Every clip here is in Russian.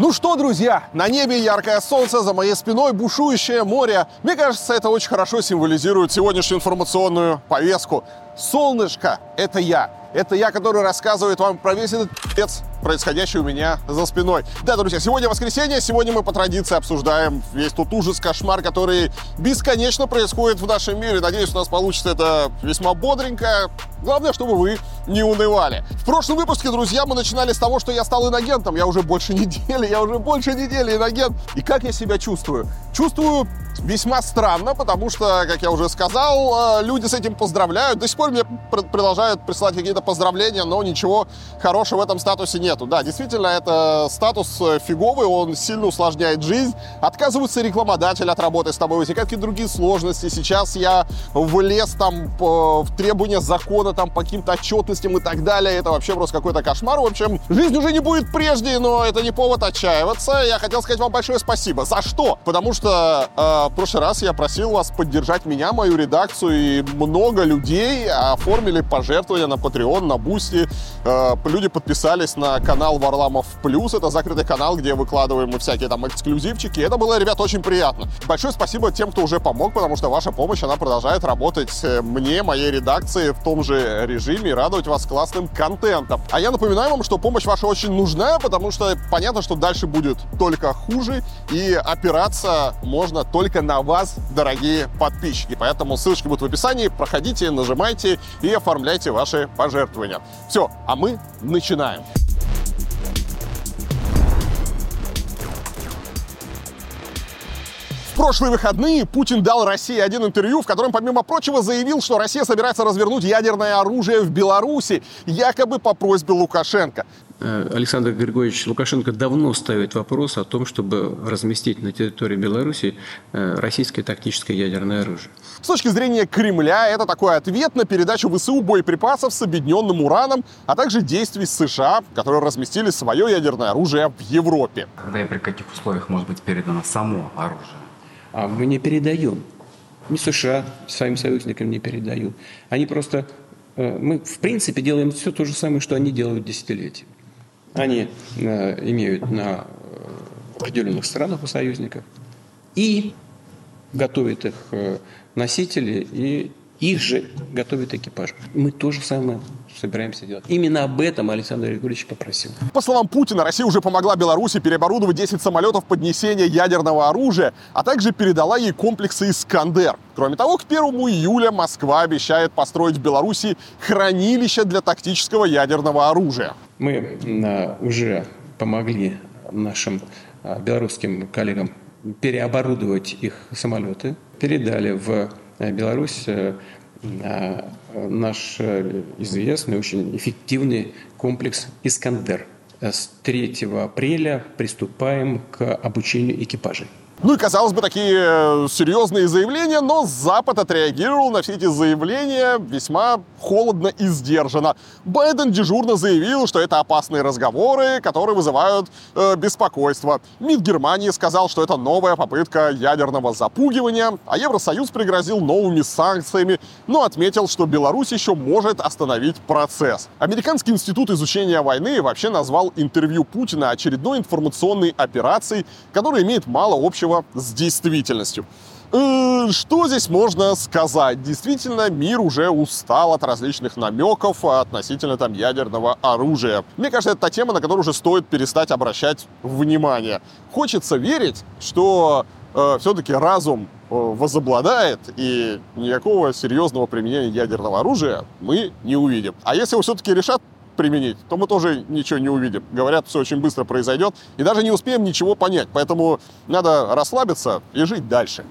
Ну что, друзья, на небе яркое солнце, за моей спиной бушующее море. Мне кажется, это очень хорошо символизирует сегодняшнюю информационную повестку. Солнышко — это я. Это я, который рассказывает вам про весь этот пец, происходящий у меня за спиной. Да, друзья, сегодня воскресенье, сегодня мы по традиции обсуждаем весь тот ужас, кошмар, который бесконечно происходит в нашем мире. Надеюсь, у нас получится это весьма бодренько. Главное, чтобы вы не унывали. В прошлом выпуске, друзья, мы начинали с того, что я стал иногентом. Я уже больше недели, я уже больше недели иногент. И как я себя чувствую? Чувствую весьма странно, потому что, как я уже сказал, э, люди с этим поздравляют. До сих пор мне продолжают присылать какие-то поздравления, но ничего хорошего в этом статусе нету. Да, действительно, это статус э, фиговый, он сильно усложняет жизнь. Отказываются рекламодатели от работы с тобой, возникают какие-то другие сложности. Сейчас я влез там в требования закона там по каким-то отчетностям и так далее. Это вообще просто какой-то кошмар. В общем, жизнь уже не будет прежней, но это не повод отчаиваться. Я хотел сказать вам большое спасибо. За что? Потому что э, в прошлый раз я просил вас поддержать меня, мою редакцию, и много людей оформили пожертвования на Patreon, на Boosty. Э, люди подписались на канал Варламов Плюс. Это закрытый канал, где выкладываем мы всякие там эксклюзивчики. Это было, ребят, очень приятно. Большое спасибо тем, кто уже помог, потому что ваша помощь, она продолжает работать э, мне, моей редакции в том же режиме и радовать вас классным контентом. А я напоминаю вам, что помощь ваша очень нужна, потому что понятно, что дальше будет только хуже, и опираться можно только только на вас, дорогие подписчики. Поэтому ссылочки будут в описании. Проходите, нажимайте и оформляйте ваши пожертвования. Все, а мы начинаем. В прошлые выходные Путин дал России один интервью, в котором, помимо прочего, заявил, что Россия собирается развернуть ядерное оружие в Беларуси, якобы по просьбе Лукашенко. Э, Александр Григорьевич Лукашенко давно ставит вопрос о том, чтобы разместить на территории Беларуси э, российское тактическое ядерное оружие. С точки зрения Кремля, это такой ответ на передачу ВСУ боеприпасов с объединенным ураном, а также действий США, которые разместили свое ядерное оружие в Европе. Когда и при каких условиях может быть передано само оружие? А мы не передаем. Ни США своим союзникам не передают. Они просто... Э, мы, в принципе, делаем все то же самое, что они делают десятилетиями. Они э, имеют на э, определенных странах у союзников и готовят их э, носители и их же готовит экипаж. Мы то же самое собираемся делать. Именно об этом Александр Григорьевич попросил. По словам Путина, Россия уже помогла Беларуси переоборудовать 10 самолетов поднесения ядерного оружия, а также передала ей комплексы «Искандер». Кроме того, к 1 июля Москва обещает построить в Беларуси хранилище для тактического ядерного оружия. Мы а, уже помогли нашим а, белорусским коллегам переоборудовать их самолеты, передали в а, Беларусь наш известный, очень эффективный комплекс «Искандер». С 3 апреля приступаем к обучению экипажей. Ну и, казалось бы, такие э, серьезные заявления, но Запад отреагировал на все эти заявления весьма холодно и сдержанно. Байден дежурно заявил, что это опасные разговоры, которые вызывают э, беспокойство. МИД Германии сказал, что это новая попытка ядерного запугивания, а Евросоюз пригрозил новыми санкциями, но отметил, что Беларусь еще может остановить процесс. Американский институт изучения войны вообще назвал интервью Путина очередной информационной операцией, которая имеет мало общего общего с действительностью. Что здесь можно сказать? Действительно, мир уже устал от различных намеков относительно там ядерного оружия. Мне кажется, это та тема, на которую уже стоит перестать обращать внимание. Хочется верить, что э, все-таки разум э, возобладает, и никакого серьезного применения ядерного оружия мы не увидим. А если его все-таки решат применить, то мы тоже ничего не увидим. Говорят, все очень быстро произойдет, и даже не успеем ничего понять. Поэтому надо расслабиться и жить дальше.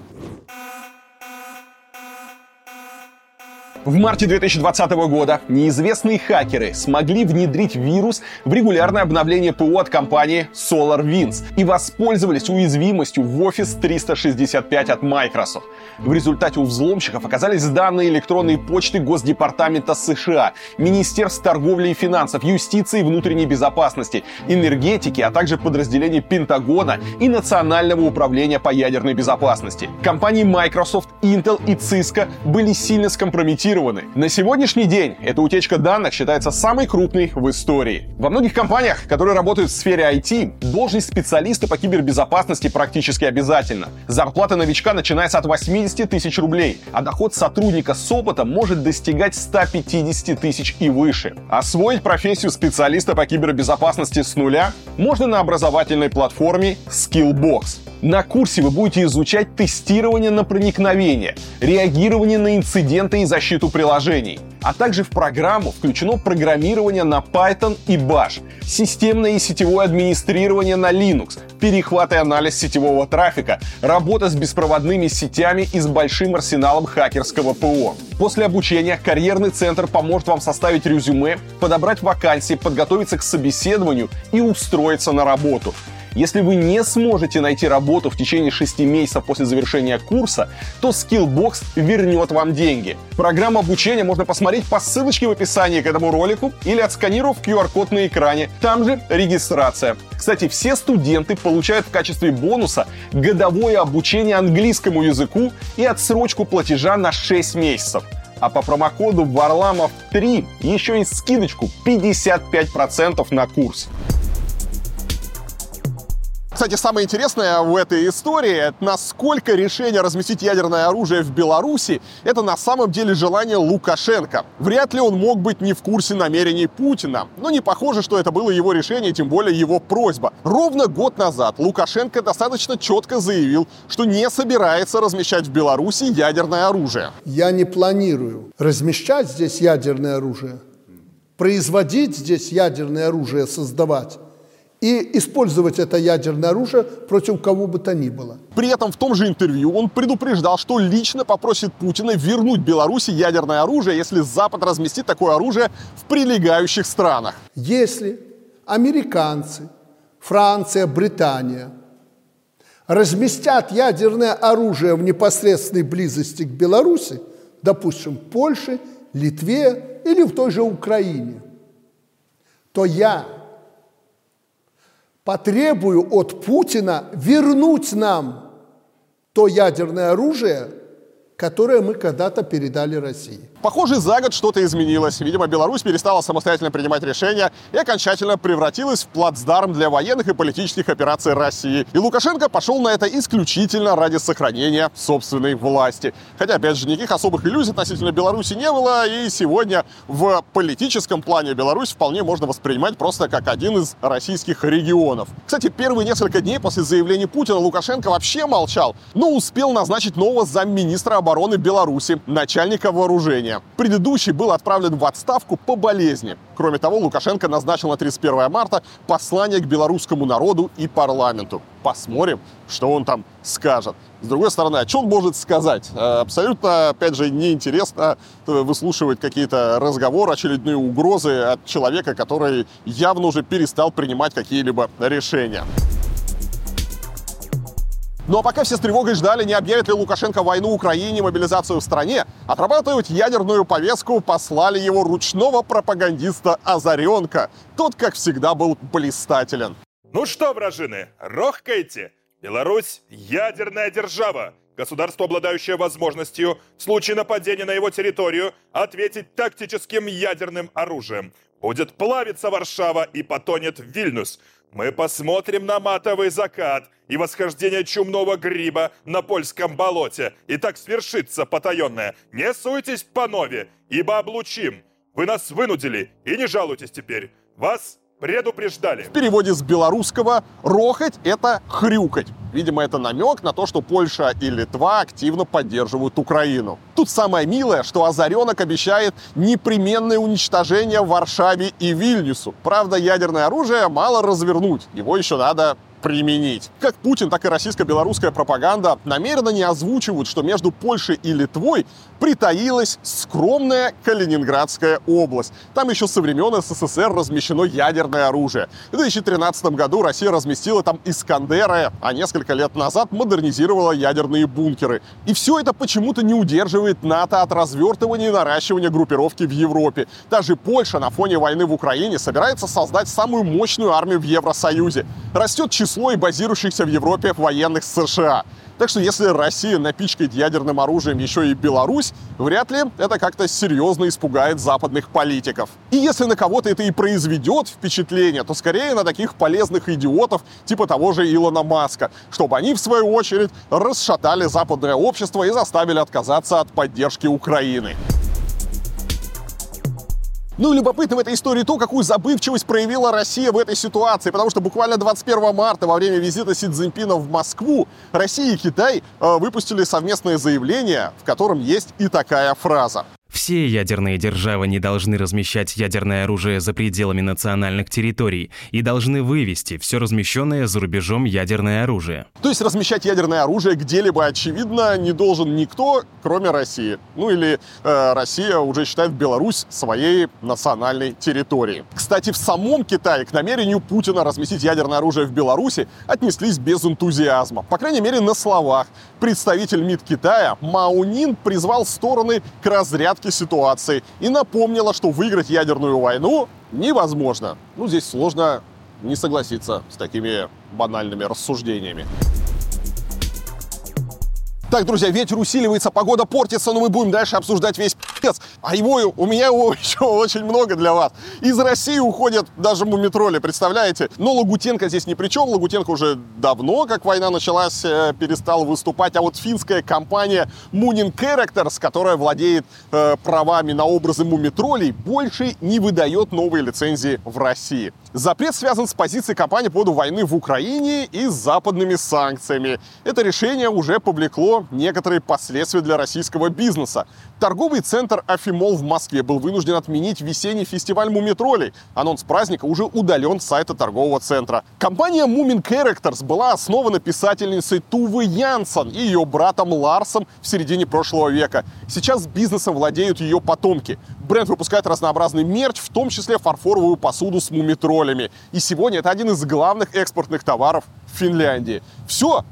В марте 2020 года неизвестные хакеры смогли внедрить вирус в регулярное обновление ПО от компании SolarWinds и воспользовались уязвимостью в Office 365 от Microsoft. В результате у взломщиков оказались данные электронной почты Госдепартамента США, Министерств торговли и финансов, юстиции и внутренней безопасности, энергетики, а также подразделений Пентагона и Национального управления по ядерной безопасности. Компании Microsoft, Intel и Cisco были сильно скомпрометированы заблокированы. На сегодняшний день эта утечка данных считается самой крупной в истории. Во многих компаниях, которые работают в сфере IT, должность специалиста по кибербезопасности практически обязательна. Зарплата новичка начинается от 80 тысяч рублей, а доход сотрудника с опытом может достигать 150 тысяч и выше. Освоить профессию специалиста по кибербезопасности с нуля можно на образовательной платформе Skillbox. На курсе вы будете изучать тестирование на проникновение, реагирование на инциденты и защиту приложений. А также в программу включено программирование на Python и Bash, системное и сетевое администрирование на Linux, перехват и анализ сетевого трафика, работа с беспроводными сетями и с большим арсеналом хакерского ПО. После обучения карьерный центр поможет вам составить резюме, подобрать вакансии, подготовиться к собеседованию и устроиться на работу. Если вы не сможете найти работу в течение 6 месяцев после завершения курса, то Skillbox вернет вам деньги. Программу обучения можно посмотреть по ссылочке в описании к этому ролику или отсканировав QR-код на экране. Там же регистрация. Кстати, все студенты получают в качестве бонуса годовое обучение английскому языку и отсрочку платежа на 6 месяцев а по промокоду Варламов 3 еще и скидочку 55% на курс. Кстати, самое интересное в этой истории, насколько решение разместить ядерное оружие в Беларуси, это на самом деле желание Лукашенко. Вряд ли он мог быть не в курсе намерений Путина. Но не похоже, что это было его решение, тем более его просьба. Ровно год назад Лукашенко достаточно четко заявил, что не собирается размещать в Беларуси ядерное оружие. Я не планирую размещать здесь ядерное оружие, производить здесь ядерное оружие, создавать и использовать это ядерное оружие против кого бы то ни было. При этом в том же интервью он предупреждал, что лично попросит Путина вернуть Беларуси ядерное оружие, если Запад разместит такое оружие в прилегающих странах. Если американцы, Франция, Британия разместят ядерное оружие в непосредственной близости к Беларуси, допустим, Польше, Литве или в той же Украине, то я потребую от Путина вернуть нам то ядерное оружие, которое мы когда-то передали России. Похоже, за год что-то изменилось. Видимо, Беларусь перестала самостоятельно принимать решения и окончательно превратилась в плацдарм для военных и политических операций России. И Лукашенко пошел на это исключительно ради сохранения собственной власти. Хотя, опять же, никаких особых иллюзий относительно Беларуси не было, и сегодня в политическом плане Беларусь вполне можно воспринимать просто как один из российских регионов. Кстати, первые несколько дней после заявления Путина Лукашенко вообще молчал, но успел назначить нового замминистра обороны Беларуси, начальника вооружения правления. Предыдущий был отправлен в отставку по болезни. Кроме того, Лукашенко назначил на 31 марта послание к белорусскому народу и парламенту. Посмотрим, что он там скажет. С другой стороны, о чем он может сказать? Э, абсолютно, опять же, неинтересно выслушивать какие-то разговоры, очередные угрозы от человека, который явно уже перестал принимать какие-либо решения. Ну а пока все с тревогой ждали, не объявит ли Лукашенко войну Украине, мобилизацию в стране, отрабатывать ядерную повестку послали его ручного пропагандиста Озаренка. Тот, как всегда, был блистателен. Ну что, вражины, рохкайте! Беларусь – ядерная держава. Государство, обладающее возможностью в случае нападения на его территорию ответить тактическим ядерным оружием. Будет плавиться Варшава и потонет Вильнюс – мы посмотрим на матовый закат и восхождение чумного гриба на польском болоте, и так свершится потаенное. Не суйтесь по нове, ибо облучим. Вы нас вынудили, и не жалуйтесь теперь. Вас предупреждали. В переводе с белорусского «рохать» — это «хрюкать». Видимо, это намек на то, что Польша и Литва активно поддерживают Украину. Тут самое милое, что Озаренок обещает непременное уничтожение Варшаве и Вильнюсу. Правда, ядерное оружие мало развернуть, его еще надо применить. Как Путин, так и российско-белорусская пропаганда намеренно не озвучивают, что между Польшей и Литвой притаилась скромная Калининградская область. Там еще со времен СССР размещено ядерное оружие. В 2013 году Россия разместила там Искандеры, а несколько лет назад модернизировала ядерные бункеры. И все это почему-то не удерживает НАТО от развертывания и наращивания группировки в Европе. Даже Польша на фоне войны в Украине собирается создать самую мощную армию в Евросоюзе. Растет число число и базирующихся в Европе военных США. Так что если Россия напичкает ядерным оружием еще и Беларусь, вряд ли это как-то серьезно испугает западных политиков. И если на кого-то это и произведет впечатление, то скорее на таких полезных идиотов типа того же Илона Маска, чтобы они, в свою очередь, расшатали западное общество и заставили отказаться от поддержки Украины. Ну и любопытно в этой истории то, какую забывчивость проявила Россия в этой ситуации, потому что буквально 21 марта во время визита Си Цзиньпина в Москву Россия и Китай э, выпустили совместное заявление, в котором есть и такая фраза. Все ядерные державы не должны размещать ядерное оружие за пределами национальных территорий и должны вывести все размещенное за рубежом ядерное оружие. То есть размещать ядерное оружие где-либо, очевидно, не должен никто, кроме России. Ну или э, Россия уже считает Беларусь своей национальной территорией. Кстати, в самом Китае к намерению Путина разместить ядерное оружие в Беларуси отнеслись без энтузиазма. По крайней мере, на словах. Представитель МИД Китая Маунин призвал стороны к разрядке ситуации и напомнила, что выиграть ядерную войну невозможно. Ну, здесь сложно не согласиться с такими банальными рассуждениями. Так, друзья, ветер усиливается, погода портится, но мы будем дальше обсуждать весь пи***ц. А его, у меня его еще очень много для вас. Из России уходят даже мумитроли, представляете? Но Лагутенко здесь ни при чем. Лагутенко уже давно, как война началась, э, перестал выступать. А вот финская компания Moonin Characters, которая владеет э, правами на образы мумитролей, больше не выдает новые лицензии в России. Запрет связан с позицией компании по поводу войны в Украине и с западными санкциями. Это решение уже повлекло некоторые последствия для российского бизнеса. Торговый центр «Афимол» в Москве был вынужден отменить весенний фестиваль мумитролей. Анонс праздника уже удален с сайта торгового центра. Компания Moomin Characters была основана писательницей Тувы Янсон и ее братом Ларсом в середине прошлого века. Сейчас бизнесом владеют ее потомки. Бренд выпускает разнообразный мерч, в том числе фарфоровую посуду с мумитролями. И сегодня это один из главных экспортных товаров в Финляндии. Все,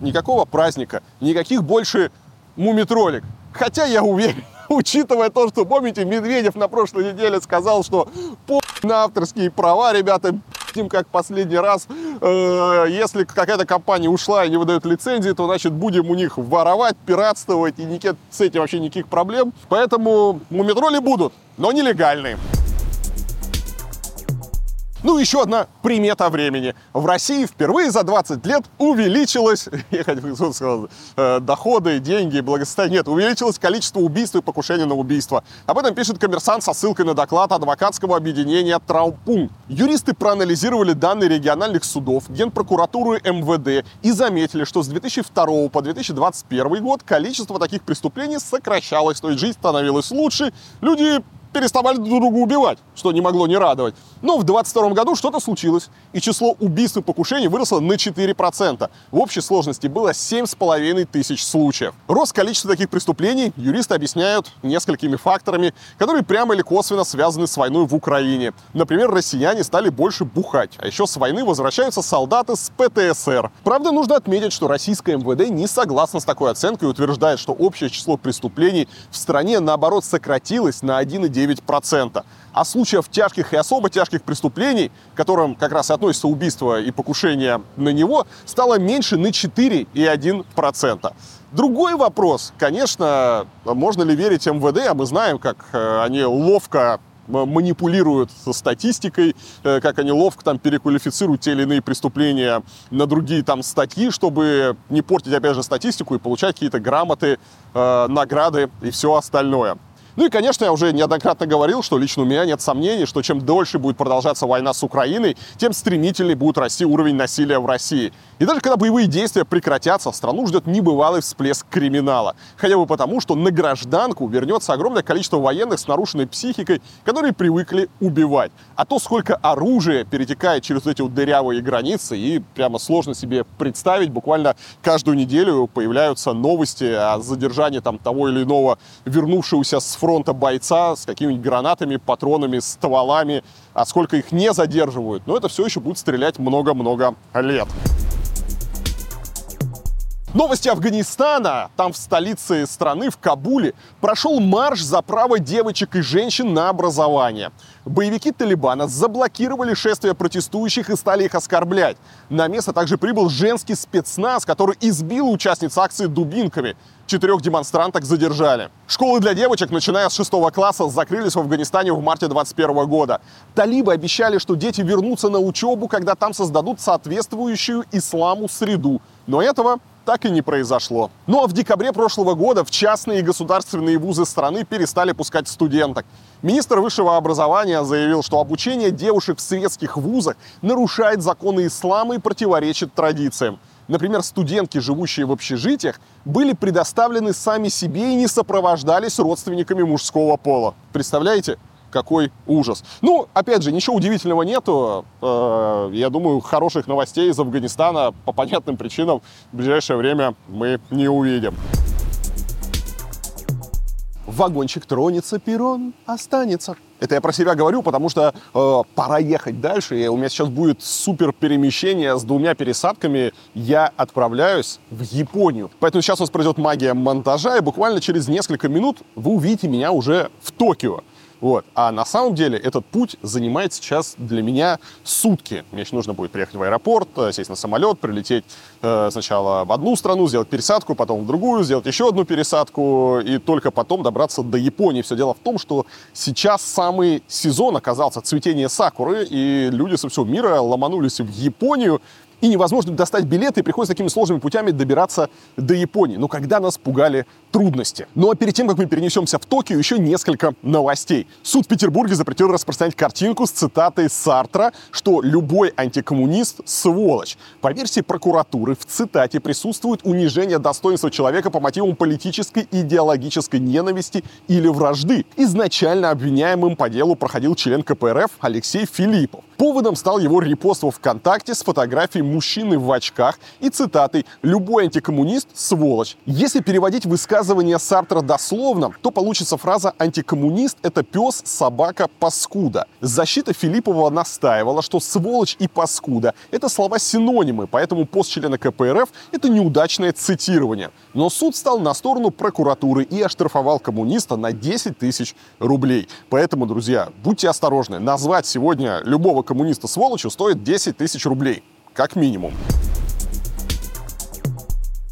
никакого праздника, никаких больше мумитролик. Хотя я уверен, учитывая то, что, помните, Медведев на прошлой неделе сказал, что по на авторские права, ребята, им как последний раз, э, если какая-то компания ушла и не выдает лицензии, то, значит, будем у них воровать, пиратствовать, и никаких, с этим вообще никаких проблем. Поэтому мумитроли будут, но нелегальные. Ну, еще одна примета времени. В России впервые за 20 лет увеличилось, я хотел сказать, э, доходы, деньги, благосостояние. Нет, увеличилось количество убийств и покушений на убийство. Об этом пишет коммерсант со ссылкой на доклад адвокатского объединения Траупун. Юристы проанализировали данные региональных судов, Генпрокуратуры МВД и заметили, что с 2002 по 2021 год количество таких преступлений сокращалось, то есть жизнь становилась лучше, люди переставали друг друга убивать, что не могло не радовать. Но в 22 году что-то случилось, и число убийств и покушений выросло на 4%. В общей сложности было 7,5 тысяч случаев. Рост количества таких преступлений юристы объясняют несколькими факторами, которые прямо или косвенно связаны с войной в Украине. Например, россияне стали больше бухать, а еще с войны возвращаются солдаты с ПТСР. Правда, нужно отметить, что российское МВД не согласно с такой оценкой и утверждает, что общее число преступлений в стране, наоборот, сократилось на 1,9%. А случаев тяжких и особо тяжких преступлений, к которым как раз и относятся убийство и покушение на него, стало меньше на 4,1%. Другой вопрос, конечно, можно ли верить МВД, а мы знаем, как э, они ловко манипулируют со статистикой, э, как они ловко там переквалифицируют те или иные преступления на другие там статьи, чтобы не портить, опять же, статистику и получать какие-то грамоты, э, награды и все остальное. Ну и, конечно, я уже неоднократно говорил, что лично у меня нет сомнений, что чем дольше будет продолжаться война с Украиной, тем стремительнее будет расти уровень насилия в России. И даже когда боевые действия прекратятся, страну ждет небывалый всплеск криминала. Хотя бы потому, что на гражданку вернется огромное количество военных с нарушенной психикой, которые привыкли убивать. А то, сколько оружия перетекает через эти дырявые границы, и прямо сложно себе представить, буквально каждую неделю появляются новости о задержании там того или иного вернувшегося с фронта бойца с какими-нибудь гранатами, патронами, стволами, а сколько их не задерживают. Но это все еще будет стрелять много-много лет. Новости Афганистана. Там в столице страны, в Кабуле, прошел марш за право девочек и женщин на образование. Боевики Талибана заблокировали шествие протестующих и стали их оскорблять. На место также прибыл женский спецназ, который избил участниц акции дубинками. Четырех демонстранток задержали. Школы для девочек, начиная с шестого класса, закрылись в Афганистане в марте 2021 года. Талибы обещали, что дети вернутся на учебу, когда там создадут соответствующую исламу среду. Но этого так и не произошло. Ну а в декабре прошлого года в частные и государственные вузы страны перестали пускать студенток. Министр высшего образования заявил, что обучение девушек в светских вузах нарушает законы ислама и противоречит традициям. Например, студентки, живущие в общежитиях, были предоставлены сами себе и не сопровождались родственниками мужского пола. Представляете? Какой ужас. Ну, опять же, ничего удивительного нету. Э, я думаю, хороших новостей из Афганистана по понятным причинам в ближайшее время мы не увидим. Вагончик тронется, перрон останется. Это я про себя говорю, потому что э, пора ехать дальше. И у меня сейчас будет супер перемещение с двумя пересадками. Я отправляюсь в Японию. Поэтому сейчас у нас произойдет магия монтажа, и буквально через несколько минут вы увидите меня уже в Токио. Вот. А на самом деле этот путь занимает сейчас для меня сутки. Мне еще нужно будет приехать в аэропорт, э, сесть на самолет, прилететь э, сначала в одну страну, сделать пересадку, потом в другую, сделать еще одну пересадку, и только потом добраться до Японии. Все дело в том, что сейчас самый сезон оказался цветение сакуры, и люди со всего мира ломанулись в Японию, и невозможно достать билеты, и приходится такими сложными путями добираться до Японии. Но когда нас пугали трудности. Ну а перед тем, как мы перенесемся в Токио, еще несколько новостей. Суд в Петербурге запретил распространять картинку с цитатой Сартра, что любой антикоммунист – сволочь. По версии прокуратуры, в цитате присутствует унижение достоинства человека по мотивам политической идеологической ненависти или вражды. Изначально обвиняемым по делу проходил член КПРФ Алексей Филиппов. Поводом стал его репост во ВКонтакте с фотографией мужчины в очках и цитатой «Любой антикоммунист – сволочь». Если переводить высказывание Сартра дословно, то получится фраза «антикоммунист – это пес, собака, паскуда». Защита Филиппова настаивала, что «сволочь» и «паскуда» – это слова-синонимы, поэтому пост члена КПРФ – это неудачное цитирование. Но суд стал на сторону прокуратуры и оштрафовал коммуниста на 10 тысяч рублей. Поэтому, друзья, будьте осторожны. Назвать сегодня любого коммуниста сволочью стоит 10 тысяч рублей. Как минимум.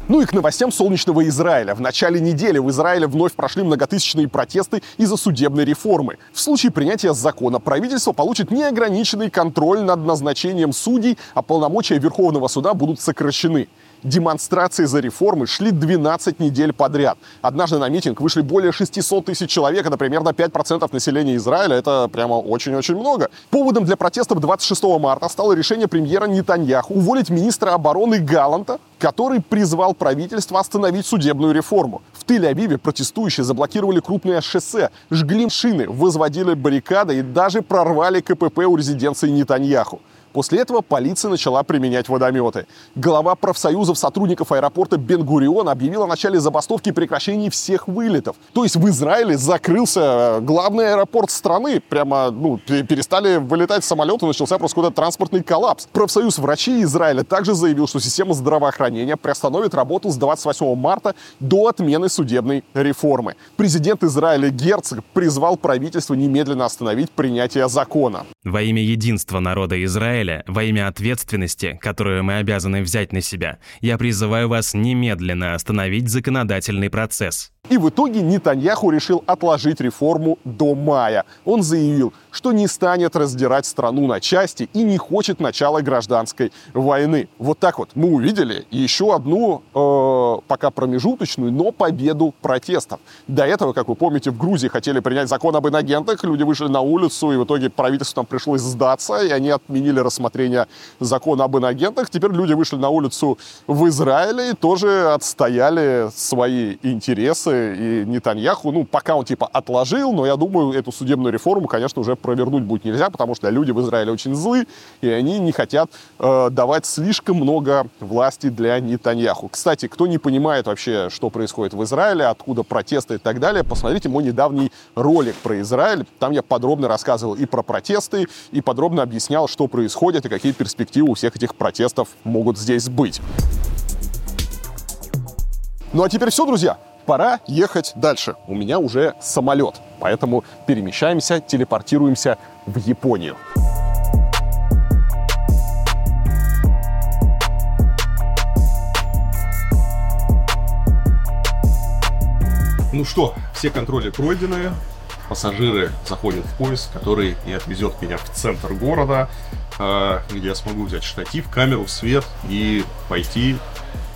Ну и к новостям солнечного Израиля. В начале недели в Израиле вновь прошли многотысячные протесты из-за судебной реформы. В случае принятия закона правительство получит неограниченный контроль над назначением судей, а полномочия Верховного суда будут сокращены. Демонстрации за реформы шли 12 недель подряд. Однажды на митинг вышли более 600 тысяч человек, это примерно 5% населения Израиля. Это прямо очень-очень много. Поводом для протестов 26 марта стало решение премьера Нетаньяху уволить министра обороны Галанта, который призвал правительство остановить судебную реформу. В Тель-Авиве протестующие заблокировали крупное шоссе, жгли шины, возводили баррикады и даже прорвали КПП у резиденции Нетаньяху. После этого полиция начала применять водометы. Глава профсоюзов сотрудников аэропорта Бенгурион объявил о начале забастовки и прекращении всех вылетов. То есть в Израиле закрылся э, главный аэропорт страны. Прямо ну, перестали вылетать самолеты, начался просто какой-то транспортный коллапс. Профсоюз врачей Израиля также заявил, что система здравоохранения приостановит работу с 28 марта до отмены судебной реформы. Президент Израиля Герцог призвал правительство немедленно остановить принятие закона. Во имя единства народа Израиля Израиля, во имя ответственности, которую мы обязаны взять на себя, я призываю вас немедленно остановить законодательный процесс. И в итоге Нетаньяху решил отложить реформу до мая. Он заявил, что не станет раздирать страну на части и не хочет начала гражданской войны. Вот так вот мы увидели еще одну, э, пока промежуточную, но победу протестов. До этого, как вы помните, в Грузии хотели принять закон об иногентах, люди вышли на улицу, и в итоге правительству там пришлось сдаться, и они отменили рассмотрение закона об иногентах. Теперь люди вышли на улицу в Израиле и тоже отстояли свои интересы и Нетаньяху, ну, пока он типа отложил, но я думаю, эту судебную реформу, конечно, уже провернуть будет нельзя, потому что люди в Израиле очень злы, и они не хотят э, давать слишком много власти для Нетаньяху. Кстати, кто не понимает вообще, что происходит в Израиле, откуда протесты и так далее, посмотрите мой недавний ролик про Израиль. Там я подробно рассказывал и про протесты, и подробно объяснял, что происходит и какие перспективы у всех этих протестов могут здесь быть. Ну а теперь все, друзья. Пора ехать дальше. У меня уже самолет. Поэтому перемещаемся, телепортируемся в Японию. Ну что, все контроли пройдены. Пассажиры заходят в поезд, который и отвезет меня в центр города, э, где я смогу взять штатив, камеру, свет и пойти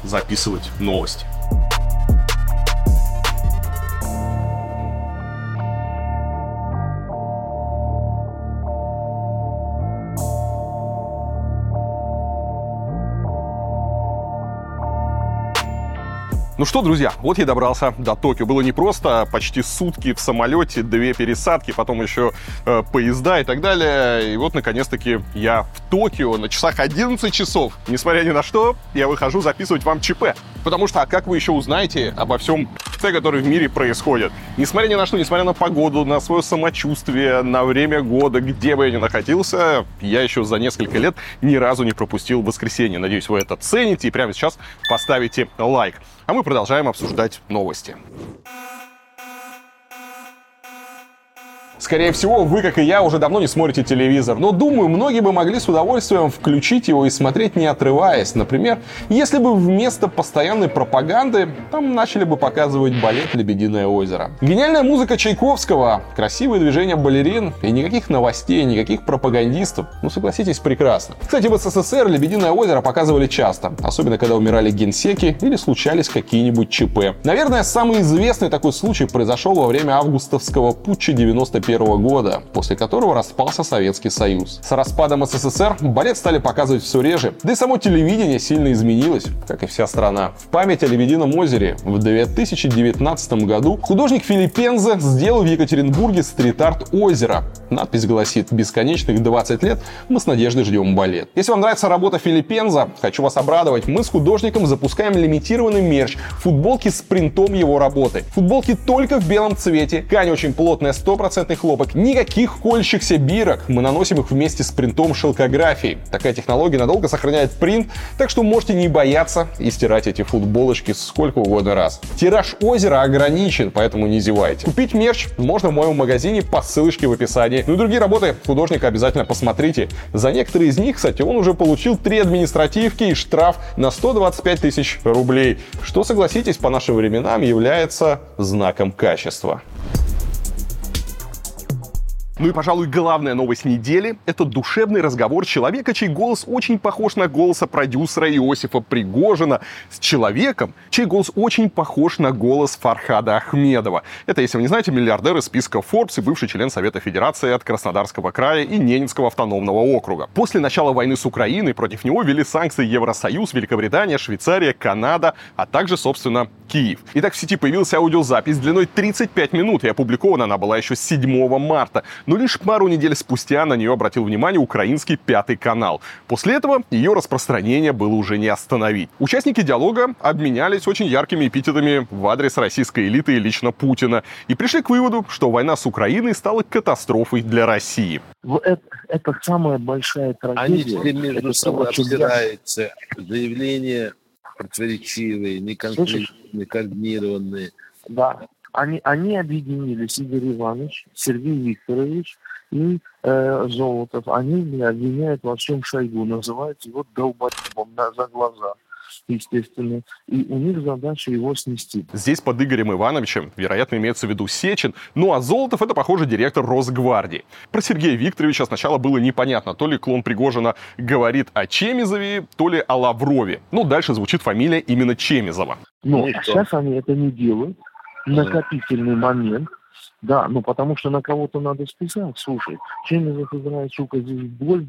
записывать новости. Ну что, друзья, вот я добрался до Токио. Было непросто, почти сутки в самолете, две пересадки, потом еще э, поезда и так далее. И вот, наконец-таки, я в Токио на часах 11 часов. Несмотря ни на что, я выхожу записывать вам ЧП. Потому что, а как вы еще узнаете обо всем, который в мире происходит? Несмотря ни на что, несмотря на погоду, на свое самочувствие, на время года, где бы я ни находился, я еще за несколько лет ни разу не пропустил воскресенье. Надеюсь, вы это цените и прямо сейчас поставите лайк. А мы продолжаем обсуждать новости. Скорее всего, вы, как и я, уже давно не смотрите телевизор, но думаю, многие бы могли с удовольствием включить его и смотреть не отрываясь. Например, если бы вместо постоянной пропаганды там начали бы показывать балет «Лебединое озеро». Гениальная музыка Чайковского, красивые движения балерин и никаких новостей, никаких пропагандистов. Ну, согласитесь, прекрасно. Кстати, в СССР «Лебединое озеро» показывали часто, особенно когда умирали генсеки или случались какие-нибудь ЧП. Наверное, самый известный такой случай произошел во время августовского путча 95 1991 года, после которого распался Советский Союз. С распадом СССР балет стали показывать все реже, да и само телевидение сильно изменилось, как и вся страна. В память о Лебедином озере в 2019 году художник Филиппензе сделал в Екатеринбурге стрит-арт озера. Надпись гласит «Бесконечных 20 лет мы с надеждой ждем балет». Если вам нравится работа Филиппенза, хочу вас обрадовать, мы с художником запускаем лимитированный мерч, футболки с принтом его работы. Футболки только в белом цвете, ткань очень плотная, 100% хлопок, никаких кольщихся бирок. Мы наносим их вместе с принтом шелкографии. Такая технология надолго сохраняет принт, так что можете не бояться и стирать эти футболочки сколько угодно раз. Тираж озера ограничен, поэтому не зевайте. Купить мерч можно в моем магазине по ссылочке в описании. Ну и другие работы художника обязательно посмотрите. За некоторые из них, кстати, он уже получил три административки и штраф на 125 тысяч рублей, что, согласитесь, по нашим временам является знаком качества. Ну и, пожалуй, главная новость недели — это душевный разговор человека, чей голос очень похож на голоса продюсера Иосифа Пригожина, с человеком, чей голос очень похож на голос Фархада Ахмедова. Это, если вы не знаете, миллиардер из списка Forbes и бывший член Совета Федерации от Краснодарского края и Ненецкого автономного округа. После начала войны с Украиной против него ввели санкции Евросоюз, Великобритания, Швейцария, Канада, а также, собственно, Киев. Итак, в сети появилась аудиозапись длиной 35 минут, и опубликована она была еще 7 марта. Но лишь пару недель спустя на нее обратил внимание украинский пятый канал. После этого ее распространение было уже не остановить. Участники диалога обменялись очень яркими эпитетами в адрес российской элиты и лично Путина и пришли к выводу, что война с Украиной стала катастрофой для России. Это, это самая большая трагедия. Они между собой обсираются. Заявления противоречивые, неконкретные, координированные. Да, они, они объединились, Игорь Иванович, Сергей Викторович и э, Золотов. Они меня обвиняют во всем Шойгу, называют его долбоебом на, за глаза естественно, и у них задача его снести. Здесь под Игорем Ивановичем, вероятно, имеется в виду Сечин, ну а Золотов это, похоже, директор Росгвардии. Про Сергея Викторовича сначала было непонятно, то ли клон Пригожина говорит о Чемизове, то ли о Лаврове. Ну, дальше звучит фамилия именно Чемизова. Но сейчас они это не делают, накопительный момент, да, ну потому что на кого-то надо списать. Слушай, Чемизов играет, сука, здесь боль,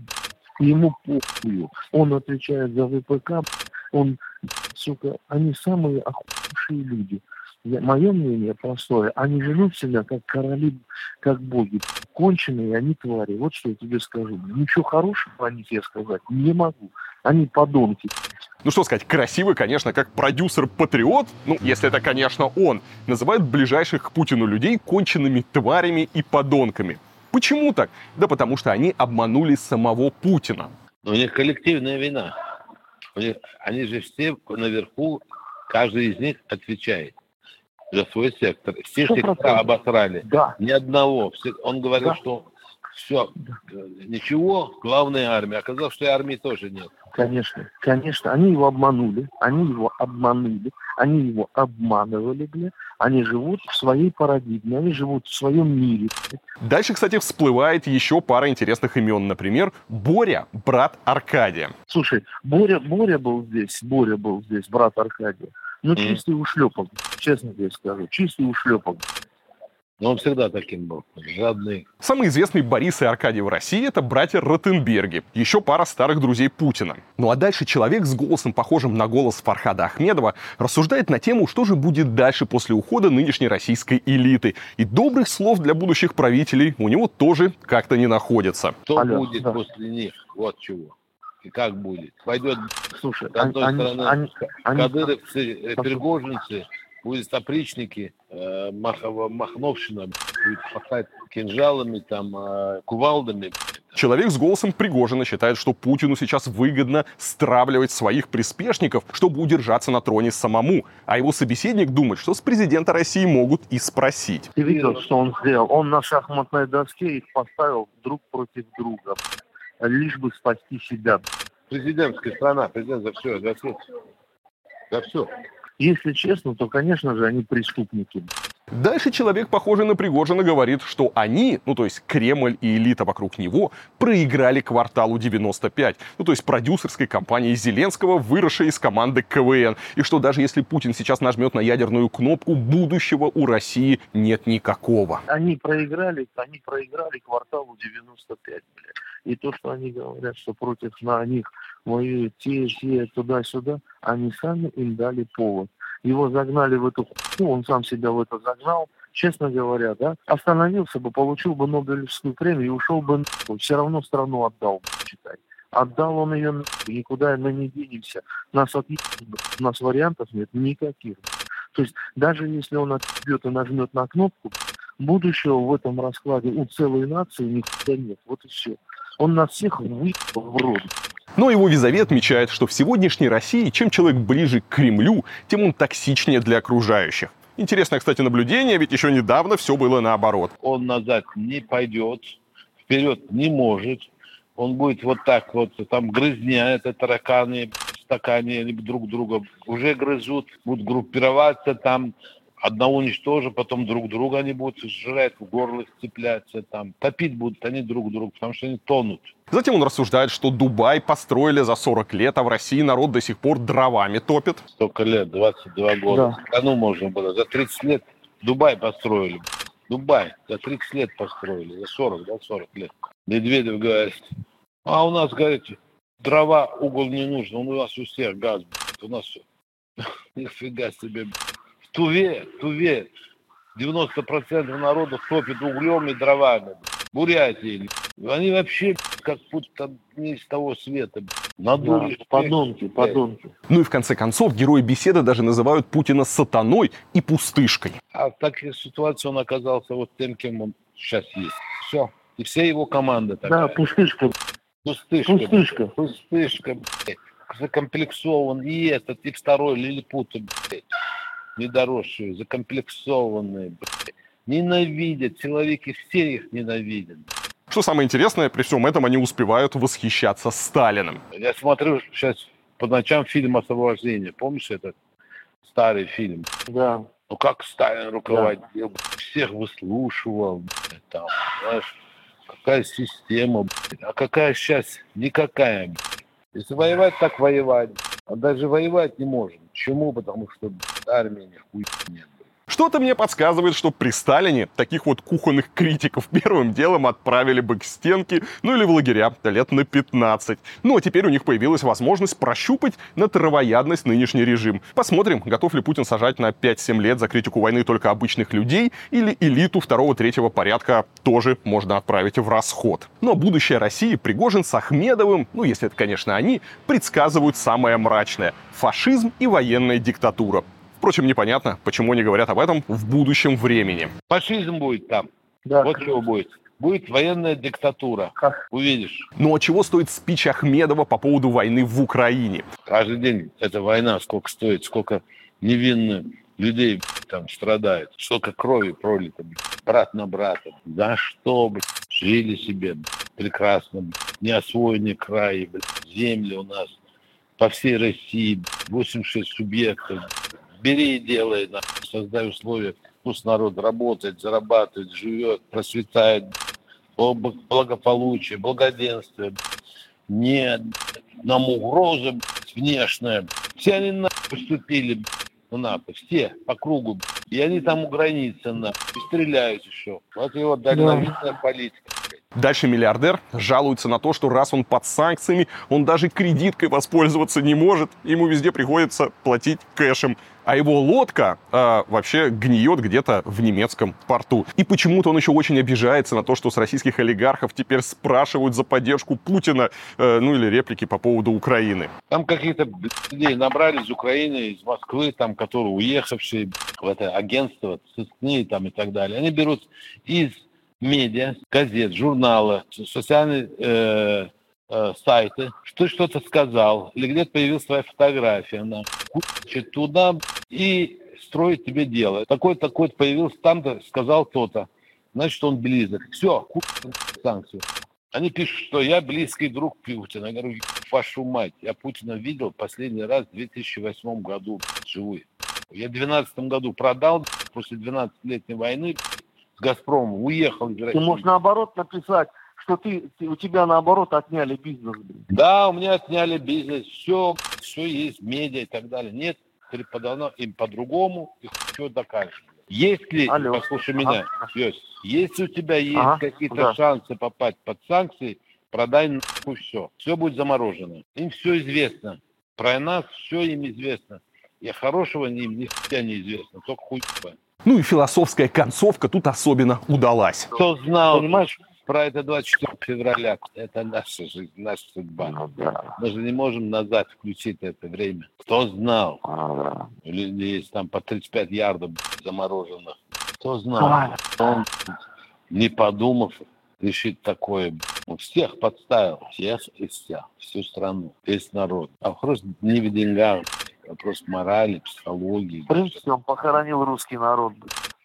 ему похую. Он отвечает за ВПК, он, сука, они самые охуевшие люди. Я, мое мнение простое, они живут себя как короли, как боги. Конченые они твари. Вот что я тебе скажу. Ничего хорошего о них я сказать не могу. Они подонки. Ну что сказать, красивый, конечно, как продюсер-патриот, ну, если это, конечно, он, называет ближайших к Путину людей конченными тварями и подонками. Почему так? Да потому что они обманули самого Путина. Но у них коллективная вина. У них, они же все наверху Каждый из них отвечает за свой сектор. Все сектора обосрали. Да, Ни одного. Он говорил, Да. что все, ничего, главная армия. Оказалось, что и армии тоже нет. конечно, конечно. Они его обманули, они его обманули, они его обманывали, бля. Они живут в своей парадигме, они живут в своем мире. Дальше, кстати, всплывает еще пара интересных имен. Например, Боря, брат Аркадия. Слушай, Боря, Боря был здесь, Боря был здесь, брат Аркадия. Ну, чистый ушлепок, честно тебе скажу, чистый ушлепок. Но он всегда таким был. Жадный. Самый известный Борис и Аркадий в России — это братья Ротенберги, еще пара старых друзей Путина. Ну а дальше человек с голосом, похожим на голос Фархада Ахмедова, рассуждает на тему, что же будет дальше после ухода нынешней российской элиты. И добрых слов для будущих правителей у него тоже как-то не находится. Что Алло, будет да. после них? Вот чего. И как будет? Пойдет Слушай, с одной они, стороны они, они- кадыровцы, э, пригожинцы, будет опричники, э, Махова- Махновщина будет хватать кинжалами, там, э, кувалдами. Человек с голосом Пригожина считает, что Путину сейчас выгодно стравливать своих приспешников, чтобы удержаться на троне самому. А его собеседник думает, что с президента России могут и спросить. Ты видел, что он сделал? Он на шахматной доске их поставил друг против друга, лишь бы спасти себя. Президентская страна, президент за все, за все. За все. Если честно, то, конечно же, они преступники. Дальше человек, похожий на Пригожина, говорит, что они, ну то есть Кремль и элита вокруг него, проиграли кварталу 95, ну то есть продюсерской компании Зеленского, выросшей из команды КВН, и что даже если Путин сейчас нажмет на ядерную кнопку, будущего у России нет никакого. Они проиграли, они проиграли кварталу 95, бля. И то, что они говорят, что против на них воюют те, те, туда-сюда, они сами им дали повод. Его загнали в эту хуйню, он сам себя в это загнал. Честно говоря, да, остановился бы, получил бы Нобелевскую премию и ушел бы нахуй. Все равно страну отдал, читай. Отдал он ее нахуй, никуда мы не денемся. Нас отъебут, у нас вариантов нет никаких. То есть даже если он отъебет и нажмет на кнопку, будущего в этом раскладе у целой нации нихуя нет. Вот и все. Он нас всех выебал в рот. Но его визави отмечает, что в сегодняшней России чем человек ближе к Кремлю, тем он токсичнее для окружающих. Интересное, кстати, наблюдение, ведь еще недавно все было наоборот. Он назад не пойдет, вперед не может. Он будет вот так вот, там грызня, это тараканы в стакане друг друга уже грызут, будут группироваться там, одного уничтожат, потом друг друга они будут жрать, в горло цепляться, там, топить будут они друг друга, потому что они тонут. Затем он рассуждает, что Дубай построили за 40 лет, а в России народ до сих пор дровами топит. Столько лет, 22 года. Да. Страну можно было. За 30 лет Дубай построили. Дубай за 30 лет построили. За 40, да, 40 лет. Медведев говорит, а у нас, говорит, дрова, угол не нужно. У нас у всех газ. У нас все. Нифига себе. Туве, Туве 90% народа топит углем и дровами. Бурятии. Они вообще как будто не из того света. Да, Надули. всех, подонки, подонки. Ну и в конце концов, герои беседы даже называют Путина сатаной и пустышкой. А в таких ситуациях он оказался вот тем, кем он сейчас есть. Все. И вся его команда Да, такая. пустышка, Пустышка. пустышка. Пустышка, блядь. Закомплексован. И этот, и второй лилипуты, блядь. Недоросшие, закомплексованные, блядь. Ненавидят. Силовики все их ненавидят. Что самое интересное, при всем этом они успевают восхищаться Сталиным. Я смотрю сейчас по ночам фильм «Освобождение». Помнишь этот старый фильм? Да. Ну как Сталин руководил, всех выслушивал, там, знаешь, какая система, блядь, а какая сейчас? Никакая. Если воевать, так воевать. А даже воевать не можем. Почему? Потому что армии нихуя нет. Что-то мне подсказывает, что при Сталине таких вот кухонных критиков первым делом отправили бы к стенке, ну или в лагеря лет на 15. Ну а теперь у них появилась возможность прощупать на травоядность нынешний режим. Посмотрим, готов ли Путин сажать на 5-7 лет за критику войны только обычных людей, или элиту второго-третьего порядка тоже можно отправить в расход. Но будущее России Пригожин с Ахмедовым, ну если это, конечно, они, предсказывают самое мрачное – фашизм и военная диктатура. Впрочем, непонятно, почему они говорят об этом в будущем времени. Фашизм будет там. Да. Вот чего будет. будет военная диктатура. Увидишь. Ну а чего стоит спич Ахмедова по поводу войны в Украине? Каждый день эта война сколько стоит, сколько невинно людей там страдает, сколько крови пролито, брат на брата. За что, блядь, жили себе прекрасно, неосвоенный край, земли у нас по всей России, 86 субъектов. Бери и делай, создай условия, пусть народ работает, зарабатывает, живет, процветает, благополучие, благоденствие. Нет нам угрозы внешняя. Все они на поступили на все по кругу. И они там у границы на и стреляют еще. Вот его дальновидная политика. Дальше миллиардер жалуется на то, что раз он под санкциями, он даже кредиткой воспользоваться не может. Ему везде приходится платить кэшем. А его лодка э, вообще гниет где-то в немецком порту. И почему-то он еще очень обижается на то, что с российских олигархов теперь спрашивают за поддержку Путина, э, ну или реплики по поводу Украины. Там какие-то людей набрали из Украины, из Москвы, там, которые уехавшие в это агентство, СНИ там и так далее. Они берут из медиа, газет, журнала, социальные э, э, сайты, что что-то сказал, или где-то появилась твоя фотография, она туда и строит тебе дело. Такой-такой появился там-то, сказал то-то. Значит, он близок. Все, санкции. Они пишут, что я близкий друг Путина. Я говорю, вашу мать, я Путина видел последний раз в 2008 году живой. Я в 2012 году продал после 12-летней войны с Газпромом, уехал из России. Ты можешь наоборот написать, что ты, ты у тебя наоборот отняли бизнес. Да, у меня отняли бизнес, все, все есть, медиа и так далее. Нет, преподано им по-другому, и что докажешь. Если, Алло. послушай меня, ага. Йось, если у тебя есть ага. какие-то да. шансы попасть под санкции, продай нахуй все. Все будет заморожено. Им все известно. Про нас все им известно. И хорошего им ни не известно, только хуй. Ну и философская концовка тут особенно удалась. Кто знал, понимаешь, про это 24 февраля, это наша жизнь, наша судьба. Ну, да. Мы же не можем назад включить это время. Кто знал? А, да. Есть там по 35 ярдов замороженных. Кто знал? А. Он, не подумав, решит такое. Он всех подставил, всех и вся, всю страну, весь народ. А вопрос не в деньгах, вопрос морали, психологии. В принципе, он похоронил русский народ.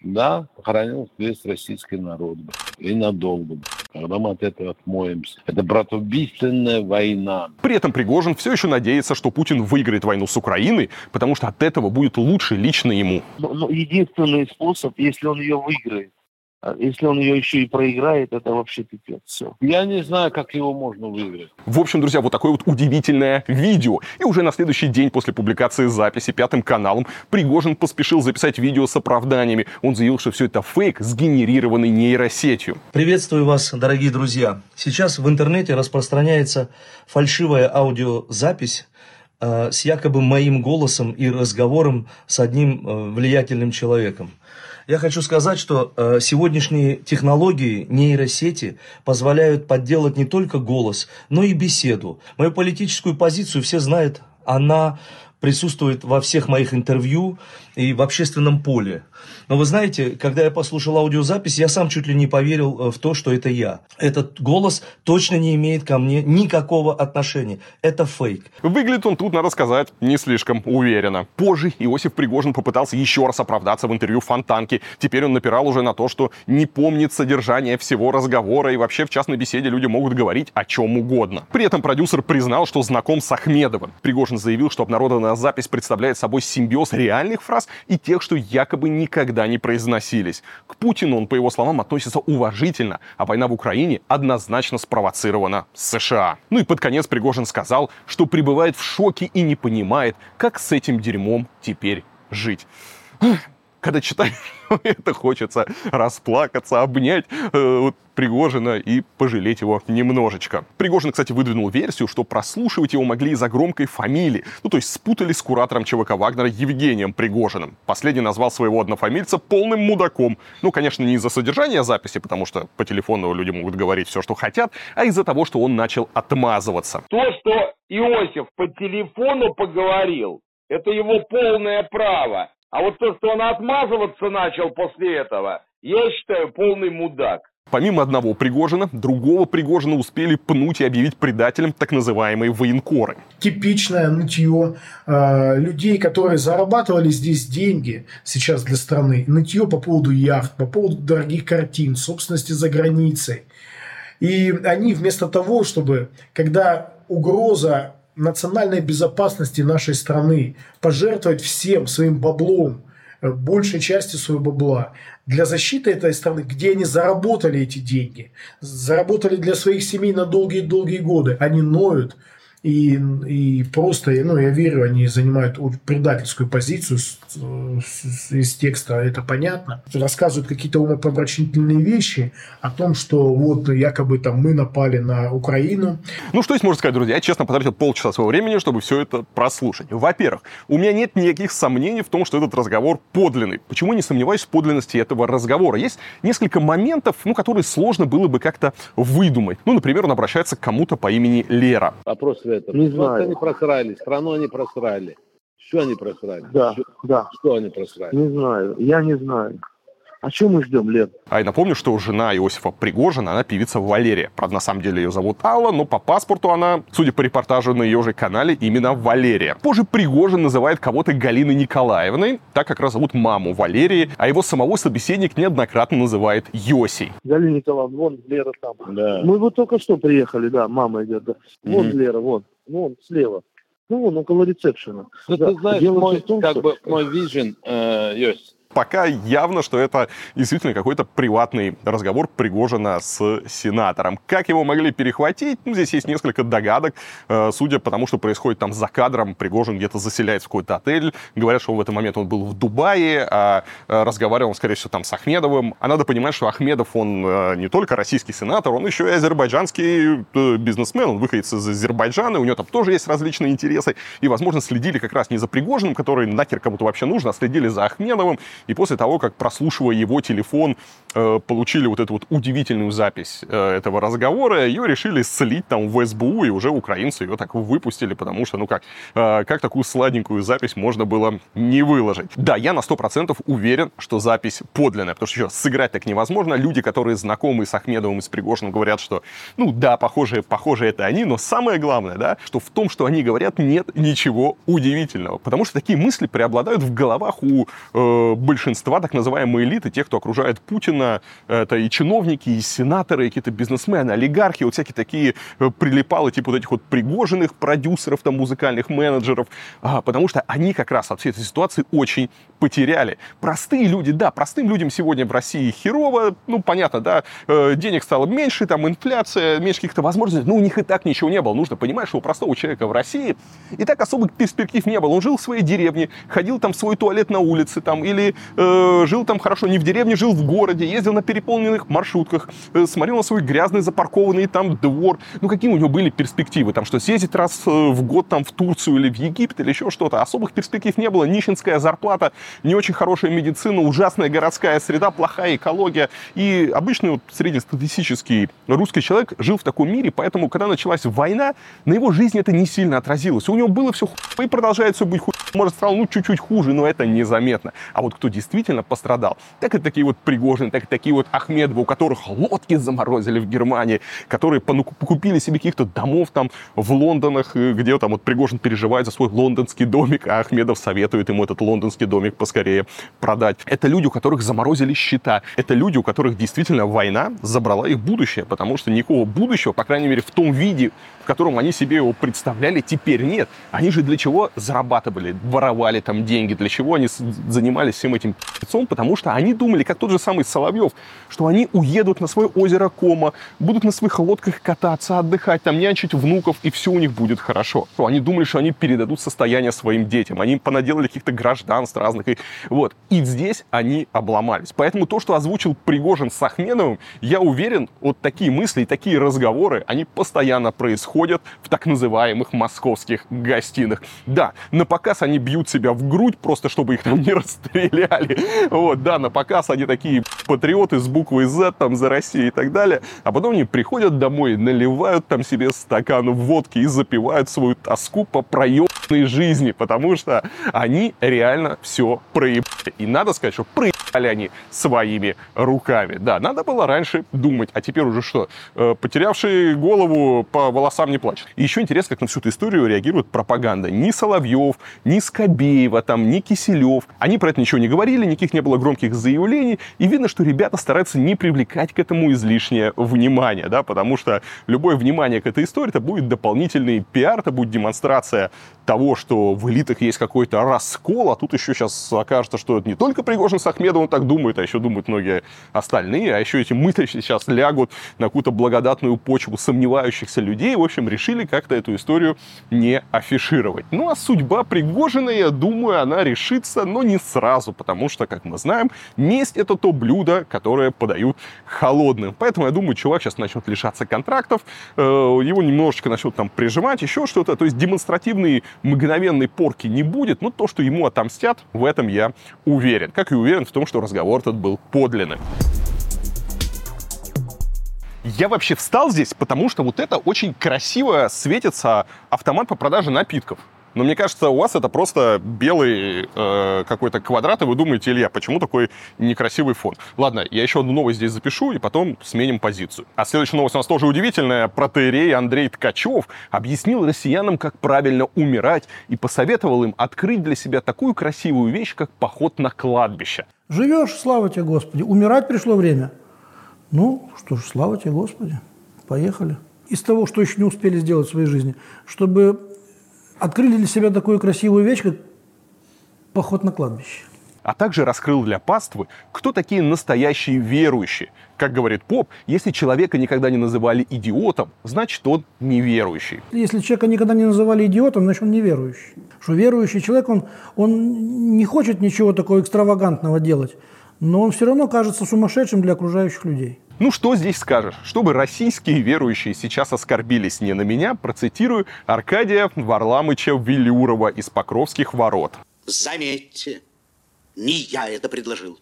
Да, похоронил весь российский народ. И надолго. Когда мы от этого отмоемся. Это братоубийственная война. При этом Пригожин все еще надеется, что Путин выиграет войну с Украиной, потому что от этого будет лучше лично ему. Но, но единственный способ, если он ее выиграет, а если он ее еще и проиграет, это вообще пипец. Все. Я не знаю, как его можно выиграть. В общем, друзья, вот такое вот удивительное видео. И уже на следующий день после публикации записи Пятым каналом Пригожин поспешил записать видео с оправданиями. Он заявил, что все это фейк, сгенерированный нейросетью. Приветствую вас, дорогие друзья. Сейчас в интернете распространяется фальшивая аудиозапись э, с якобы моим голосом и разговором с одним э, влиятельным человеком. Я хочу сказать, что э, сегодняшние технологии нейросети позволяют подделать не только голос, но и беседу. Мою политическую позицию все знают, она присутствует во всех моих интервью и в общественном поле. Но вы знаете, когда я послушал аудиозапись, я сам чуть ли не поверил э, в то, что это я. Этот голос точно не имеет ко мне никакого отношения. Это фейк. Выглядит он тут, надо сказать, не слишком уверенно. Позже Иосиф Пригожин попытался еще раз оправдаться в интервью Фонтанки. Теперь он напирал уже на то, что не помнит содержание всего разговора и вообще в частной беседе люди могут говорить о чем угодно. При этом продюсер признал, что знаком с Ахмедовым. Пригожин заявил, что обнародованная запись представляет собой симбиоз реальных фраз и тех, что якобы никогда не произносились. К Путину он, по его словам, относится уважительно, а война в Украине однозначно спровоцирована США. Ну и под конец Пригожин сказал, что пребывает в шоке и не понимает, как с этим дерьмом теперь жить когда читаешь это, хочется расплакаться, обнять э, вот, Пригожина и пожалеть его немножечко. Пригожин, кстати, выдвинул версию, что прослушивать его могли из-за громкой фамилии. Ну, то есть спутали с куратором ЧВК Вагнера Евгением Пригожиным. Последний назвал своего однофамильца полным мудаком. Ну, конечно, не из-за содержания записи, потому что по телефону люди могут говорить все, что хотят, а из-за того, что он начал отмазываться. То, что Иосиф по телефону поговорил, это его полное право. А вот то, что он отмазываться начал после этого, я считаю полный мудак. Помимо одного Пригожина, другого Пригожина успели пнуть и объявить предателем так называемые военкоры. Типичное нытье э, людей, которые зарабатывали здесь деньги сейчас для страны. Нытье по поводу яхт, по поводу дорогих картин, собственности за границей. И они вместо того, чтобы, когда угроза национальной безопасности нашей страны, пожертвовать всем своим баблом, э, большей части своего бабла. Для защиты этой страны, где они заработали эти деньги, заработали для своих семей на долгие-долгие годы, они ноют, и, и просто, ну, я верю, они занимают предательскую позицию с, с, из текста, это понятно. Рассказывают какие-то умопомрачительные вещи о том, что вот якобы там мы напали на Украину. Ну, что здесь можно сказать, друзья? Я, честно, потратил полчаса своего времени, чтобы все это прослушать. Во-первых, у меня нет никаких сомнений в том, что этот разговор подлинный. Почему не сомневаюсь в подлинности этого разговора? Есть несколько моментов, ну, которые сложно было бы как-то выдумать. Ну, например, он обращается к кому-то по имени Лера. Вопрос этом. Не Просто знаю. они просрали, страну они просрали. Что они просрали? Да, Что, да. что они просрали? Не знаю, я не знаю. А что мы ждем, Лен? А я напомню, что жена Иосифа Пригожина, она певица Валерия. Правда, на самом деле ее зовут Алла, но по паспорту она, судя по репортажу на ее же канале, именно Валерия. Позже Пригожин называет кого-то Галиной Николаевной, так как раз зовут маму Валерии, а его самого собеседник неоднократно называет Йосей. Галина Николаевна, вон Лера там. Да. Мы вот только что приехали, да, мама идет, да. Вон Мгм. Лера, вон, вон, слева. Ну, вон, около ресепшена. Ну, Да. ты знаешь, Дело мой, том, как что- бы, мой вижен, э, есть. Пока явно, что это действительно какой-то приватный разговор Пригожина с сенатором. Как его могли перехватить? Ну, здесь есть несколько догадок. Э, Судя по тому, что происходит там за кадром, Пригожин где-то заселяется в какой-то отель. Говорят, что в этот момент он был в Дубае, а э, разговаривал он, скорее всего, там с Ахмедовым. А надо понимать, что Ахмедов, он э, не только российский сенатор, он еще и азербайджанский бизнесмен. Он выходит из Азербайджана, у него там тоже есть различные интересы. И, возможно, следили как раз не за Пригожиным, который нахер кому-то вообще нужен, а следили за Ахмедовым. И после того, как, прослушивая его телефон, э, получили вот эту вот удивительную запись э, этого разговора, ее решили слить там в СБУ, и уже украинцы ее так выпустили, потому что, ну как, э, как такую сладенькую запись можно было не выложить. Да, я на 100% уверен, что запись подлинная, потому что еще сыграть так невозможно. Люди, которые знакомы с Ахмедовым и с Пригожиным, говорят, что, ну да, похоже, похоже это они, но самое главное, да, что в том, что они говорят, нет ничего удивительного, потому что такие мысли преобладают в головах у э, большинства так называемой элиты, тех, кто окружает Путина, это и чиновники, и сенаторы, и какие-то бизнесмены, олигархи, вот всякие такие э, прилипалы, типа вот этих вот пригоженных продюсеров, там, музыкальных менеджеров, а, потому что они как раз от всей этой ситуации очень потеряли. Простые люди, да, простым людям сегодня в России херово, ну, понятно, да, э, денег стало меньше, там, инфляция, меньше каких-то возможностей, но у них и так ничего не было. Нужно понимать, что у простого человека в России и так особых перспектив не было. Он жил в своей деревне, ходил там в свой туалет на улице, там, или э, жил там хорошо не в деревне, жил в городе, ездил на переполненных маршрутках, э, смотрел на свой грязный запаркованный там двор. Ну, какие у него были перспективы? Там, что съездить раз э, в год там в Турцию или в Египет или еще что-то. Особых перспектив не было. Нищенская зарплата, не очень хорошая медицина, ужасная городская среда, плохая экология. И обычный вот среднестатистический русский человек жил в таком мире, поэтому, когда началась война, на его жизнь это не сильно отразилось. У него было все хуй, и продолжает все быть хуй. Может, стало ну, чуть-чуть хуже, но это незаметно. А вот кто действительно пострадал, так это такие вот Пригожины, так и такие вот Ахмедовы, у которых лодки заморозили в Германии, которые покупили себе каких-то домов там в Лондонах, э, где там вот Пригожин переживает за свой лондонский домик, а Ахмедов советует ему этот лондонский домик поскорее продать. Это люди, у которых заморозили счета. Это люди, у которых действительно война забрала их будущее, потому что никакого будущего, по крайней мере, в том виде, в котором они себе его представляли, теперь нет. Они же для чего зарабатывали, воровали там деньги, для чего они занимались всем этим пи***цом, потому что они думали, как тот же самый Соловьев, что они уедут на свое озеро Кома, будут на своих лодках кататься, отдыхать, там нянчить внуков, и все у них будет хорошо. Что Они думали, что они передадут состояние своим детям, они понаделали каких-то гражданств разных, и вот. И здесь они обломались. Поэтому то, что озвучил Пригожин с Ахмедовым, я уверен, вот такие мысли и такие разговоры, они постоянно происходят в так называемых московских гостиных. Да, на показ они бьют себя в грудь, просто чтобы их там не расстреляли. Вот, да, на показ они такие патриоты с буквой Z, там, за Россию и так далее. А потом они приходят домой, наливают там себе стакан водки и запивают свою тоску по проебанной жизни, потому что они реально все проебали. И надо сказать, что проебали они своими руками. Да, надо было раньше думать, а теперь уже что? Э, потерявший голову по волосам не плачет. И еще интересно, как на всю эту историю реагирует пропаганда. Ни Соловьев, ни Скобеева, там, ни Киселев. Они про это ничего не говорили, никаких не было громких заявлений. И видно, что ребята стараются не привлекать к этому излишнее внимание, да, потому что любое внимание к этой истории, это будет дополнительный пиар, это будет демонстрация того, что в элитах есть какой-то раскол, а тут еще сейчас окажется, что это не только Пригожин с Ахмедовым так думают, а еще думают многие остальные, а еще эти мысли сейчас лягут на какую-то благодатную почву сомневающихся людей. В общем, решили как-то эту историю не афишировать. Ну, а судьба Пригожина, я думаю, она решится, но не сразу, потому что, как мы знаем, месть — это то блюдо, которое подают холодным. Поэтому, я думаю, чувак сейчас начнет лишаться контрактов, э, его немножечко начнут там прижимать, еще что-то. То есть демонстративный мгновенной порки не будет, но то, что ему отомстят, в этом я уверен. Как и уверен в том, что разговор этот был подлинным. Я вообще встал здесь, потому что вот это очень красиво светится автомат по продаже напитков. Но мне кажется, у вас это просто белый э, какой-то квадрат, и вы думаете, Илья, почему такой некрасивый фон? Ладно, я еще одну новость здесь запишу, и потом сменим позицию. А следующая новость у нас тоже удивительная. Протеерей Андрей Ткачев объяснил россиянам, как правильно умирать, и посоветовал им открыть для себя такую красивую вещь, как поход на кладбище. Живешь, слава тебе, Господи. Умирать пришло время. Ну, что ж, слава тебе, Господи. Поехали. Из того, что еще не успели сделать в своей жизни, чтобы открыли для себя такую красивую вещь, как поход на кладбище. А также раскрыл для паствы, кто такие настоящие верующие. Как говорит поп, если человека никогда не называли идиотом, значит он неверующий. Если человека никогда не называли идиотом, значит он неверующий. Что верующий человек, он, он не хочет ничего такого экстравагантного делать, но он все равно кажется сумасшедшим для окружающих людей. Ну что здесь скажешь? Чтобы российские верующие сейчас оскорбились не на меня, процитирую Аркадия Варламыча Велюрова из Покровских ворот. Заметьте, не я это предложил.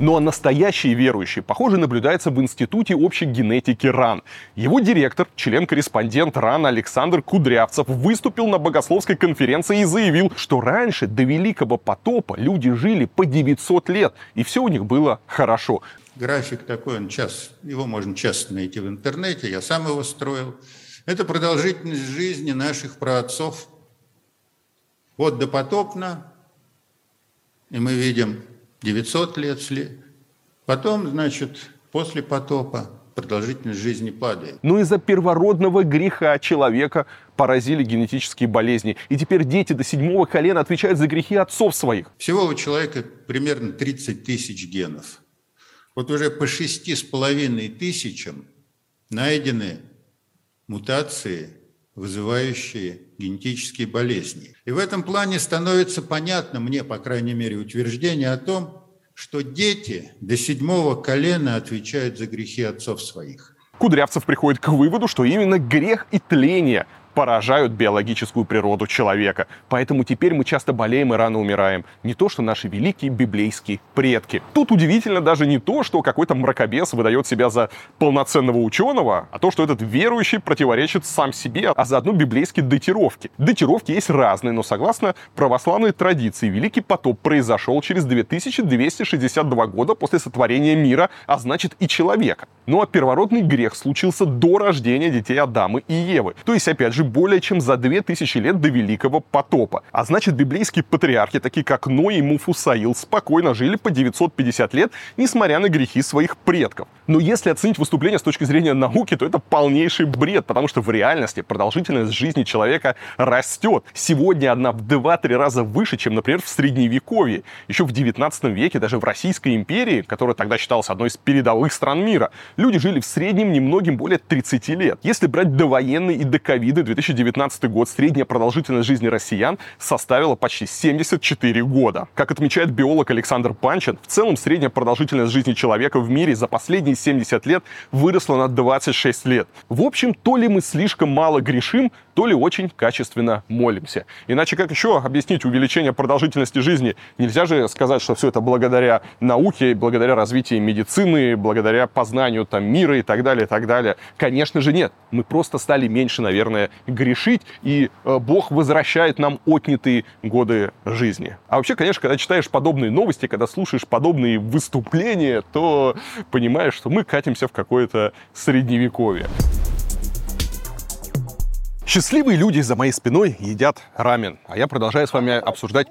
Ну а настоящие верующие, похоже, наблюдаются в Институте общей генетики РАН. Его директор, член-корреспондент РАН Александр Кудрявцев выступил на богословской конференции и заявил, что раньше до Великого потопа люди жили по 900 лет, и все у них было хорошо. График такой, он час, его можно часто найти в интернете, я сам его строил. Это продолжительность жизни наших праотцов от допотопно, и мы видим 900 лет след. Потом, значит, после потопа продолжительность жизни падает. Но из-за первородного греха человека поразили генетические болезни. И теперь дети до седьмого колена отвечают за грехи отцов своих. Всего у человека примерно 30 тысяч генов. Вот уже по шести с половиной тысячам найдены мутации, вызывающие генетические болезни. И в этом плане становится понятно мне, по крайней мере, утверждение о том, что дети до седьмого колена отвечают за грехи отцов своих. Кудрявцев приходит к выводу, что именно грех и тление поражают биологическую природу человека. Поэтому теперь мы часто болеем и рано умираем. Не то, что наши великие библейские предки. Тут удивительно даже не то, что какой-то мракобес выдает себя за полноценного ученого, а то, что этот верующий противоречит сам себе, а заодно библейские датировки. Датировки есть разные, но согласно православной традиции, Великий потоп произошел через 2262 года после сотворения мира, а значит и человека. Ну а первородный грех случился до рождения детей Адама и Евы. То есть, опять же, же более чем за 2000 лет до Великого потопа. А значит, библейские патриархи, такие как Ной и Муфусаил, спокойно жили по 950 лет, несмотря на грехи своих предков. Но если оценить выступление с точки зрения науки, то это полнейший бред, потому что в реальности продолжительность жизни человека растет. Сегодня она в 2-3 раза выше, чем, например, в Средневековье. Еще в 19 веке, даже в Российской империи, которая тогда считалась одной из передовых стран мира, люди жили в среднем немногим более 30 лет. Если брать довоенный и до ковида 2019 год средняя продолжительность жизни россиян составила почти 74 года. Как отмечает биолог Александр Панчин, в целом средняя продолжительность жизни человека в мире за последние 70 лет выросла на 26 лет. В общем, то ли мы слишком мало грешим, то ли очень качественно молимся. Иначе как еще объяснить увеличение продолжительности жизни? Нельзя же сказать, что все это благодаря науке, благодаря развитию медицины, благодаря познанию там, мира и так далее, и так далее. Конечно же нет. Мы просто стали меньше, наверное, грешить, и э, Бог возвращает нам отнятые годы жизни. А вообще, конечно, когда читаешь подобные новости, когда слушаешь подобные выступления, то понимаешь, что мы катимся в какое-то средневековье. Счастливые люди за моей спиной едят рамен, а я продолжаю с вами обсуждать.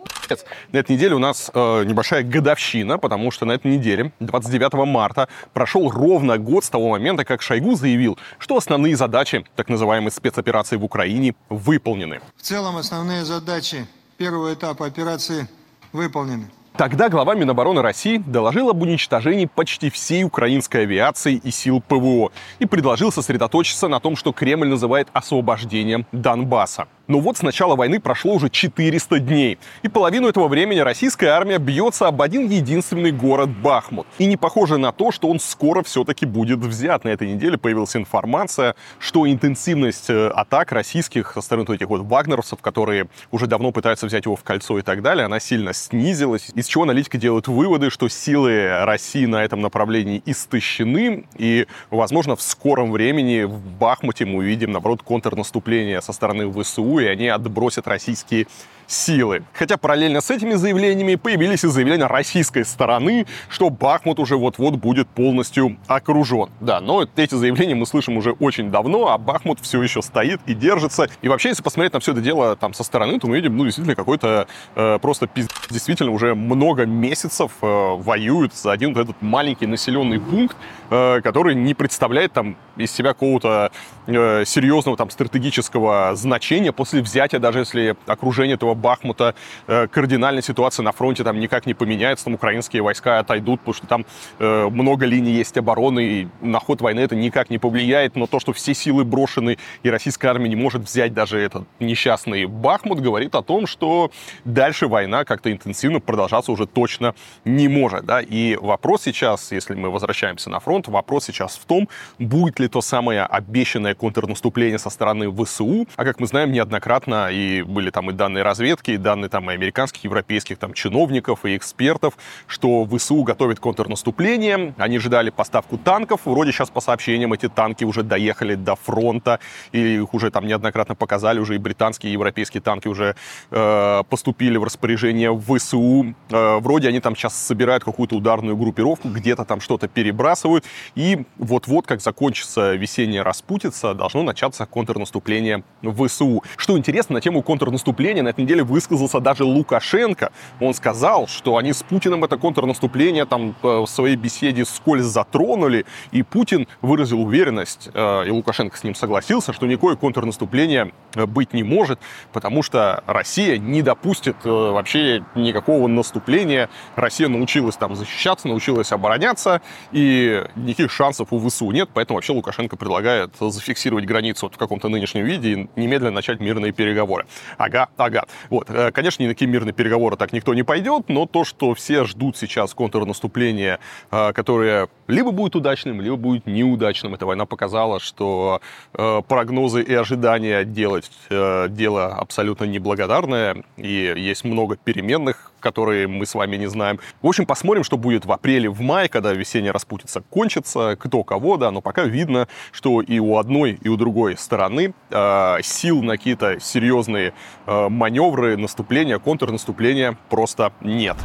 На этой неделе у нас э, небольшая годовщина, потому что на этой неделе, 29 марта, прошел ровно год с того момента, как Шойгу заявил, что основные задачи так называемой спецоперации в Украине выполнены. В целом основные задачи первого этапа операции выполнены. Тогда глава Минобороны России доложил об уничтожении почти всей украинской авиации и сил ПВО и предложил сосредоточиться на том, что Кремль называет освобождением Донбасса. Но вот с начала войны прошло уже 400 дней, и половину этого времени российская армия бьется об один единственный город Бахмут. И не похоже на то, что он скоро все-таки будет взят. На этой неделе появилась информация, что интенсивность э, атак российских со стороны этих вот вагнеровцев, которые уже давно пытаются взять его в кольцо и так далее, она сильно снизилась. Из чего аналитики делают выводы, что силы России на этом направлении истощены, и, возможно, в скором времени в Бахмуте мы увидим, наоборот, контрнаступление со стороны ВСУ, и они отбросят российские силы. Хотя параллельно с этими заявлениями появились и заявления российской стороны, что Бахмут уже вот-вот будет полностью окружен. Да, но эти заявления мы слышим уже очень давно, а Бахмут все еще стоит и держится. И вообще, если посмотреть на все это дело там со стороны, то мы видим, ну, действительно, какой-то э, просто пиз... действительно уже много месяцев э, воюют за один вот этот маленький населенный пункт, который не представляет там из себя какого-то э, серьезного там стратегического значения после взятия, даже если окружение этого Бахмута э, кардинальная ситуация на фронте там никак не поменяется, там украинские войска отойдут, потому что там э, много линий есть обороны, и на ход войны это никак не повлияет, но то, что все силы брошены, и российская армия не может взять даже этот несчастный Бахмут, говорит о том, что дальше война как-то интенсивно продолжаться уже точно не может, да, и вопрос сейчас, если мы возвращаемся на фронт, вопрос сейчас в том, будет ли то самое обещанное контрнаступление со стороны ВСУ, а как мы знаем неоднократно, и были там и данные разведки, и данные там и американских, европейских там чиновников и экспертов, что ВСУ готовит контрнаступление, они ждали поставку танков, вроде сейчас по сообщениям эти танки уже доехали до фронта, и их уже там неоднократно показали, уже и британские, и европейские танки уже э, поступили в распоряжение ВСУ, э, вроде они там сейчас собирают какую-то ударную группировку, где-то там что-то перебрасывают, и вот-вот, как закончится весенняя распутица, должно начаться контрнаступление ВСУ. Что интересно, на тему контрнаступления на этой неделе деле высказался даже Лукашенко. Он сказал, что они с Путиным это контрнаступление там э, в своей беседе скользь затронули, и Путин выразил уверенность, э, и Лукашенко с ним согласился, что никакое контрнаступление э, быть не может, потому что Россия не допустит вообще никакого наступления. Россия научилась там защищаться, научилась обороняться, и никаких шансов у ВСУ нет, поэтому вообще Лукашенко предлагает зафиксировать границу вот в каком-то нынешнем виде и немедленно начать мирные переговоры. Ага, ага. Вот. Э, конечно, ни на какие мирные переговоры так никто не пойдет, но то, что все ждут сейчас контрнаступления, э, которое либо будет удачным, либо будет неудачным. Эта война показала, что э, прогнозы и ожидания делать дело абсолютно неблагодарное, и есть много переменных, которые мы с вами не знаем. В общем, посмотрим, что будет в апреле, в мае, когда весенняя распутица кончится, кто кого, да, но пока видно, что и у одной, и у другой стороны э, сил на какие-то серьезные э, маневры, наступления, контрнаступления просто нет.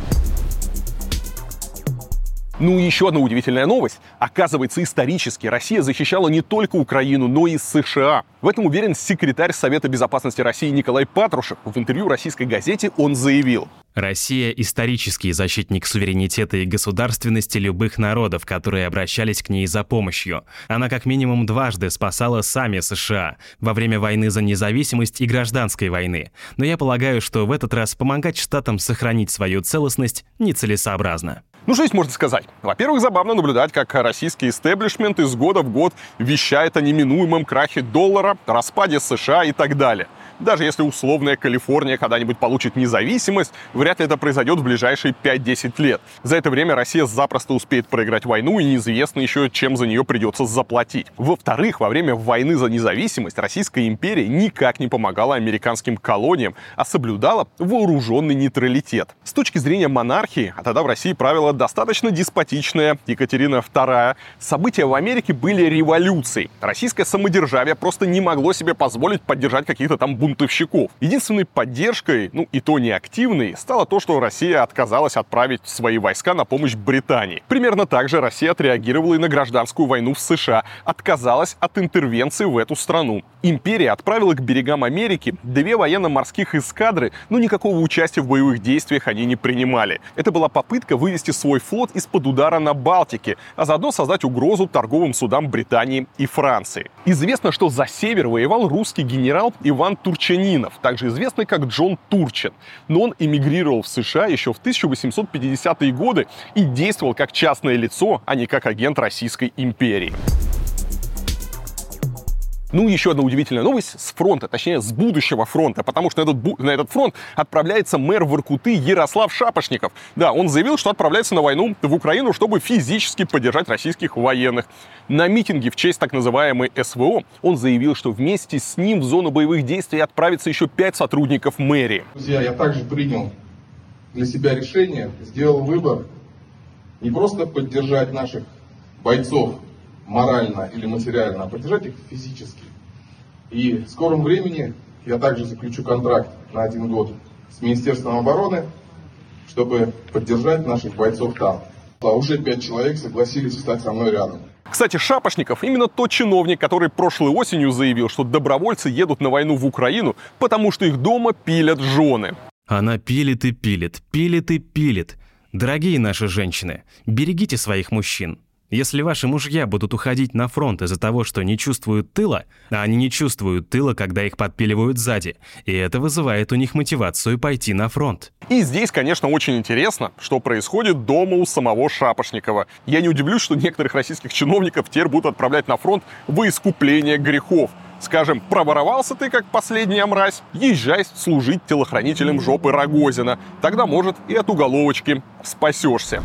Ну и еще одна удивительная новость. Оказывается, исторически Россия защищала не только Украину, но и США. В этом уверен секретарь Совета Безопасности России Николай Патрушев. В интервью российской газете он заявил. Россия – исторический защитник суверенитета и государственности любых народов, которые обращались к ней за помощью. Она как минимум дважды спасала сами США во время войны за независимость и гражданской войны. Но я полагаю, что в этот раз помогать штатам сохранить свою целостность нецелесообразно. Ну, что здесь можно сказать? Во-первых, забавно наблюдать, как российский истеблишмент из года в год вещает о неминуемом крахе доллара, распаде США и так далее. Даже если условная Калифорния когда-нибудь получит независимость, вряд ли это произойдет в ближайшие 5-10 лет. За это время Россия запросто успеет проиграть войну, и неизвестно еще, чем за нее придется заплатить. Во-вторых, во время войны за независимость Российская империя никак не помогала американским колониям, а соблюдала вооруженный нейтралитет. С точки зрения монархии, а тогда в России правила достаточно деспотичная Екатерина II, события в Америке были революцией. Российское самодержавие просто не могло себе позволить поддержать каких-то там бунтовщиков. Единственной поддержкой, ну и то не активной, стало то, что Россия отказалась отправить свои войска на помощь Британии. Примерно так же Россия отреагировала и на гражданскую войну в США, отказалась от интервенции в эту страну. Империя отправила к берегам Америки две военно-морских эскадры, но никакого участия в боевых действиях они не принимали. Это была попытка вывести свой флот из-под удара на Балтике, а заодно создать угрозу торговым судам Британии и Франции. Известно, что за север воевал русский генерал Иван Турчанинов, также известный как Джон Турчин. Но он эмигрировал в США еще в 1850-е годы и действовал как частное лицо, а не как агент Российской империи. Ну, еще одна удивительная новость с фронта, точнее, с будущего фронта, потому что на этот, на этот фронт отправляется мэр Воркуты Ярослав Шапошников. Да, он заявил, что отправляется на войну в Украину, чтобы физически поддержать российских военных. На митинге в честь так называемой СВО он заявил, что вместе с ним в зону боевых действий отправится еще пять сотрудников мэрии. Друзья, я также принял для себя решение, сделал выбор не просто поддержать наших бойцов морально или материально, а поддержать их физически. И в скором времени я также заключу контракт на один год с Министерством обороны, чтобы поддержать наших бойцов там. А уже пять человек согласились встать со мной рядом. Кстати, Шапошников именно тот чиновник, который прошлой осенью заявил, что добровольцы едут на войну в Украину, потому что их дома пилят жены. Она пилит и пилит, пилит и пилит. Дорогие наши женщины, берегите своих мужчин. Если ваши мужья будут уходить на фронт из-за того, что не чувствуют тыла, а они не чувствуют тыла, когда их подпиливают сзади, и это вызывает у них мотивацию пойти на фронт. И здесь, конечно, очень интересно, что происходит дома у самого Шапошникова. Я не удивлюсь, что некоторых российских чиновников теперь будут отправлять на фронт во искупление грехов. Скажем, проворовался ты как последняя мразь, езжай служить телохранителем жопы Рогозина. Тогда, может, и от уголовочки спасешься.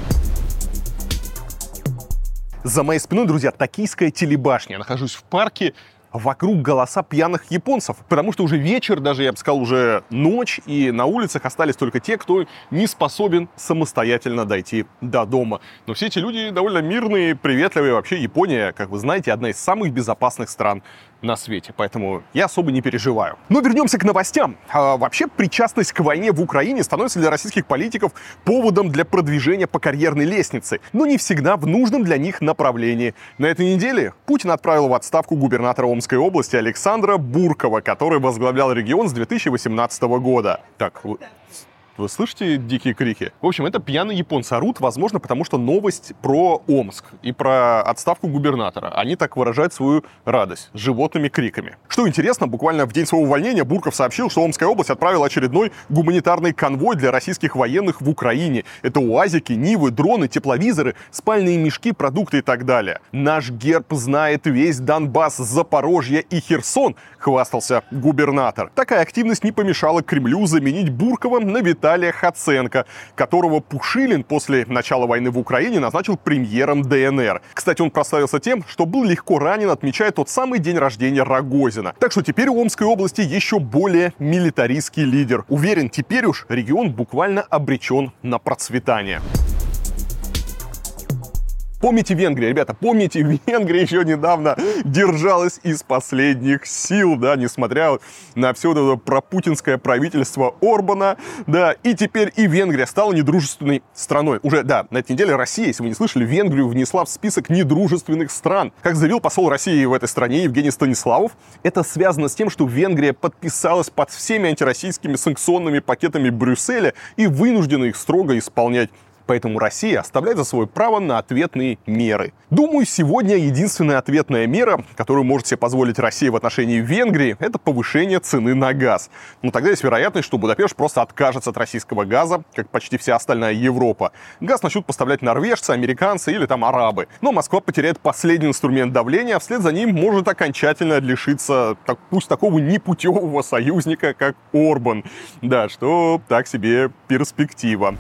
За моей спиной, друзья, токийская телебашня. Я нахожусь в парке, вокруг голоса пьяных японцев, потому что уже вечер, даже я бы сказал, уже ночь, и на улицах остались только те, кто не способен самостоятельно дойти до дома. Но все эти люди довольно мирные, приветливые. Вообще Япония, как вы знаете, одна из самых безопасных стран на свете, поэтому я особо не переживаю. Но вернемся к новостям. А, вообще, причастность к войне в Украине становится для российских политиков поводом для продвижения по карьерной лестнице, но не всегда в нужном для них направлении. На этой неделе Путин отправил в отставку губернатора Омской области Александра Буркова, который возглавлял регион с 2018 года. Так, вы слышите дикие крики? В общем, это пьяные японцы орут, возможно, потому что новость про Омск и про отставку губернатора. Они так выражают свою радость животными криками. Что интересно, буквально в день своего увольнения Бурков сообщил, что Омская область отправила очередной гуманитарный конвой для российских военных в Украине. Это уазики, нивы, дроны, тепловизоры, спальные мешки, продукты и так далее. Наш герб знает весь Донбасс, Запорожье и Херсон, хвастался губернатор. Такая активность не помешала Кремлю заменить Буркова на Виталия Виталия Хаценко, которого Пушилин после начала войны в Украине назначил премьером ДНР. Кстати, он прославился тем, что был легко ранен, отмечая тот самый день рождения Рогозина. Так что теперь у Омской области еще более милитаристский лидер. Уверен, теперь уж регион буквально обречен на процветание. Помните Венгрию, ребята, помните, Венгрия еще недавно держалась из последних сил, да, несмотря на все это пропутинское правительство Орбана, да, и теперь и Венгрия стала недружественной страной. Уже, да, на этой неделе Россия, если вы не слышали, Венгрию внесла в список недружественных стран. Как заявил посол России в этой стране Евгений Станиславов, это связано с тем, что Венгрия подписалась под всеми антироссийскими санкционными пакетами Брюсселя и вынуждена их строго исполнять. Поэтому Россия оставляет за собой право на ответные меры. Думаю, сегодня единственная ответная мера, которую может себе позволить Россия в отношении Венгрии, это повышение цены на газ. Но тогда есть вероятность, что Будапешт просто откажется от российского газа, как почти вся остальная Европа. Газ начнут поставлять норвежцы, американцы или там арабы. Но Москва потеряет последний инструмент давления, а вслед за ним может окончательно лишиться, так, пусть такого непутевого союзника, как Орбан. Да, что так себе перспектива.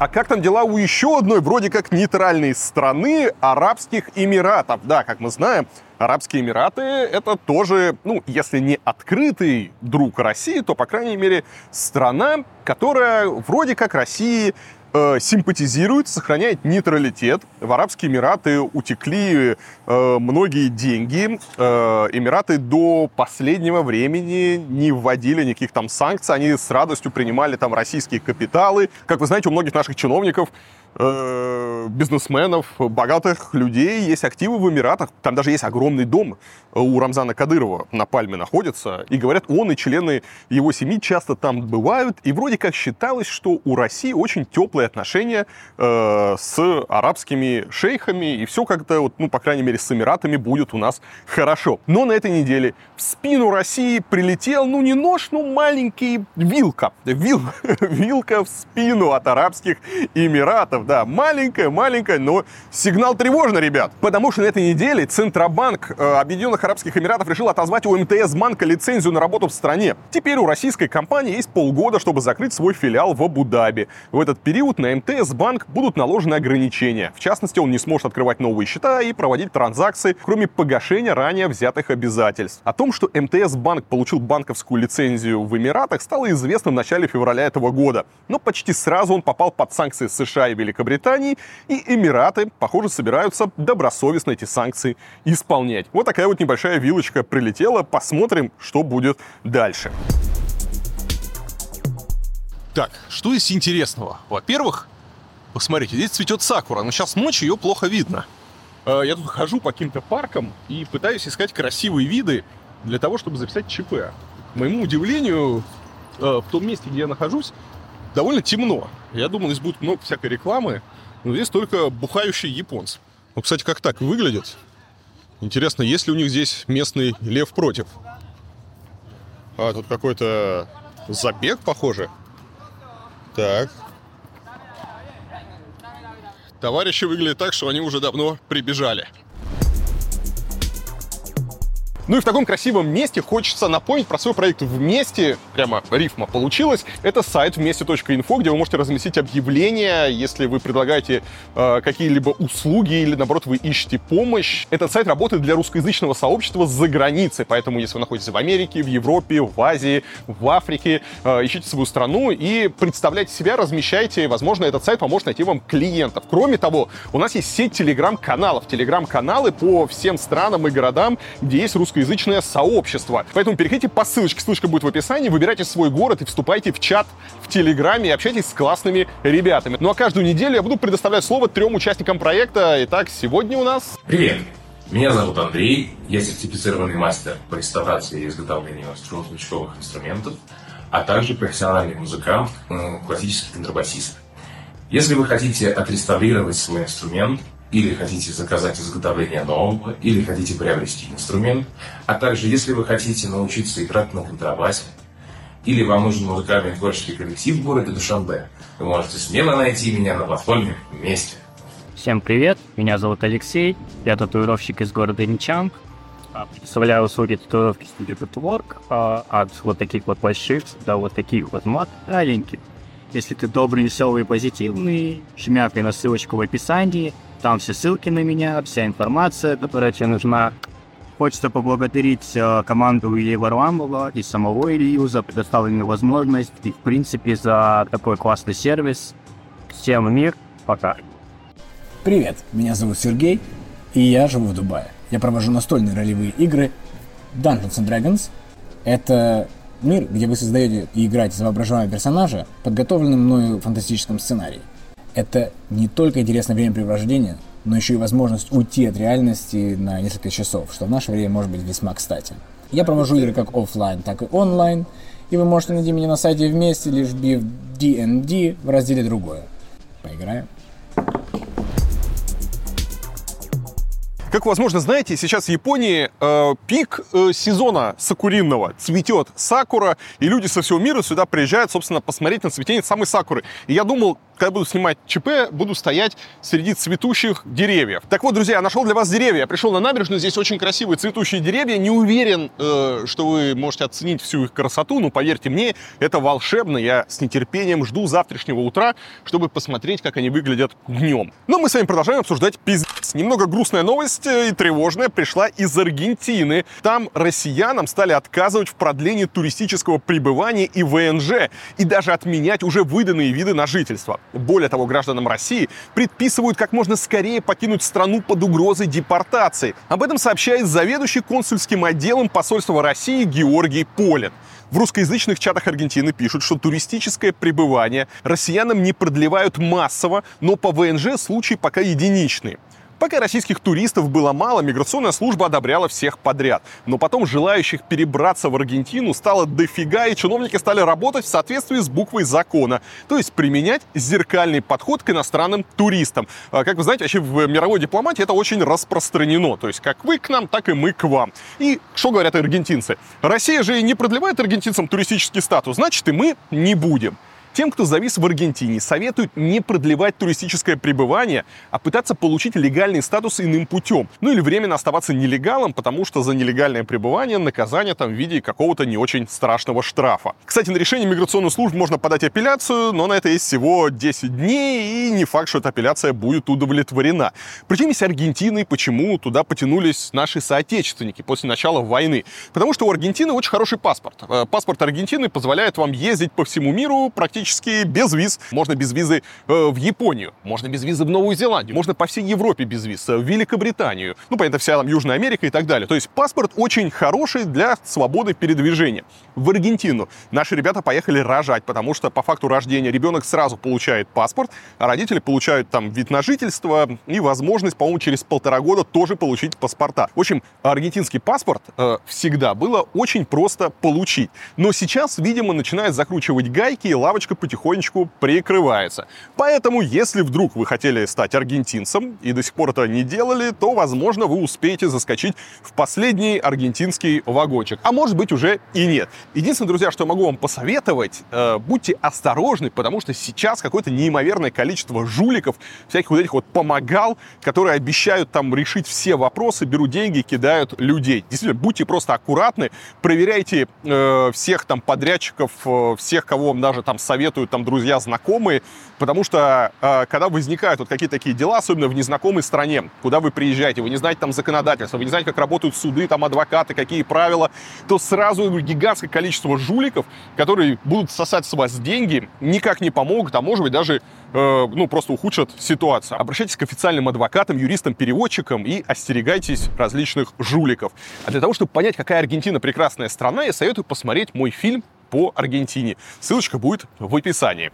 А как там дела у еще одной вроде как нейтральной страны Арабских Эмиратов? Да, как мы знаем, Арабские Эмираты — это тоже, ну, если не открытый друг России, то, по крайней мере, страна, которая вроде как России э, симпатизирует, сохраняет нейтралитет. В Арабские Эмираты утекли э, многие деньги. Э, Эмираты до последнего времени не вводили никаких там санкций. Они с радостью принимали там российские капиталы. Как вы знаете, у многих наших чиновников бизнесменов, богатых людей есть активы в Эмиратах. Там даже есть огромный дом у Рамзана Кадырова на Пальме находится. И говорят, он и члены его семьи часто там бывают. И вроде как считалось, что у России очень теплые отношения э, с арабскими шейхами. И все как-то, вот, ну, по крайней мере, с Эмиратами будет у нас хорошо. Но на этой неделе в спину России прилетел, ну, не нож, ну, маленький вилка. Вил, вилка в спину от Арабских Эмиратов. Да, маленькая-маленькая, но сигнал тревожный, ребят. Потому что на этой неделе Центробанк э, Объединенных Арабских Эмиратов решил отозвать у МТС банка лицензию на работу в стране. Теперь у российской компании есть полгода, чтобы закрыть свой филиал в Абу-Даби. В этот период на МТС банк будут наложены ограничения. В частности, он не сможет открывать новые счета и проводить транзакции, кроме погашения ранее взятых обязательств. О том, что МТС банк получил банковскую лицензию в Эмиратах, стало известно в начале февраля этого года. Но почти сразу он попал под санкции США и Великобритании, и Эмираты, похоже, собираются добросовестно эти санкции исполнять. Вот такая вот небольшая вилочка прилетела. Посмотрим, что будет дальше. Так, что есть интересного? Во-первых, посмотрите, здесь цветет сакура, но сейчас ночью ее плохо видно. Э, Я тут хожу по каким-то паркам и пытаюсь искать красивые виды для того, чтобы записать ЧП. К моему удивлению, э, в том месте, где я нахожусь, довольно темно. Я думал, здесь будет много всякой рекламы, но здесь только бухающие японцы. Ну, кстати, как так выглядит? Интересно, есть ли у них здесь местный лев против? А, тут какой-то забег, похоже. Так. Товарищи выглядят так, что они уже давно прибежали. Ну и в таком красивом месте хочется напомнить про свой проект «Вместе». Прямо рифма получилась. Это сайт вместе.инфо, где вы можете разместить объявления, если вы предлагаете э, какие-либо услуги или, наоборот, вы ищете помощь. Этот сайт работает для русскоязычного сообщества за границей, поэтому если вы находитесь в Америке, в Европе, в Азии, в Африке, э, ищите свою страну и представляйте себя, размещайте. Возможно, этот сайт поможет найти вам клиентов. Кроме того, у нас есть сеть телеграм-каналов. Телеграм-каналы по всем странам и городам, где есть русскоязычные русскоязычное сообщество. Поэтому переходите по ссылочке, ссылочка будет в описании, выбирайте свой город и вступайте в чат в Телеграме и общайтесь с классными ребятами. Ну а каждую неделю я буду предоставлять слово трем участникам проекта. Итак, сегодня у нас... Привет! Меня зовут Андрей, я сертифицированный мастер по реставрации и изготовлению струнно-звучковых инструментов, а также профессиональный музыкант, классический контрабасист. Если вы хотите отреставрировать свой инструмент, или хотите заказать изготовление нового, или хотите приобрести инструмент, а также если вы хотите научиться играть на контрабасе, или вам нужен музыкальный творческий коллектив в городе Душанбе, вы можете смело найти меня на платформе «Вместе». Всем привет, меня зовут Алексей, я татуировщик из города Ничанг. Представляю услуги татуировки студии Татуворк от вот таких вот больших до вот таких вот маленьких. Если ты добрый, веселый, позитивный, жмякай на ссылочку в описании, там все ссылки на меня, вся информация, которая тебе нужна. Хочется поблагодарить э, команду Ильи Варламова и самого Илью за предоставленную возможность и, в принципе, за такой классный сервис. Всем мир, пока. Привет, меня зовут Сергей, и я живу в Дубае. Я провожу настольные ролевые игры Dungeons and Dragons. Это мир, где вы создаете и играете за воображаемого персонажа, подготовленным мною фантастическом сценарии. Это не только интересное времяпрепровождение, но еще и возможность уйти от реальности на несколько часов, что в наше время может быть весьма кстати. Я провожу игры как офлайн, так и онлайн, И вы можете найти меня на сайте вместе, лишь бив DND в разделе «Другое». Поиграем. Как возможно знаете, сейчас в Японии э, пик э, сезона сакуринного. Цветет сакура, и люди со всего мира сюда приезжают, собственно, посмотреть на цветение самой сакуры. И я думал, когда буду снимать ЧП, буду стоять среди цветущих деревьев. Так вот, друзья, я нашел для вас деревья. Я пришел на набережную, здесь очень красивые цветущие деревья. Не уверен, э, что вы можете оценить всю их красоту, но поверьте мне, это волшебно. Я с нетерпением жду завтрашнего утра, чтобы посмотреть, как они выглядят днем. Но мы с вами продолжаем обсуждать пиздец. Немного грустная новость э, и тревожная пришла из Аргентины. Там россиянам стали отказывать в продлении туристического пребывания и ВНЖ, и даже отменять уже выданные виды на жительство. Более того, гражданам России предписывают как можно скорее покинуть страну под угрозой депортации. Об этом сообщает заведующий консульским отделом посольства России Георгий Полин. В русскоязычных чатах Аргентины пишут, что туристическое пребывание россиянам не продлевают массово, но по ВНЖ случаи пока единичные. Пока российских туристов было мало, миграционная служба одобряла всех подряд. Но потом желающих перебраться в Аргентину стало дофига, и чиновники стали работать в соответствии с буквой закона. То есть применять зеркальный подход к иностранным туристам. А, как вы знаете, вообще в мировой дипломатии это очень распространено. То есть как вы к нам, так и мы к вам. И что говорят аргентинцы? Россия же не продлевает аргентинцам туристический статус, значит и мы не будем. Тем, кто завис в Аргентине, советуют не продлевать туристическое пребывание, а пытаться получить легальный статус иным путем. Ну или временно оставаться нелегалом, потому что за нелегальное пребывание наказание там в виде какого-то не очень страшного штрафа. Кстати, на решение миграционной службы можно подать апелляцию, но на это есть всего 10 дней, и не факт, что эта апелляция будет удовлетворена. Причем есть Аргентина, и почему туда потянулись наши соотечественники после начала войны. Потому что у Аргентины очень хороший паспорт. Э, паспорт Аргентины позволяет вам ездить по всему миру практически практически без виз. Можно без визы э, в Японию, можно без визы в Новую Зеландию, можно по всей Европе без виз, э, в Великобританию, ну, понятно, вся там Южная Америка и так далее. То есть паспорт очень хороший для свободы передвижения. В Аргентину наши ребята поехали рожать, потому что по факту рождения ребенок сразу получает паспорт, а родители получают там вид на жительство и возможность, по-моему, через полтора года тоже получить паспорта. В общем, аргентинский паспорт э, всегда было очень просто получить. Но сейчас, видимо, начинают закручивать гайки, и лавочка немножко потихонечку прикрывается. Поэтому, если вдруг вы хотели стать аргентинцем и до сих пор это не делали, то, возможно, вы успеете заскочить в последний аргентинский вагончик. А может быть, уже и нет. Единственное, друзья, что я могу вам посоветовать, э, будьте осторожны, потому что сейчас какое-то неимоверное количество жуликов, всяких вот этих вот помогал, которые обещают там решить все вопросы, берут деньги, кидают людей. Действительно, будьте просто аккуратны, проверяйте э, всех там подрядчиков, э, всех, кого вам даже там советуют советуют там друзья, знакомые, потому что э, когда возникают вот какие-то такие дела, особенно в незнакомой стране, куда вы приезжаете, вы не знаете там законодательство, вы не знаете, как работают суды, там адвокаты, какие правила, то сразу гигантское количество жуликов, которые будут сосать с вас деньги, никак не помогут, а может быть даже э, ну, просто ухудшат ситуацию. Обращайтесь к официальным адвокатам, юристам, переводчикам и остерегайтесь различных жуликов. А для того, чтобы понять, какая Аргентина прекрасная страна, я советую посмотреть мой фильм по Аргентине. Ссылочка будет в описании.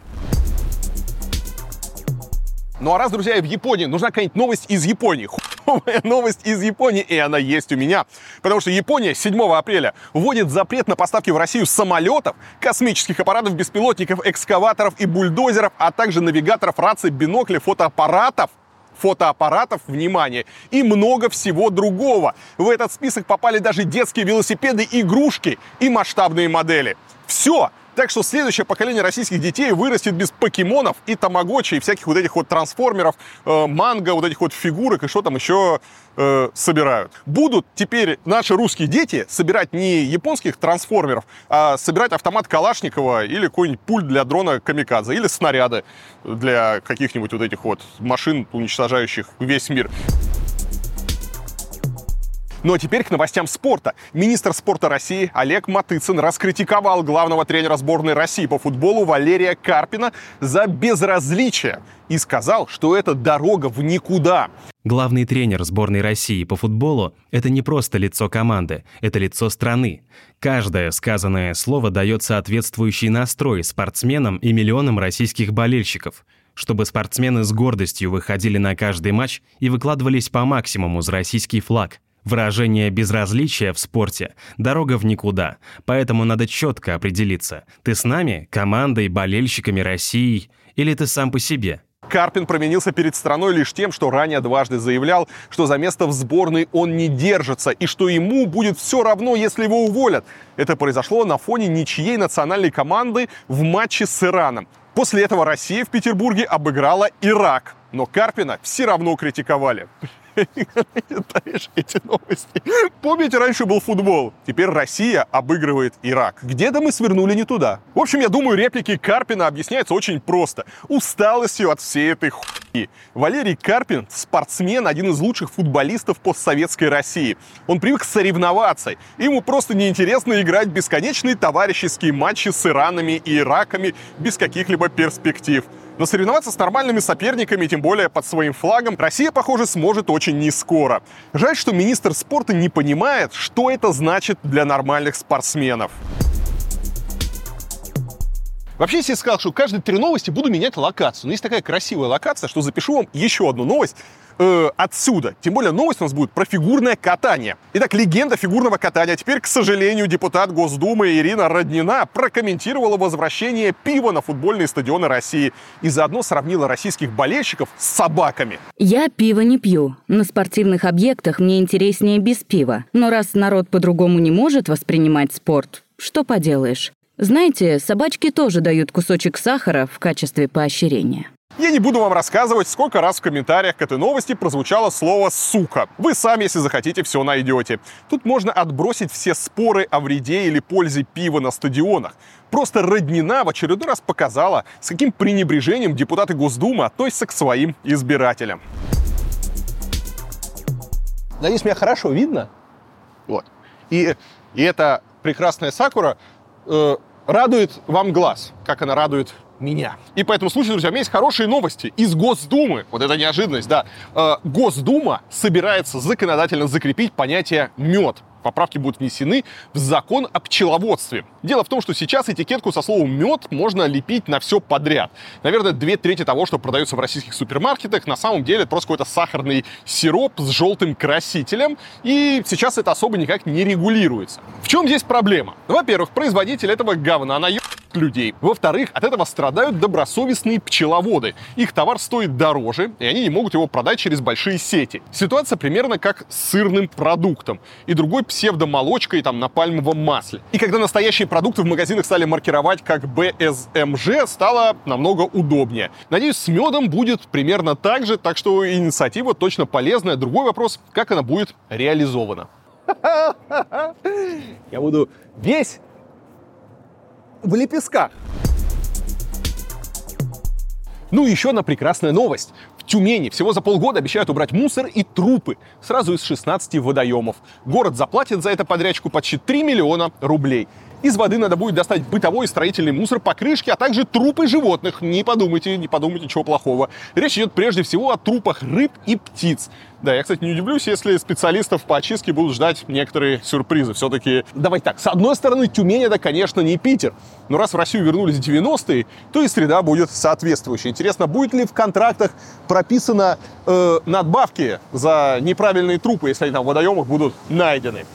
Ну а раз, друзья, в Японии нужна какая-нибудь новость из Японии, хуевая новость из Японии, и она есть у меня. Потому что Япония 7 апреля вводит запрет на поставки в Россию самолетов, космических аппаратов, беспилотников, экскаваторов и бульдозеров, а также навигаторов, раций, биноклей, фотоаппаратов фотоаппаратов, внимание, и много всего другого. В этот список попали даже детские велосипеды, игрушки и масштабные модели. Все. Так что следующее поколение российских детей вырастет без покемонов и тамагочи, и всяких вот этих вот трансформеров, э, манго, вот этих вот фигурок и что там еще э, собирают. Будут теперь наши русские дети собирать не японских трансформеров, а собирать автомат Калашникова или какой-нибудь пульт для дрона Камикадзе, или снаряды для каких-нибудь вот этих вот машин, уничтожающих весь мир. Ну а теперь к новостям спорта. Министр спорта России Олег Матыцын раскритиковал главного тренера сборной России по футболу Валерия Карпина за безразличие и сказал, что это дорога в никуда. Главный тренер сборной России по футболу – это не просто лицо команды, это лицо страны. Каждое сказанное слово дает соответствующий настрой спортсменам и миллионам российских болельщиков – чтобы спортсмены с гордостью выходили на каждый матч и выкладывались по максимуму за российский флаг. Выражение безразличия в спорте – дорога в никуда. Поэтому надо четко определиться. Ты с нами, командой, болельщиками России, или ты сам по себе? Карпин променился перед страной лишь тем, что ранее дважды заявлял, что за место в сборной он не держится и что ему будет все равно, если его уволят. Это произошло на фоне ничьей национальной команды в матче с Ираном. После этого Россия в Петербурге обыграла Ирак, но Карпина все равно критиковали читаешь эти новости. Помните, раньше был футбол, теперь Россия обыгрывает Ирак. Где-то мы свернули не туда. В общем, я думаю, реплики Карпина объясняются очень просто. Усталостью от всей этой хуйни. Валерий Карпин – спортсмен, один из лучших футболистов постсоветской России. Он привык соревноваться. Ему просто неинтересно играть бесконечные товарищеские матчи с Иранами и Ираками без каких-либо перспектив. Но соревноваться с нормальными соперниками, тем более под своим флагом, Россия, похоже, сможет очень не скоро. Жаль, что министр спорта не понимает, что это значит для нормальных спортсменов. Вообще, я сказал, что каждые три новости буду менять локацию. Но есть такая красивая локация, что запишу вам еще одну новость э, отсюда. Тем более новость у нас будет про фигурное катание. Итак, легенда фигурного катания. Теперь, к сожалению, депутат Госдумы Ирина Роднина прокомментировала возвращение пива на футбольные стадионы России и заодно сравнила российских болельщиков с собаками. Я пиво не пью. На спортивных объектах мне интереснее без пива. Но раз народ по-другому не может воспринимать спорт, что поделаешь? Знаете, собачки тоже дают кусочек сахара в качестве поощрения. Я не буду вам рассказывать, сколько раз в комментариях к этой новости прозвучало слово «сука». Вы сами, если захотите, все найдете. Тут можно отбросить все споры о вреде или пользе пива на стадионах. Просто Роднина в очередной раз показала, с каким пренебрежением депутаты Госдумы относятся к своим избирателям. Надеюсь, меня хорошо видно. Вот. И, и эта прекрасная сакура э, радует вам глаз, как она радует меня. И по этому случаю, друзья, у меня есть хорошие новости из Госдумы. Вот это неожиданность, да. Э, Госдума собирается законодательно закрепить понятие «мед» поправки будут внесены в закон о пчеловодстве. Дело в том, что сейчас этикетку со словом «мед» можно лепить на все подряд. Наверное, две трети того, что продается в российских супермаркетах, на самом деле это просто какой-то сахарный сироп с желтым красителем, и сейчас это особо никак не регулируется. В чем здесь проблема? Во-первых, производитель этого говна наеб людей. Во-вторых, от этого страдают добросовестные пчеловоды. Их товар стоит дороже, и они не могут его продать через большие сети. Ситуация примерно как с сырным продуктом и другой псевдомолочкой там на пальмовом масле. И когда настоящие продукты в магазинах стали маркировать как БСМЖ, стало намного удобнее. Надеюсь, с медом будет примерно так же, так что инициатива точно полезная. Другой вопрос, как она будет реализована. Я буду весь в лепестках. Ну и еще одна прекрасная новость. В Тюмени всего за полгода обещают убрать мусор и трупы сразу из 16 водоемов. Город заплатит за это подрядчику почти 3 миллиона рублей. Из воды надо будет достать бытовой и строительный мусор, покрышки, а также трупы животных. Не подумайте, не подумайте, чего плохого. Речь идет прежде всего о трупах рыб и птиц. Да, я, кстати, не удивлюсь, если специалистов по очистке будут ждать некоторые сюрпризы. Все-таки, давай так, с одной стороны, Тюмень это, конечно, не Питер. Но раз в Россию вернулись 90-е, то и среда будет соответствующая. Интересно, будет ли в контрактах прописано э, надбавки за неправильные трупы, если они там в водоемах будут найдены?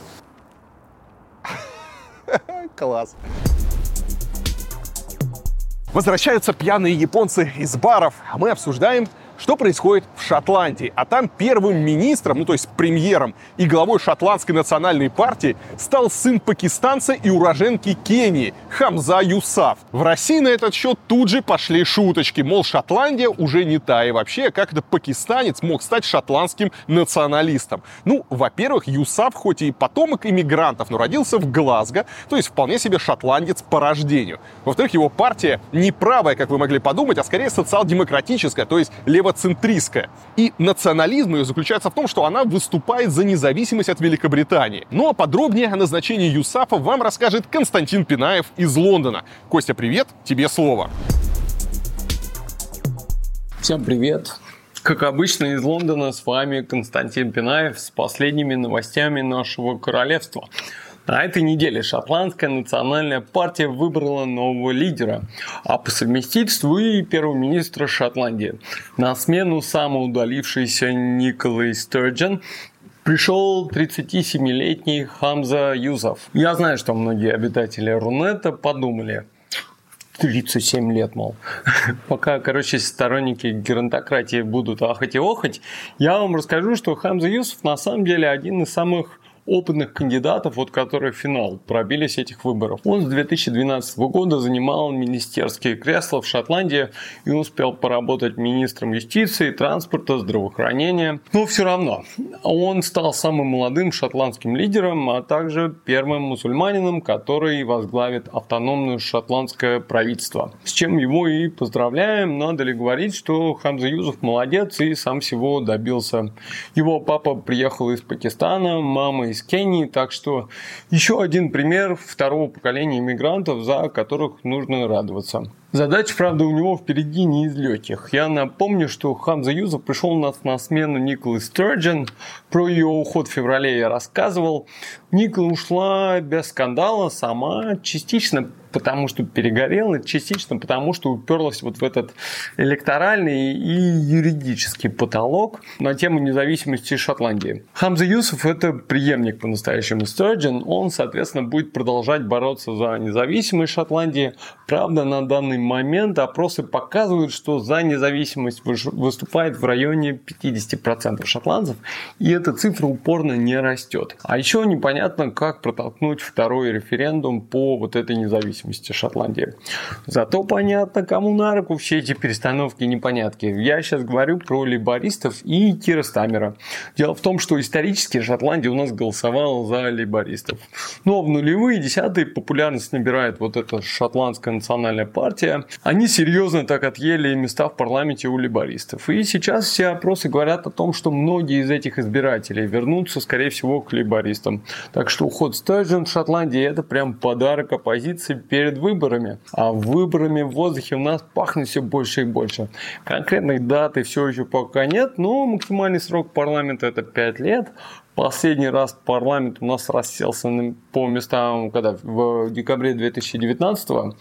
Класс. Возвращаются пьяные японцы из баров, а мы обсуждаем что происходит в Шотландии. А там первым министром, ну то есть премьером и главой шотландской национальной партии стал сын пакистанца и уроженки Кении Хамза Юсаф. В России на этот счет тут же пошли шуточки, мол, Шотландия уже не та. И вообще, как это пакистанец мог стать шотландским националистом? Ну, во-первых, Юсаф хоть и потомок иммигрантов, но родился в Глазго, то есть вполне себе шотландец по рождению. Во-вторых, его партия не правая, как вы могли подумать, а скорее социал-демократическая, то есть лево левоцентристская. И национализм ее заключается в том, что она выступает за независимость от Великобритании. Ну а подробнее о назначении Юсафа вам расскажет Константин Пинаев из Лондона. Костя, привет, тебе слово. Всем привет. Как обычно, из Лондона с вами Константин Пинаев с последними новостями нашего королевства. На этой неделе шотландская национальная партия выбрала нового лидера, а по совместительству и первого министра Шотландии. На смену самоудалившийся Николай Стерджен пришел 37-летний Хамза Юзов. Я знаю, что многие обитатели Рунета подумали, 37 лет, мол. Пока, короче, сторонники геронтократии будут ахать и охать, я вам расскажу, что Хамза Юсов на самом деле один из самых опытных кандидатов, вот которые в финал пробились этих выборов. Он с 2012 года занимал министерские кресла в Шотландии и успел поработать министром юстиции, транспорта, здравоохранения. Но все равно, он стал самым молодым шотландским лидером, а также первым мусульманином, который возглавит автономное шотландское правительство. С чем его и поздравляем. Надо ли говорить, что Хамза Юзов молодец и сам всего добился. Его папа приехал из Пакистана, мама из Кении. Так что еще один пример второго поколения иммигрантов, за которых нужно радоваться. Задача, правда, у него впереди не из легких. Я напомню, что Хамза Юзов пришел у нас на смену Николы Стерджин. Про ее уход в феврале я рассказывал. Никола ушла без скандала сама, частично потому что перегорела, частично потому что уперлась вот в этот электоральный и юридический потолок на тему независимости Шотландии. Хамза Юсов – это преемник по-настоящему Стерджин. Он, соответственно, будет продолжать бороться за независимость Шотландии. Правда, на данный момент опросы показывают, что за независимость выступает в районе 50% шотландцев, и эта цифра упорно не растет. А еще непонятно, как протолкнуть второй референдум по вот этой независимости Шотландии. Зато понятно, кому на руку все эти перестановки и непонятки. Я сейчас говорю про либористов и Кира Стамера. Дело в том, что исторически Шотландия у нас голосовала за либористов. Но в нулевые десятые популярность набирает вот эта шотландская национальная партия, они серьезно так отъели места в парламенте у либористов. И сейчас все опросы говорят о том, что многие из этих избирателей вернутся, скорее всего, к либористам. Так что уход Стерджин в Шотландии – это прям подарок оппозиции перед выборами. А выборами в воздухе у нас пахнет все больше и больше. Конкретной даты все еще пока нет, но максимальный срок парламента – это 5 лет. Последний раз парламент у нас расселся по местам, когда в декабре 2019 года.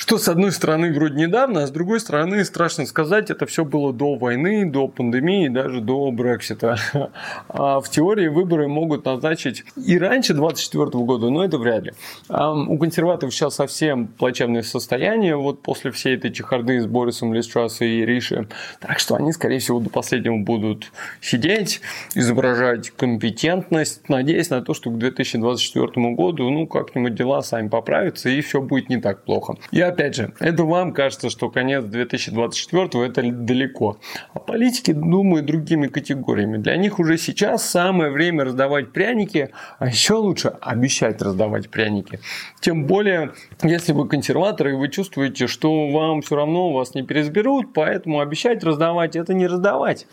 Что, с одной стороны, вроде недавно, а с другой стороны, страшно сказать, это все было до войны, до пандемии, даже до Брексита. А в теории выборы могут назначить и раньше 2024 года, но это вряд ли. А у консерваторов сейчас совсем плачевное состояние, вот после всей этой чехарды с Борисом Листрасом и Риши. Так что они, скорее всего, до последнего будут сидеть, изображать компетентность, надеясь на то, что к 2024 году, ну, как-нибудь дела сами поправятся, и все будет не так плохо. Я опять же, это вам кажется, что конец 2024 это далеко. А политики думают другими категориями. Для них уже сейчас самое время раздавать пряники, а еще лучше обещать раздавать пряники. Тем более, если вы консерваторы, и вы чувствуете, что вам все равно вас не переизберут, поэтому обещать раздавать это не раздавать.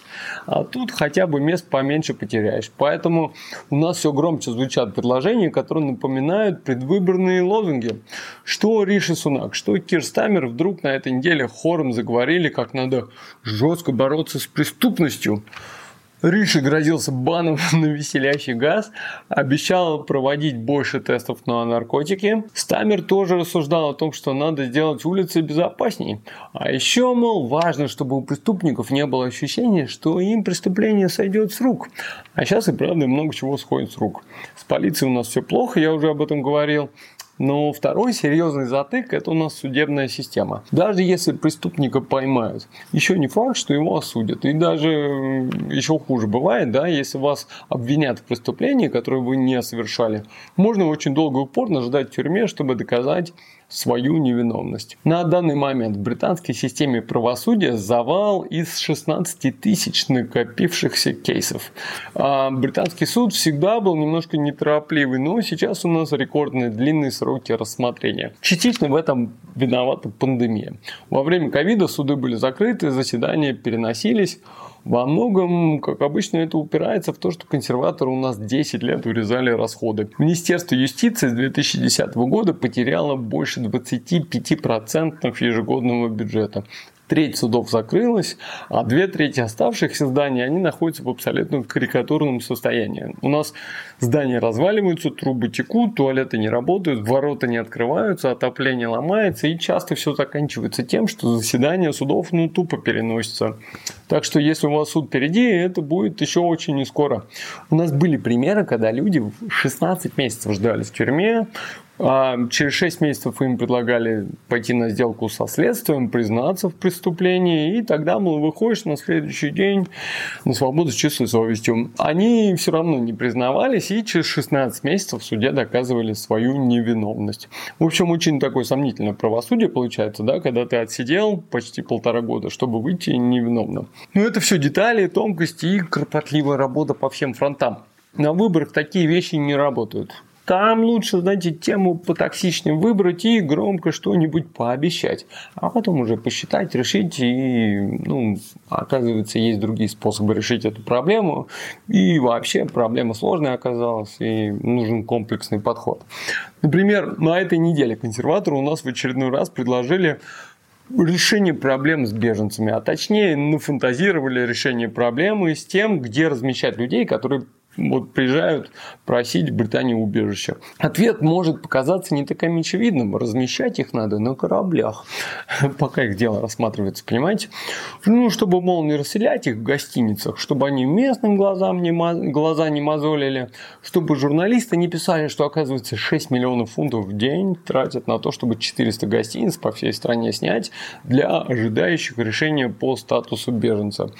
А тут хотя бы мест поменьше потеряешь. Поэтому у нас все громче звучат предложения, которые напоминают предвыборные лозунги. Что Риши Сунак, что Кирстамер вдруг на этой неделе хором заговорили, как надо жестко бороться с преступностью. Риши грозился баном на веселящий газ, обещал проводить больше тестов на наркотики. Стамер тоже рассуждал о том, что надо сделать улицы безопаснее. А еще, мол, важно, чтобы у преступников не было ощущения, что им преступление сойдет с рук. А сейчас и правда много чего сходит с рук. С полицией у нас все плохо, я уже об этом говорил. Но второй серьезный затык – это у нас судебная система. Даже если преступника поймают, еще не факт, что его осудят. И даже еще хуже бывает, да, если вас обвинят в преступлении, которое вы не совершали, можно очень долго и упорно ждать в тюрьме, чтобы доказать свою невиновность. На данный момент в британской системе правосудия завал из 16 тысяч накопившихся кейсов. А британский суд всегда был немножко неторопливый, но сейчас у нас рекордные длинные сроки рассмотрения. Частично в этом виновата пандемия. Во время ковида суды были закрыты, заседания переносились. Во многом, как обычно, это упирается в то, что консерваторы у нас 10 лет урезали расходы. Министерство юстиции с 2010 года потеряло больше 25% ежегодного бюджета. треть судов закрылась, а две трети оставшихся зданий, они находятся в абсолютно карикатурном состоянии. У нас здания разваливаются, трубы текут, туалеты не работают, ворота не открываются, отопление ломается, и часто все заканчивается тем, что заседание судов ну, тупо переносится. Так что если у вас суд впереди, это будет еще очень не скоро. У нас были примеры, когда люди 16 месяцев ждали в тюрьме, а через 6 месяцев им предлагали пойти на сделку со следствием, признаться в преступлении, и тогда, мол, выходишь на следующий день на свободу с чистой совестью. Они все равно не признавались, и через 16 месяцев в суде доказывали свою невиновность. В общем, очень такое сомнительное правосудие получается, да, когда ты отсидел почти полтора года, чтобы выйти невиновным. Но это все детали, тонкости и кропотливая работа по всем фронтам. На выборах такие вещи не работают. Там лучше, знаете, тему потоксичнее выбрать и громко что-нибудь пообещать. А потом уже посчитать, решить. И, ну, оказывается, есть другие способы решить эту проблему. И вообще проблема сложная оказалась. И нужен комплексный подход. Например, на этой неделе консерваторы у нас в очередной раз предложили решение проблем с беженцами, а точнее нафантазировали решение проблемы с тем, где размещать людей, которые вот приезжают просить Британии убежища. Ответ может показаться не таким очевидным. Размещать их надо на кораблях, пока их дело рассматривается, понимаете? Ну, чтобы, мол, не расселять их в гостиницах, чтобы они местным глазам не, глаза не мозолили, чтобы журналисты не писали, что, оказывается, 6 миллионов фунтов в день тратят на то, чтобы 400 гостиниц по всей стране снять для ожидающих решения по статусу беженца.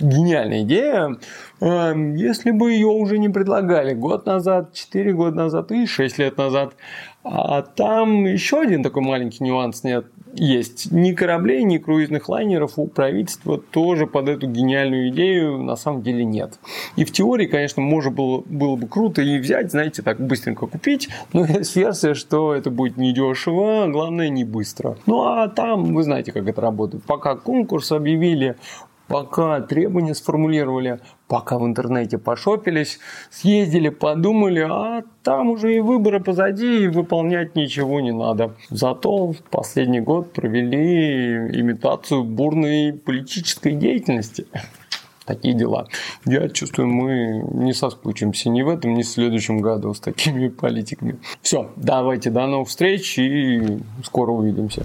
Гениальная идея. Эм, если бы ее уже не предлагали год назад, 4 года назад и 6 лет назад. А там еще один такой маленький нюанс нет. Есть ни кораблей, ни круизных лайнеров у правительства тоже под эту гениальную идею на самом деле нет. И в теории, конечно, можно было, было бы круто и взять, знаете, так быстренько купить, но есть версия, что это будет недешево, главное не быстро. Ну а там, вы знаете, как это работает. Пока конкурс объявили, пока требования сформулировали, пока в интернете пошопились, съездили, подумали, а там уже и выборы позади, и выполнять ничего не надо. Зато в последний год провели имитацию бурной политической деятельности. Такие дела. Я чувствую, мы не соскучимся ни в этом, ни в следующем году с такими политиками. Все, давайте до новых встреч и скоро увидимся.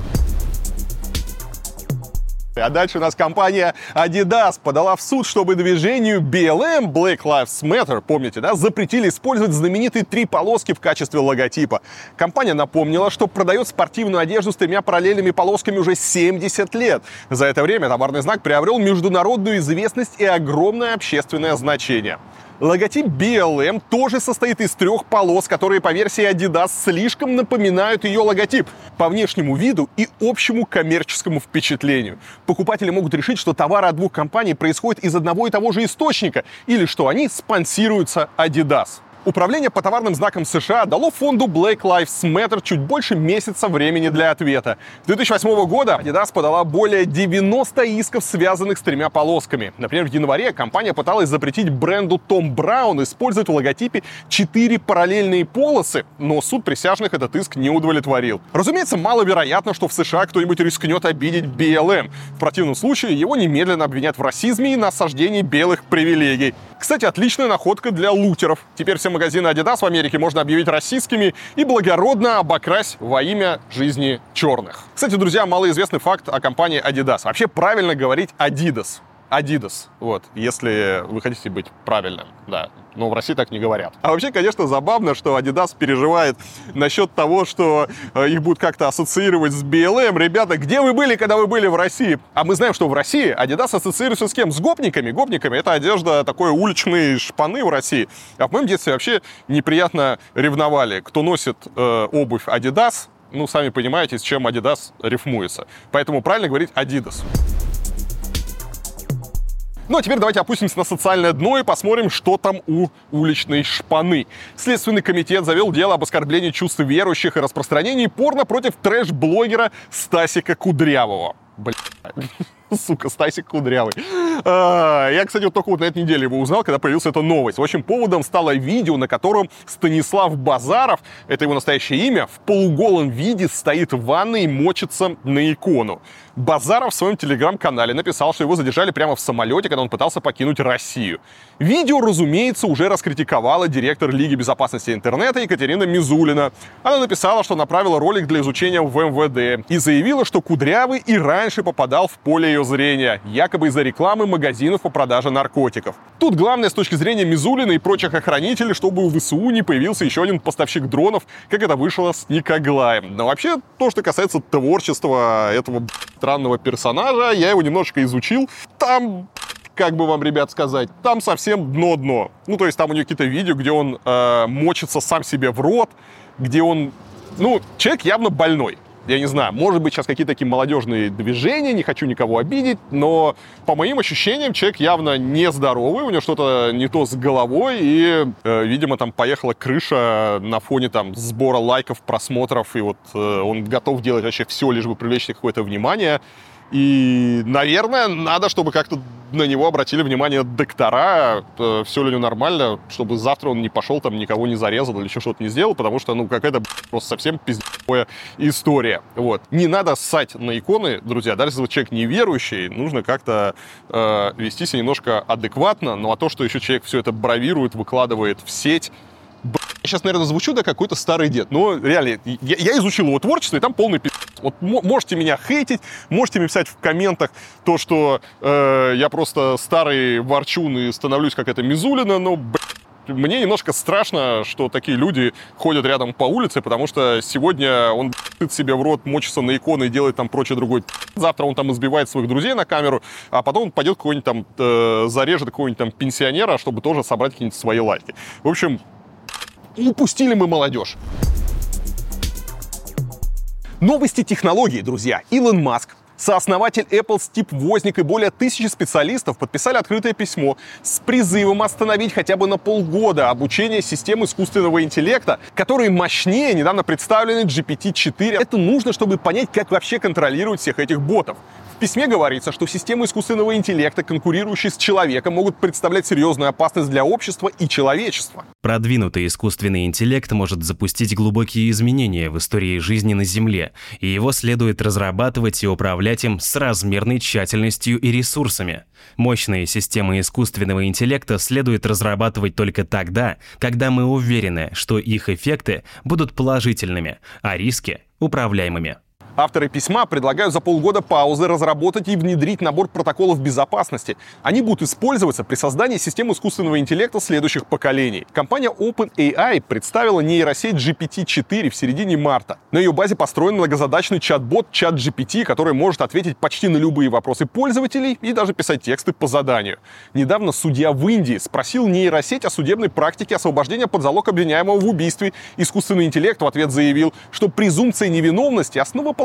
А дальше у нас компания Adidas подала в суд, чтобы движению BLM, Black Lives Matter, помните, да, запретили использовать знаменитые три полоски в качестве логотипа. Компания напомнила, что продает спортивную одежду с тремя параллельными полосками уже 70 лет. За это время товарный знак приобрел международную известность и огромное общественное значение. Логотип BLM тоже состоит из трех полос, которые по версии Adidas слишком напоминают ее логотип по внешнему виду и общему коммерческому впечатлению. Покупатели могут решить, что товары от двух компаний происходят из одного и того же источника или что они спонсируются Adidas. Управление по товарным знакам США дало фонду Black Lives Matter чуть больше месяца времени для ответа. С 2008 года Adidas подала более 90 исков, связанных с тремя полосками. Например, в январе компания пыталась запретить бренду Tom Brown использовать в логотипе четыре параллельные полосы, но суд присяжных этот иск не удовлетворил. Разумеется, маловероятно, что в США кто-нибудь рискнет обидеть BLM. В противном случае его немедленно обвинят в расизме и насаждении белых привилегий. Кстати, отличная находка для лутеров. Теперь все магазины Adidas в Америке можно объявить российскими и благородно обокрасть во имя жизни черных. Кстати, друзья, малоизвестный факт о компании Adidas. Вообще правильно говорить Adidas. Adidas, вот, если вы хотите быть правильным, да. Но в России так не говорят. А вообще, конечно, забавно, что Adidas переживает насчет того, что э, их будут как-то ассоциировать с BLM. Ребята, где вы были, когда вы были в России? А мы знаем, что в России Adidas ассоциируется с кем? С гопниками. Гопниками — это одежда такой уличные шпаны в России. А в моем детстве вообще неприятно ревновали. Кто носит э, обувь Adidas, ну, сами понимаете, с чем Adidas рифмуется. Поэтому правильно говорить Adidas. Ну а теперь давайте опустимся на социальное дно и посмотрим, что там у уличной шпаны. Следственный комитет завел дело об оскорблении чувств верующих и распространении порно против трэш-блогера Стасика Кудрявого. Блин. сука, Стасик Кудрявый. А, Я, кстати, вот только вот на этой неделе его узнал, когда появилась эта новость. В общем, поводом стало видео, на котором Станислав Базаров, это его настоящее имя, в полуголом виде стоит в ванной и мочится на икону. Базаров в своем телеграм-канале написал, что его задержали прямо в самолете, когда он пытался покинуть Россию. Видео, разумеется, уже раскритиковала директор Лиги безопасности интернета Екатерина Мизулина. Она написала, что направила ролик для изучения в МВД и заявила, что Кудрявый и раньше попадал в поле ее зрения, якобы из-за рекламы магазинов по продаже наркотиков. Тут главное с точки зрения Мизулина и прочих охранителей, чтобы у ВСУ не появился еще один поставщик дронов, как это вышло с Никоглаем. Но вообще, то, что касается творчества этого странного персонажа, я его немножко изучил. Там как бы вам, ребят, сказать, там совсем дно-дно. Ну, то есть там у него какие-то видео, где он э, мочится сам себе в рот, где он... Ну, человек явно больной. Я не знаю, может быть, сейчас какие-то такие молодежные движения, не хочу никого обидеть, но по моим ощущениям человек явно нездоровый, у него что-то не то с головой, и, э, видимо, там поехала крыша на фоне там сбора лайков, просмотров, и вот э, он готов делать вообще все, лишь бы привлечь какое-то внимание. И, наверное, надо, чтобы как-то на него обратили внимание доктора, э, все ли у него нормально, чтобы завтра он не пошел там, никого не зарезал или еще что-то не сделал, потому что, ну, какая-то просто совсем пиздец история. Вот. Не надо ссать на иконы, друзья, даже если вы человек неверующий, нужно как-то э, вести себя немножко адекватно, ну, а то, что еще человек все это бравирует, выкладывает в сеть, я сейчас, наверное, звучу, да, какой-то старый дед. Но реально, я, я изучил его творчество, и там полный пи***. Вот можете меня хейтить, можете мне писать в комментах то, что э, я просто старый ворчун и становлюсь как это Мизулина, но, блядь, мне немножко страшно, что такие люди ходят рядом по улице, потому что сегодня он б***т себе в рот, мочится на иконы и делает там прочее другое. Завтра он там избивает своих друзей на камеру, а потом он пойдет какой-нибудь там, э, зарежет какого-нибудь там пенсионера, чтобы тоже собрать какие-нибудь свои лайки. В общем, упустили мы молодежь. Новости технологий, друзья. Илон Маск Сооснователь Apple Стив Возник и более тысячи специалистов подписали открытое письмо с призывом остановить хотя бы на полгода обучение систем искусственного интеллекта, которые мощнее недавно представлены GPT-4. Это нужно, чтобы понять, как вообще контролировать всех этих ботов. В письме говорится, что системы искусственного интеллекта, конкурирующие с человеком, могут представлять серьезную опасность для общества и человечества. Продвинутый искусственный интеллект может запустить глубокие изменения в истории жизни на Земле, и его следует разрабатывать и управлять им с размерной тщательностью и ресурсами. Мощные системы искусственного интеллекта следует разрабатывать только тогда, когда мы уверены, что их эффекты будут положительными, а риски – управляемыми. Авторы письма предлагают за полгода паузы разработать и внедрить набор протоколов безопасности. Они будут использоваться при создании систем искусственного интеллекта следующих поколений. Компания OpenAI представила нейросеть GPT-4 в середине марта. На ее базе построен многозадачный чат-бот ChatGPT, который может ответить почти на любые вопросы пользователей и даже писать тексты по заданию. Недавно судья в Индии спросил нейросеть о судебной практике освобождения под залог обвиняемого в убийстве. Искусственный интеллект в ответ заявил, что презумпция невиновности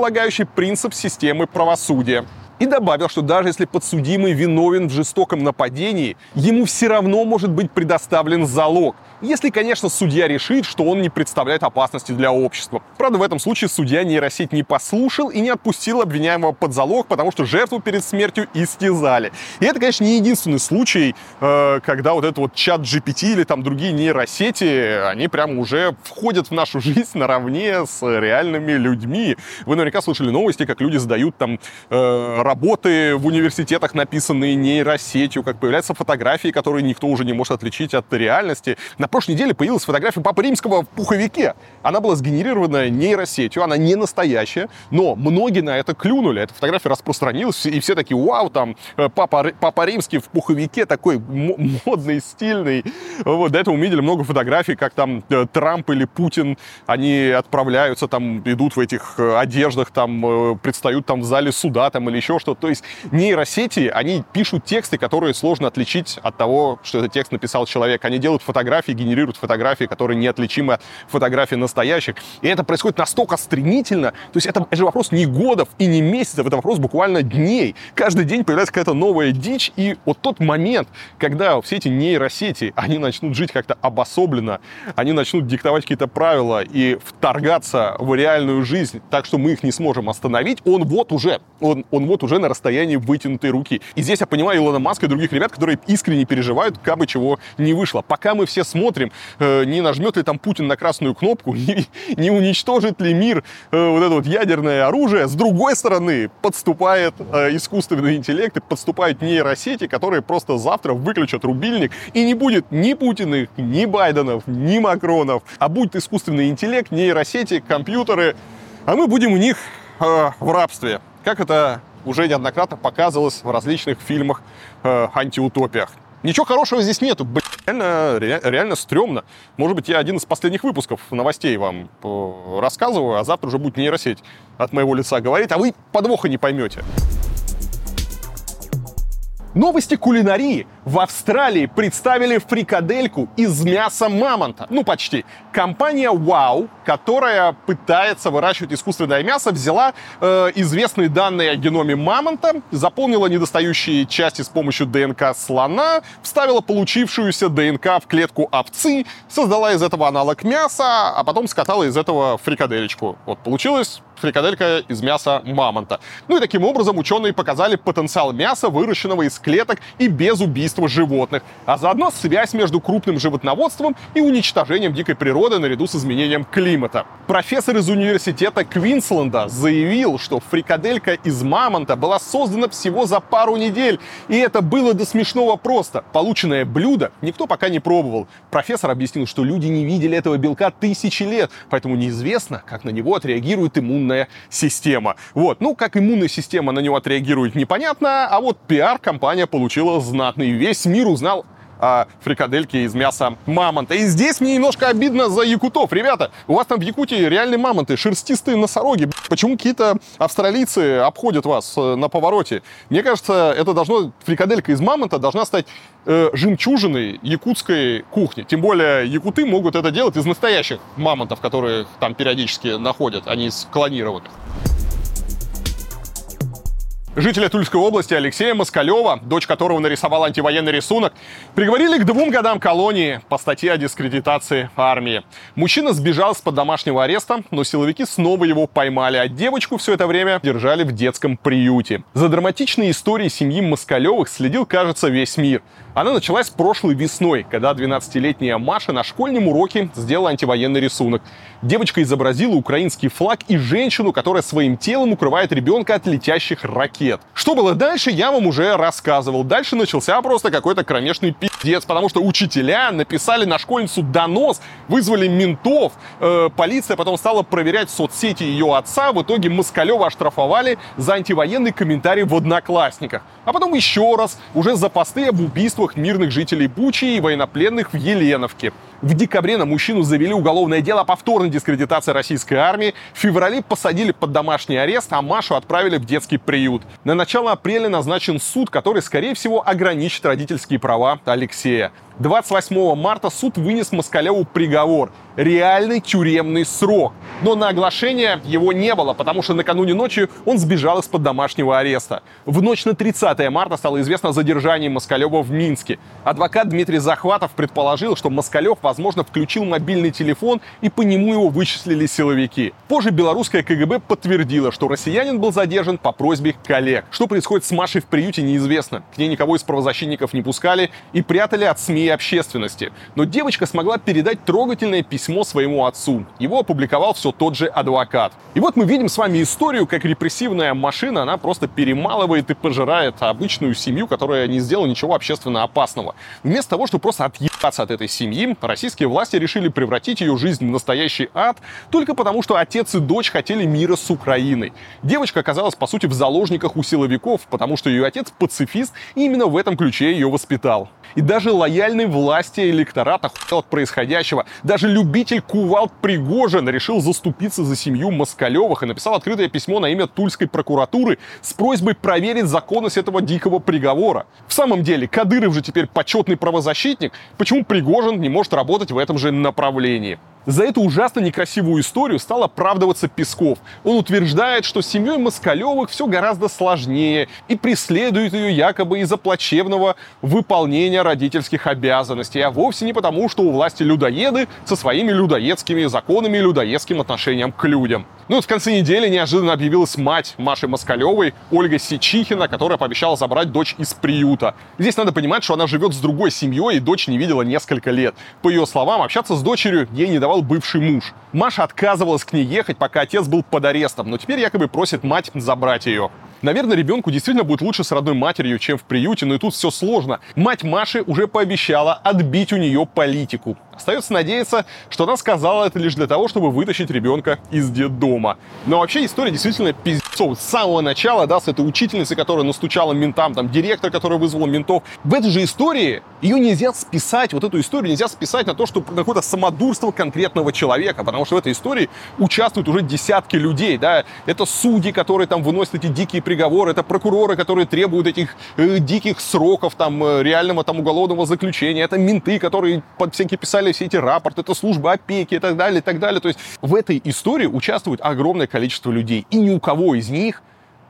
основополагающий принцип системы правосудия. И добавил, что даже если подсудимый виновен в жестоком нападении, ему все равно может быть предоставлен залог. Если, конечно, судья решит, что он не представляет опасности для общества. Правда, в этом случае судья нейросеть не послушал и не отпустил обвиняемого под залог, потому что жертву перед смертью истязали. И это, конечно, не единственный случай, э, когда вот этот вот чат GPT или там другие нейросети, они прямо уже входят в нашу жизнь наравне с реальными людьми. Вы наверняка слышали новости, как люди сдают там э, работы в университетах, написанные нейросетью, как появляются фотографии, которые никто уже не может отличить от реальности. На прошлой неделе появилась фотография Папы Римского в пуховике. Она была сгенерирована нейросетью, она не настоящая, но многие на это клюнули. Эта фотография распространилась, и все такие, вау, там, э, Папа, Папа Римский в пуховике, такой модный, стильный. Вот, до этого мы видели много фотографий, как там э, Трамп или Путин, они отправляются, там, идут в этих э, одеждах, там, предстают там в зале суда, там, или еще что-то. То есть нейросети, они пишут тексты, которые сложно отличить от того, что этот текст написал человек. Они делают фотографии, генерируют фотографии, которые неотличимы от фотографий настоящих. И это происходит настолько стремительно. То есть это же вопрос не годов и не месяцев, это вопрос буквально дней. Каждый день появляется какая-то новая дичь. И вот тот момент, когда все эти нейросети, они начнут жить как-то обособленно, они начнут диктовать какие-то правила и вторгаться в реальную жизнь так, что мы их не сможем остановить, он вот уже, он, он вот уже на расстоянии вытянутой руки. И здесь я понимаю Илона Маска и других ребят, которые искренне переживают, как бы чего не вышло. Пока мы все смотрим, э, не нажмет ли там Путин на красную кнопку, не, уничтожит ли мир э, вот это вот ядерное оружие, с другой стороны подступает э, искусственный интеллект и подступают нейросети, которые просто завтра выключат рубильник, и не будет ни Путиных, ни Байденов, ни Макронов, а будет искусственный интеллект, нейросети, компьютеры, а мы будем у них э, в рабстве. Как это уже неоднократно показывалось в различных фильмах э, антиутопиях. Ничего хорошего здесь нету. Блин, реально, ре, реально стрёмно. Может быть, я один из последних выпусков новостей вам э, рассказываю, а завтра уже будет нейросеть от моего лица говорить, а вы подвоха не поймете. Новости кулинарии. В Австралии представили фрикадельку из мяса мамонта. Ну, почти. Компания Wow, которая пытается выращивать искусственное мясо, взяла э, известные данные о геноме мамонта, заполнила недостающие части с помощью ДНК слона, вставила получившуюся ДНК в клетку овцы, создала из этого аналог мяса, а потом скатала из этого фрикадельку. Вот получилось фрикаделька из мяса мамонта. Ну и таким образом ученые показали потенциал мяса, выращенного из клеток и без убийства животных, а заодно связь между крупным животноводством и уничтожением дикой природы наряду с изменением климата. Профессор из университета Квинсленда заявил, что фрикаделька из мамонта была создана всего за пару недель, и это было до смешного просто. Полученное блюдо никто пока не пробовал. Профессор объяснил, что люди не видели этого белка тысячи лет, поэтому неизвестно, как на него отреагирует иммунная система. Вот, ну, как иммунная система на него отреагирует, непонятно, а вот пиар-компания получила знатный. Весь мир узнал о фрикадельке из мяса мамонта. И здесь мне немножко обидно за якутов. Ребята, у вас там в Якутии реальные мамонты, шерстистые носороги. Почему какие-то австралийцы обходят вас э, на повороте? Мне кажется, это должно, фрикаделька из мамонта должна стать э, жемчужиной якутской кухни. Тем более якуты могут это делать из настоящих мамонтов, которые там периодически находят, а не из клонированных. Жителя Тульской области Алексея Москалева, дочь которого нарисовал антивоенный рисунок, приговорили к двум годам колонии по статье о дискредитации армии. Мужчина сбежал с-под домашнего ареста, но силовики снова его поймали, а девочку все это время держали в детском приюте. За драматичной историей семьи Москалевых следил, кажется, весь мир. Она началась прошлой весной, когда 12-летняя Маша на школьном уроке сделала антивоенный рисунок. Девочка изобразила украинский флаг и женщину, которая своим телом укрывает ребенка от летящих ракет. Что было дальше, я вам уже рассказывал. Дальше начался просто какой-то кромешный пиздец, потому что учителя написали на школьницу донос, вызвали ментов, э, полиция потом стала проверять соцсети ее отца, в итоге Москалева оштрафовали за антивоенный комментарий в Одноклассниках. А потом еще раз, уже за посты об убийствах мирных жителей Бучи и военнопленных в Еленовке. В декабре на мужчину завели уголовное дело о повторной дискредитации российской армии. В феврале посадили под домашний арест, а Машу отправили в детский приют. На начало апреля назначен суд, который, скорее всего, ограничит родительские права Алексея. 28 марта суд вынес Москалеву приговор. Реальный тюремный срок. Но на оглашение его не было, потому что накануне ночи он сбежал из-под домашнего ареста. В ночь на 30 марта стало известно о задержании Москалева в Минске. Адвокат Дмитрий Захватов предположил, что Москалев, возможно, включил мобильный телефон и по нему его вычислили силовики. Позже белорусская КГБ подтвердила, что россиянин был задержан по просьбе коллег. Что происходит с Машей в приюте, неизвестно. К ней никого из правозащитников не пускали и прятали от СМИ и общественности. Но девочка смогла передать трогательное письмо своему отцу. Его опубликовал все тот же адвокат. И вот мы видим с вами историю, как репрессивная машина, она просто перемалывает и пожирает обычную семью, которая не сделала ничего общественно опасного. Вместо того, чтобы просто отъебаться от этой семьи, российские власти решили превратить ее жизнь в настоящий ад только потому, что отец и дочь хотели мира с Украиной. Девочка оказалась, по сути, в заложниках у силовиков, потому что ее отец пацифист и именно в этом ключе ее воспитал. И даже лояльный власти электорат охуел от происходящего. Даже любитель кувалд Пригожин решил заступиться за семью Москалевых и написал открытое письмо на имя Тульской прокуратуры с просьбой проверить законность этого дикого приговора. В самом деле, Кадыров же теперь почетный правозащитник. Почему Пригожин не может работать в этом же направлении? За эту ужасно некрасивую историю стал оправдываться Песков. Он утверждает, что с семьей Москалевых все гораздо сложнее и преследует ее якобы из-за плачевного выполнения родительских обязанностей, а вовсе не потому, что у власти людоеды со своими людоедскими законами и людоедским отношением к людям. Ну вот в конце недели неожиданно объявилась мать Маши Москалевой, Ольга Сичихина, которая пообещала забрать дочь из приюта. Здесь надо понимать, что она живет с другой семьей и дочь не видела несколько лет. По ее словам, общаться с дочерью ей не давал бывший муж. Маша отказывалась к ней ехать, пока отец был под арестом, но теперь якобы просит мать забрать ее. Наверное, ребенку действительно будет лучше с родной матерью, чем в приюте, но и тут все сложно. Мать Маши уже пообещала отбить у нее политику. Остается надеяться, что она сказала это лишь для того, чтобы вытащить ребенка из детдома. Но вообще история действительно пиздецов. С самого начала, да, с этой учительницей, которая настучала ментам, там, директор, который вызвал ментов. В этой же истории ее нельзя списать, вот эту историю нельзя списать на то, что на какое-то самодурство конкретного человека, потому что в этой истории участвуют уже десятки людей, да. Это судьи, которые там выносят эти дикие приговоры, это прокуроры, которые требуют этих э, диких сроков, там, э, реального там уголовного заключения, это менты, которые под всякие писали все эти рапорты, это служба опеки и так далее, и так далее. То есть в этой истории участвует огромное количество людей, и ни у кого из них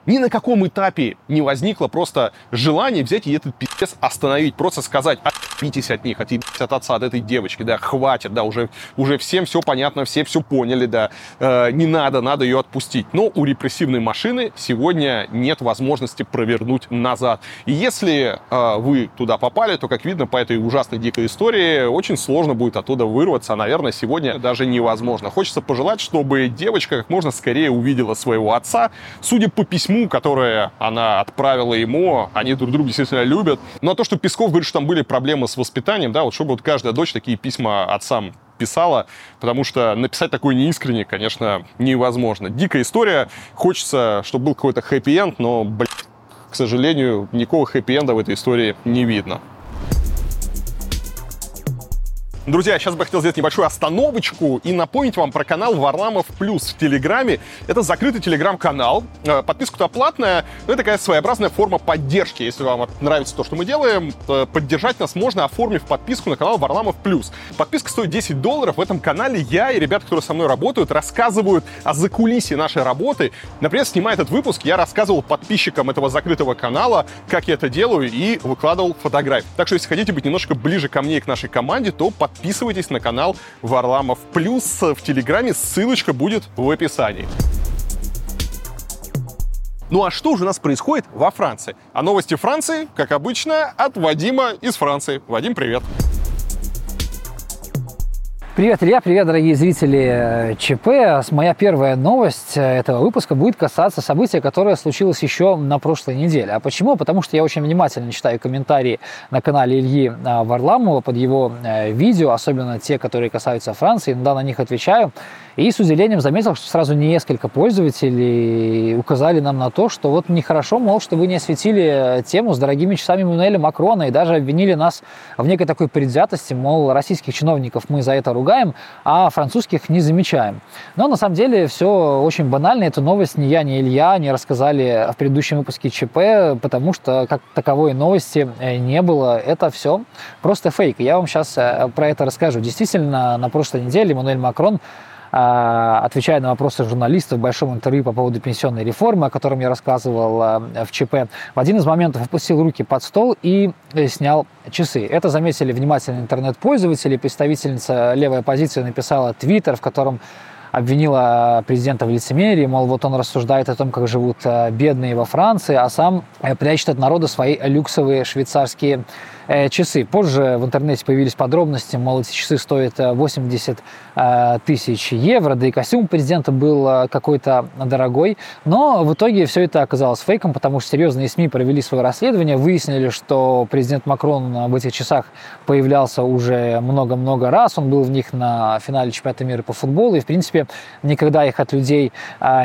ни на каком этапе не возникло просто желание взять и этот пиздец остановить, просто сказать, отъебитесь от них, отъебитесь отца, от этой девочки, да, хватит, да, уже, уже всем все понятно, все все поняли, да, э, не надо, надо ее отпустить. Но у репрессивной машины сегодня нет возможности провернуть назад. И если э, вы туда попали, то, как видно, по этой ужасной дикой истории, очень сложно будет оттуда вырваться, а, наверное, сегодня даже невозможно. Хочется пожелать, чтобы девочка как можно скорее увидела своего отца. Судя по письму, которое она отправила ему, они друг друга действительно любят. Но то, что Песков говорит, что там были проблемы с воспитанием, да, вот чтобы вот каждая дочь такие письма отцам писала, потому что написать такое неискренне, конечно, невозможно. Дикая история, хочется, чтобы был какой-то хэппи-энд, но, блин, к сожалению, никакого хэппи-энда в этой истории не видно. Друзья, сейчас бы хотел сделать небольшую остановочку и напомнить вам про канал Варламов Плюс в Телеграме. Это закрытый телеграм-канал. Э, подписка туда платная, но это такая своеобразная форма поддержки. Если вам нравится то, что мы делаем, поддержать нас можно, оформив подписку на канал Варламов Плюс. Подписка стоит 10 долларов. В этом канале я и ребята, которые со мной работают, рассказывают о закулисье нашей работы. Например, снимая этот выпуск, я рассказывал подписчикам этого закрытого канала, как я это делаю, и выкладывал фотографии. Так что, если хотите быть немножко ближе ко мне и к нашей команде, то подписывайтесь подписывайтесь на канал Варламов Плюс в Телеграме, ссылочка будет в описании. Ну а что же у нас происходит во Франции? А новости Франции, как обычно, от Вадима из Франции. Вадим, привет! Привет, Илья, привет, дорогие зрители э, ЧП. Моя первая новость э, этого выпуска будет касаться события, которое случилось еще на прошлой неделе. А почему? Потому что я очень внимательно читаю комментарии на канале Ильи э, Варламова под его видео, особенно те, которые касаются Франции. Иногда на них отвечаю. И с удивлением заметил, что сразу несколько пользователей указали нам на то, что вот нехорошо, мол, что вы не осветили тему с дорогими часами Мануэля Макрона и даже обвинили нас в некой такой предвзятости, мол, российских чиновников мы за это ругаем, а французских не замечаем. Но на самом деле все очень банально. Эту новость ни я, ни Илья не рассказали в предыдущем выпуске ЧП, потому что как таковой новости э, не было. Это все просто фейк. Я вам сейчас э, про это расскажу. Действительно, на прошлой неделе Мануэль Макрон отвечая на вопросы журналистов в большом интервью по поводу пенсионной реформы, о котором я рассказывал а, в ЧП, в один из моментов опустил руки под стол и э, снял часы. Это заметили внимательные интернет-пользователи. Представительница левой оппозиции написала твиттер, в котором обвинила президента в лицемерии, мол, вот он рассуждает о том, как живут э, бедные во Франции, а сам э, прячет от народа свои люксовые швейцарские часы. Позже в интернете появились подробности, мол, эти часы стоят 80 э, э, тысяч евро, да и костюм президента был какой-то дорогой. Но в итоге все это оказалось фейком, потому что серьезные СМИ провели свое расследование, выяснили, что президент Макрон в этих часах появлялся уже много-много раз, он был в них на финале чемпионата мира по футболу и, в принципе, никогда их от людей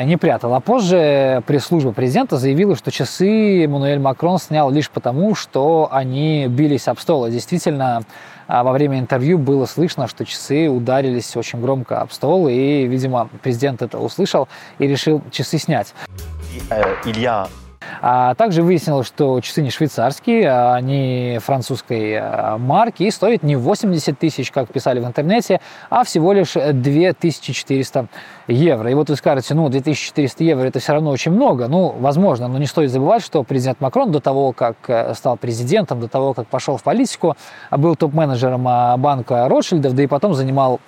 не прятал. А позже пресс-служба президента заявила, что часы Эммануэль Макрон снял лишь потому, что они били бились об стол. И действительно, а, во время интервью было слышно, что часы ударились очень громко об стол, и, видимо, президент это услышал и решил часы снять. Э, Илья А также выяснилось, что часы не швейцарские, а они французской а, марки и стоят не 80 тысяч, как писали в интернете, а всего лишь 2400 евро. И вот вы скажете, ну, 2400 евро это все равно очень много. Ну, возможно, но не стоит забывать, что президент Макрон до того, как э, стал президентом, до того, как пошел в политику, был топ-менеджером банка Ротшильдов, да и потом занимал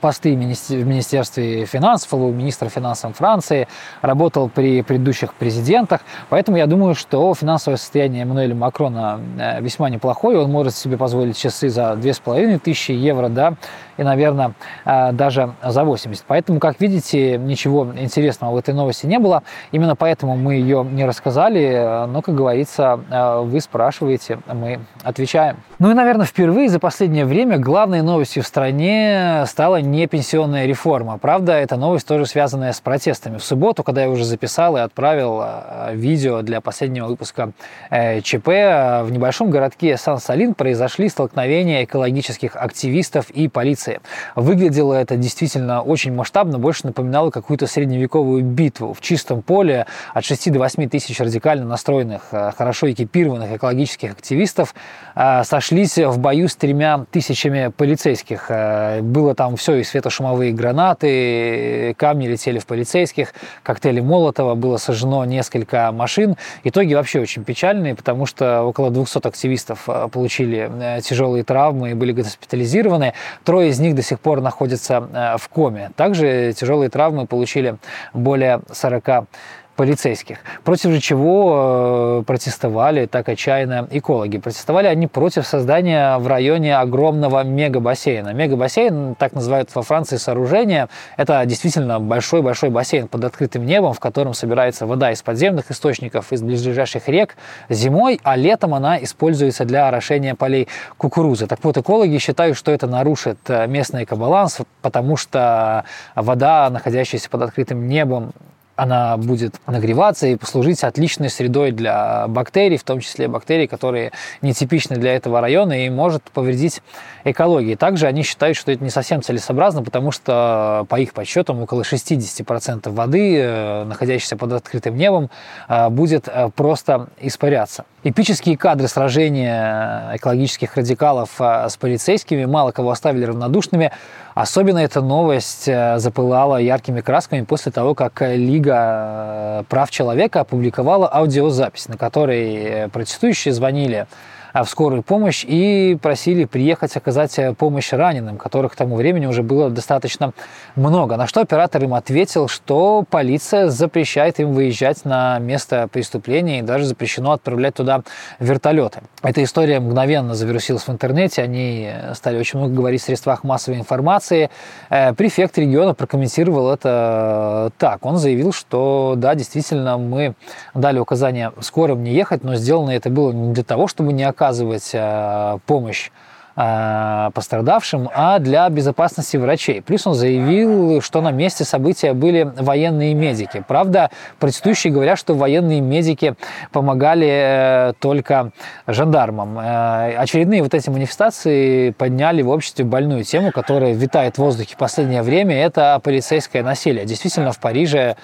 посты в Министерстве финансов, был министр финансов Франции, работал при предыдущих президентах. Поэтому я думаю, что финансовое состояние Эммануэля Макрона э, весьма неплохое. Он может себе позволить часы за 2500 евро, да, и, наверное, э, даже за 80. Поэтому, как видите, ничего интересного в этой новости не было. Именно поэтому мы ее не рассказали. Но, как говорится, э, вы спрашиваете, мы отвечаем. Ну и, наверное, впервые за последнее время главной новостью в стране стала не пенсионная реформа. Правда, эта новость тоже связанная с протестами. В субботу, когда я уже записал и отправил э, видео для последнего выпуска ЧП, в небольшом городке Сан-Салин произошли столкновения экологических активистов и полиции позиции. Выглядело это действительно очень масштабно, больше напоминало какую-то средневековую битву в чистом поле от 6 до 8 тысяч радикально настроенных, э, хорошо экипированных экологических активистов э, сошлись в бою с тремя тысячами полицейских. Э, было там все, и светошумовые гранаты, камни летели в полицейских, коктейли Молотова, было сожжено несколько машин. Итоги вообще очень печальные, потому что около 200 активистов получили тяжелые травмы и были госпитализированы. Трое из них до сих пор находятся э, в коме. Также тяжелые травмы получили более 40 полицейских. Против же чего э, протестовали так отчаянно экологи? Протестовали они против создания в районе огромного мегабассейна. Мегабассейн, так называют во Франции сооружение, это действительно большой-большой бассейн под открытым небом, в котором собирается вода из подземных источников, из ближайших рек зимой, а летом она используется для орошения полей кукурузы. Так вот, экологи считают, что это нарушит э, местный экобаланс, потому что вода, находящаяся под открытым небом, она будет нагреваться и послужить отличной средой для бактерий, в том числе бактерий, которые нетипичны для этого района и может повредить экологии. Также они считают, что это не совсем целесообразно, потому что, по их подсчетам, около 60% воды, э, находящейся под открытым небом, э, будет э, просто испаряться. Эпические кадры сражения экологических радикалов с полицейскими мало кого оставили равнодушными. Особенно эта новость запылала яркими красками после того, как Лига прав человека опубликовала аудиозапись, на которой протестующие звонили в скорую помощь и просили приехать оказать э, помощь раненым, которых к тому времени уже было достаточно много. На что оператор им ответил, что полиция запрещает им выезжать на место преступления и даже запрещено отправлять туда вертолеты. Эта история мгновенно завирусилась в интернете, они стали очень много говорить в средствах массовой информации. Э, префект региона прокомментировал это так. Он заявил, что да, действительно, мы дали указание скорым не ехать, но сделано это было не для того, чтобы не оказывать оказывать э, помощь э, пострадавшим, а для безопасности врачей. Плюс он заявил, что на месте события были военные медики. Правда, протестующие говорят, что военные медики помогали э, только жандармам. Очередные вот эти манифестации подняли в обществе больную тему, которая витает в воздухе в последнее время. Это полицейское насилие. Действительно, в Париже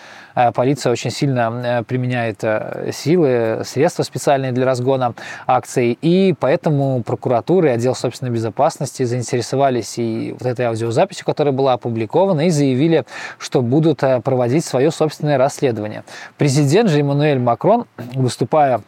полиция очень сильно э, применяет э, силы, средства специальные для разгона акций, и поэтому прокуратура и отдел собственной безопасности заинтересовались и вот этой аудиозаписью, которая была опубликована, и заявили, что будут проводить свое собственное расследование. Президент же Эммануэль Макрон, выступая Э,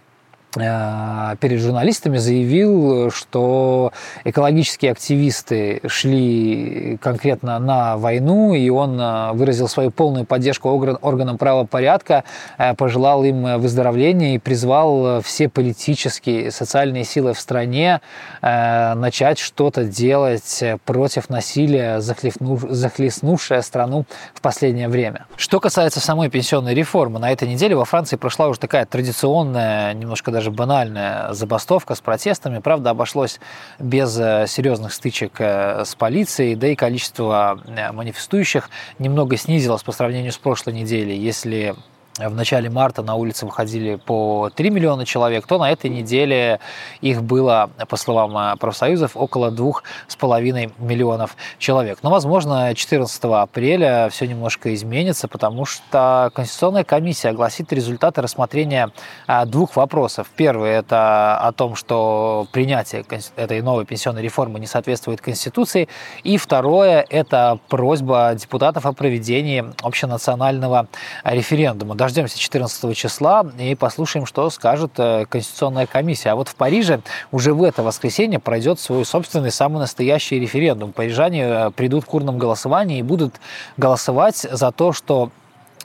перед журналистами заявил, что экологические активисты шли конкретно на войну, и он э, выразил свою полную поддержку органам правопорядка, э, пожелал им выздоровления и призвал все политические социальные силы в стране начать что-то делать против насилия, захлестнувшее страну в последнее время. Что касается самой пенсионной реформы, на этой неделе во Франции прошла уже такая традиционная, немножко даже даже банальная забастовка с протестами. Правда, обошлось без э, серьезных стычек э, с полицией, да и количество э, манифестующих немного снизилось по сравнению с прошлой неделей. Если в начале марта на улицы выходили по 3 миллиона человек, то на этой неделе их было, по словам э, профсоюзов, около 2,5 миллионов человек. Но, возможно, 14 апреля все немножко изменится, потому что Конституционная комиссия огласит результаты рассмотрения э, двух вопросов. Первый – это о том, что принятие этой новой пенсионной реформы не соответствует Конституции. И второе – это просьба депутатов о проведении общенационального референдума дождемся 14 числа и послушаем, что скажет э, Конституционная комиссия. А вот в Париже уже в это воскресенье пройдет свой собственный самый настоящий референдум. Парижане э, придут к урнам голосования и будут голосовать за то, что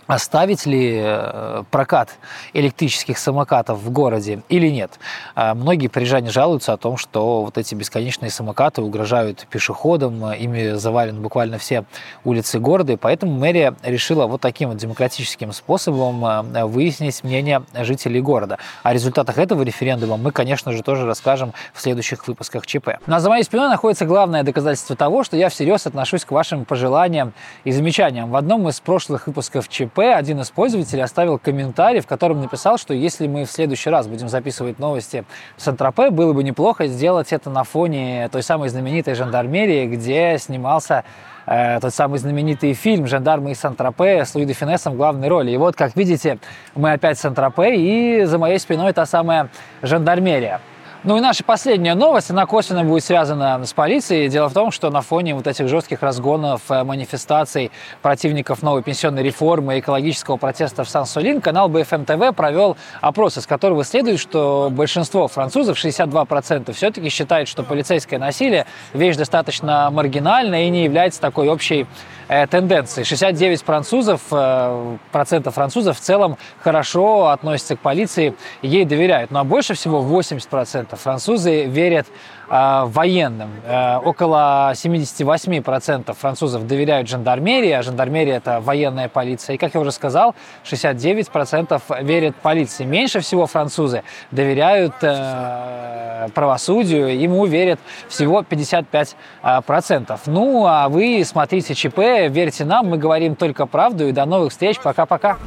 оставить ли э, прокат электрических самокатов в городе или нет. А многие парижане жалуются о том, что вот эти бесконечные самокаты угрожают пешеходам, ими завалены буквально все улицы города, и поэтому мэрия решила вот таким вот демократическим способом э, выяснить мнение жителей города. О результатах этого референдума мы, конечно же, тоже расскажем в следующих выпусках ЧП. Но за моей спиной находится главное доказательство того, что я всерьез отношусь к вашим пожеланиям и замечаниям. В одном из прошлых выпусков ЧП один из пользователей оставил комментарий, в котором написал, что если мы в следующий раз будем записывать новости в Сент-Тропе, было бы неплохо сделать это на фоне той самой знаменитой жандармерии, где снимался э, тот самый знаменитый фильм «Жандармы из Сан-Тропе» с Луи де Финесом в главной роли. И вот, как видите, мы опять в Сан-Тропе, и за моей спиной та самая жандармерия. Ну и наша последняя новость, она косвенно будет связана с полицией. Дело в том, что на фоне вот этих жестких разгонов, э, манифестаций противников новой пенсионной реформы и экологического протеста в Сан-Солин, канал BFM TV провел опрос, из которого следует, что большинство французов, 62%, все-таки считают, что полицейское насилие – вещь достаточно маргинальная и не является такой общей Э, тенденции. 69 французов, э, процентов французов в целом хорошо относятся к полиции, ей доверяют. Но больше всего 80 процентов французы верят Э, военным. Э, около 78% французов доверяют жандармерии, а жандармерия – это военная полиция. И, как я уже сказал, 69% верят полиции. Меньше всего французы доверяют э, правосудию, ему верят всего 55%. Ну, а вы смотрите ЧП, верьте нам, мы говорим только правду. И до новых встреч. Пока-пока.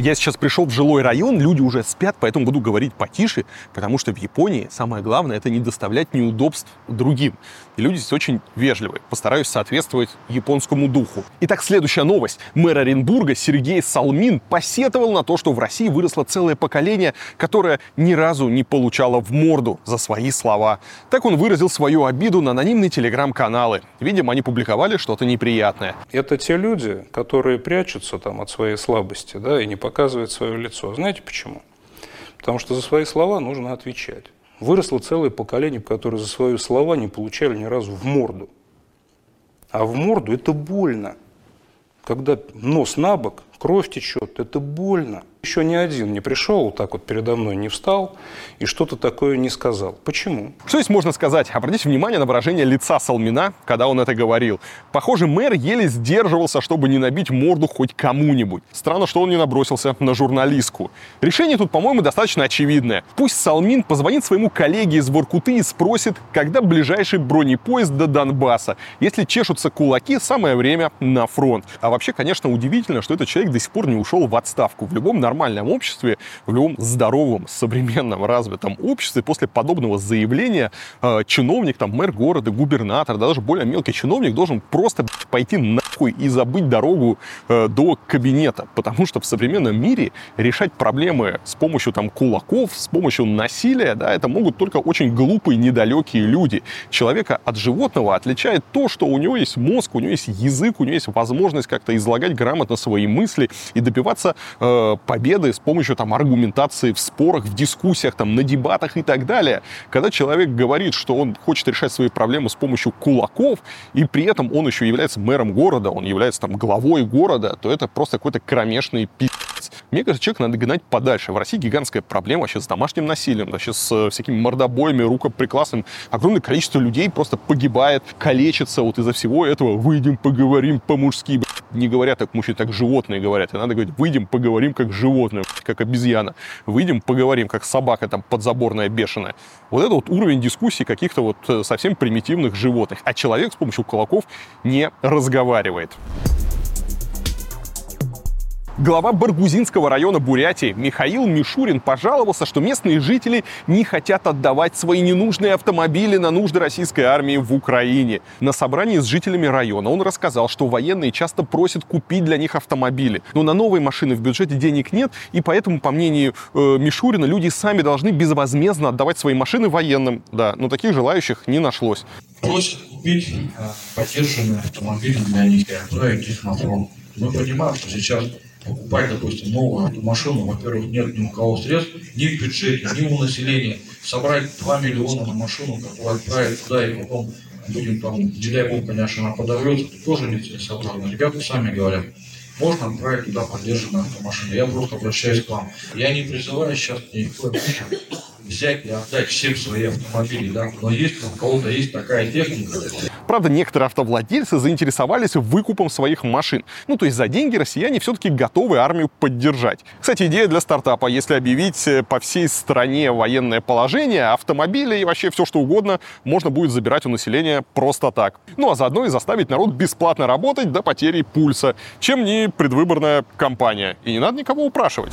Я сейчас пришел в жилой район, люди уже спят, поэтому буду говорить потише, потому что в Японии самое главное это не доставлять неудобств другим. И люди здесь очень вежливые. Постараюсь соответствовать японскому духу. Итак, следующая новость. Мэр Оренбурга Сергей Салмин посетовал на то, что в России выросло целое поколение, которое ни разу не получало в морду за свои слова. Так он выразил свою обиду на анонимные телеграм-каналы. Видимо, они публиковали что-то неприятное. Это те люди, которые прячутся там от своей слабости, да, и не показывает свое лицо. Знаете почему? Потому что за свои слова нужно отвечать. Выросло целое поколение, которое за свои слова не получали ни разу в морду. А в морду это больно. Когда нос на бок, кровь течет, это больно. Еще ни один не пришел, вот так вот передо мной не встал и что-то такое не сказал. Почему? Что здесь можно сказать? Обратите внимание на выражение лица Салмина, когда он это говорил. Похоже, мэр еле сдерживался, чтобы не набить морду хоть кому-нибудь. Странно, что он не набросился на журналистку. Решение тут, по-моему, достаточно очевидное. Пусть Салмин позвонит своему коллеге из Воркуты и спросит, когда ближайший бронепоезд до Донбасса. Если чешутся кулаки, самое время на фронт. А вообще, конечно, удивительно, что этот человек до сих пор не ушел в отставку. В любом нормальном обществе, в любом здоровом, современном, развитом обществе после подобного заявления э, чиновник, там, мэр города, губернатор, да, даже более мелкий чиновник должен просто пойти нахуй и забыть дорогу э, до кабинета. Потому что в современном мире решать проблемы с помощью там кулаков, с помощью насилия, да, это могут только очень глупые, недалекие люди. Человека от животного отличает то, что у него есть мозг, у него есть язык, у него есть возможность как-то излагать грамотно свои мысли и добиваться э, победы с помощью там аргументации в спорах, в дискуссиях, там на дебатах и так далее. Когда человек говорит, что он хочет решать свои проблемы с помощью кулаков, и при этом он еще является мэром города, он является там главой города, то это просто какой-то кромешный пиздец. Мне кажется, человек надо гнать подальше. В России гигантская проблема вообще с домашним насилием, вообще с э, всякими мордобоями, рукоприкладством. Огромное количество людей просто погибает, калечится вот из-за всего этого. Выйдем, поговорим по-мужски. Не говорят так мужчины, так животные говорят. И надо говорить, выйдем, поговорим как животное, как обезьяна. Выйдем, поговорим как собака там подзаборная, бешеная. Вот это вот уровень дискуссии каких-то вот э, совсем примитивных животных. А человек с помощью кулаков не разговаривает. Глава Баргузинского района Бурятии Михаил Мишурин пожаловался, что местные жители не хотят отдавать свои ненужные автомобили на нужды российской армии в Украине. На собрании с жителями района он рассказал, что военные часто просят купить для них автомобили. Но на новые машины в бюджете денег нет, и поэтому, по мнению э, Мишурина, люди сами должны безвозмездно отдавать свои машины военным. Да, но таких желающих не нашлось. Просят купить э, поддержанные автомобили для них и отправить их. Мы понимаем, что сейчас покупать, допустим, новую машину, во-первых, нет ни у кого средств, ни в бюджете, ни у населения. Собрать 2 миллиона на машину, которую отправить туда и потом будем там, не бог, конечно, она подорвется, это тоже нецелесообразно. Ребята сами говорят, можно отправить туда поддержанную автомашину. Я просто обращаюсь к вам. Я не призываю сейчас никакой взять и отдать всем свои автомобили, да, но если у кого-то есть такая техника. Правда, некоторые автовладельцы заинтересовались выкупом своих машин. Ну, то есть за деньги россияне все-таки готовы армию поддержать. Кстати, идея для стартапа. Если объявить э, по всей стране военное положение, автомобили и вообще все что угодно можно будет забирать у населения просто так. Ну, а заодно и заставить народ бесплатно работать до потери пульса. Чем не предвыборная кампания. И не надо никого упрашивать.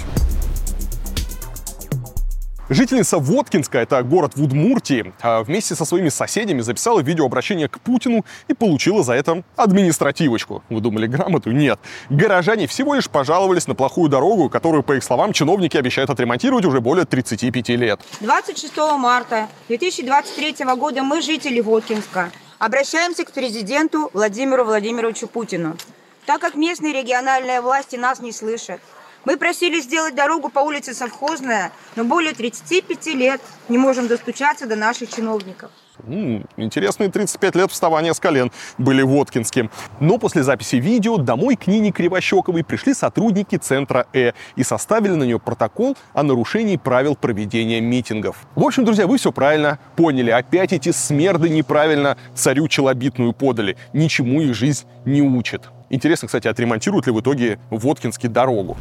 Жительница Воткинска, это город в Удмуртии, а, вместе со своими соседями записала видеообращение к Путину и получила за это административочку. Вы думали, грамоту? Нет. Горожане всего лишь пожаловались на плохую дорогу, которую, по их словам, чиновники обещают отремонтировать уже более 35 лет. 26 марта 2023 года мы, жители Воткинска, обращаемся к президенту Владимиру Владимировичу Путину. Так как местные региональные власти нас не слышат, мы просили сделать дорогу по улице Совхозная, но более 35 лет не можем достучаться до наших чиновников. М-м, интересные 35 лет вставания с колен были Воткинским. Но после записи видео домой к Нине Кривощековой пришли сотрудники центра Э и составили на нее протокол о нарушении правил проведения митингов. В общем, друзья, вы все правильно поняли. Опять эти смерды неправильно царю челобитную подали. Ничему их жизнь не учит. Интересно, кстати, отремонтируют ли в итоге Воткинский дорогу.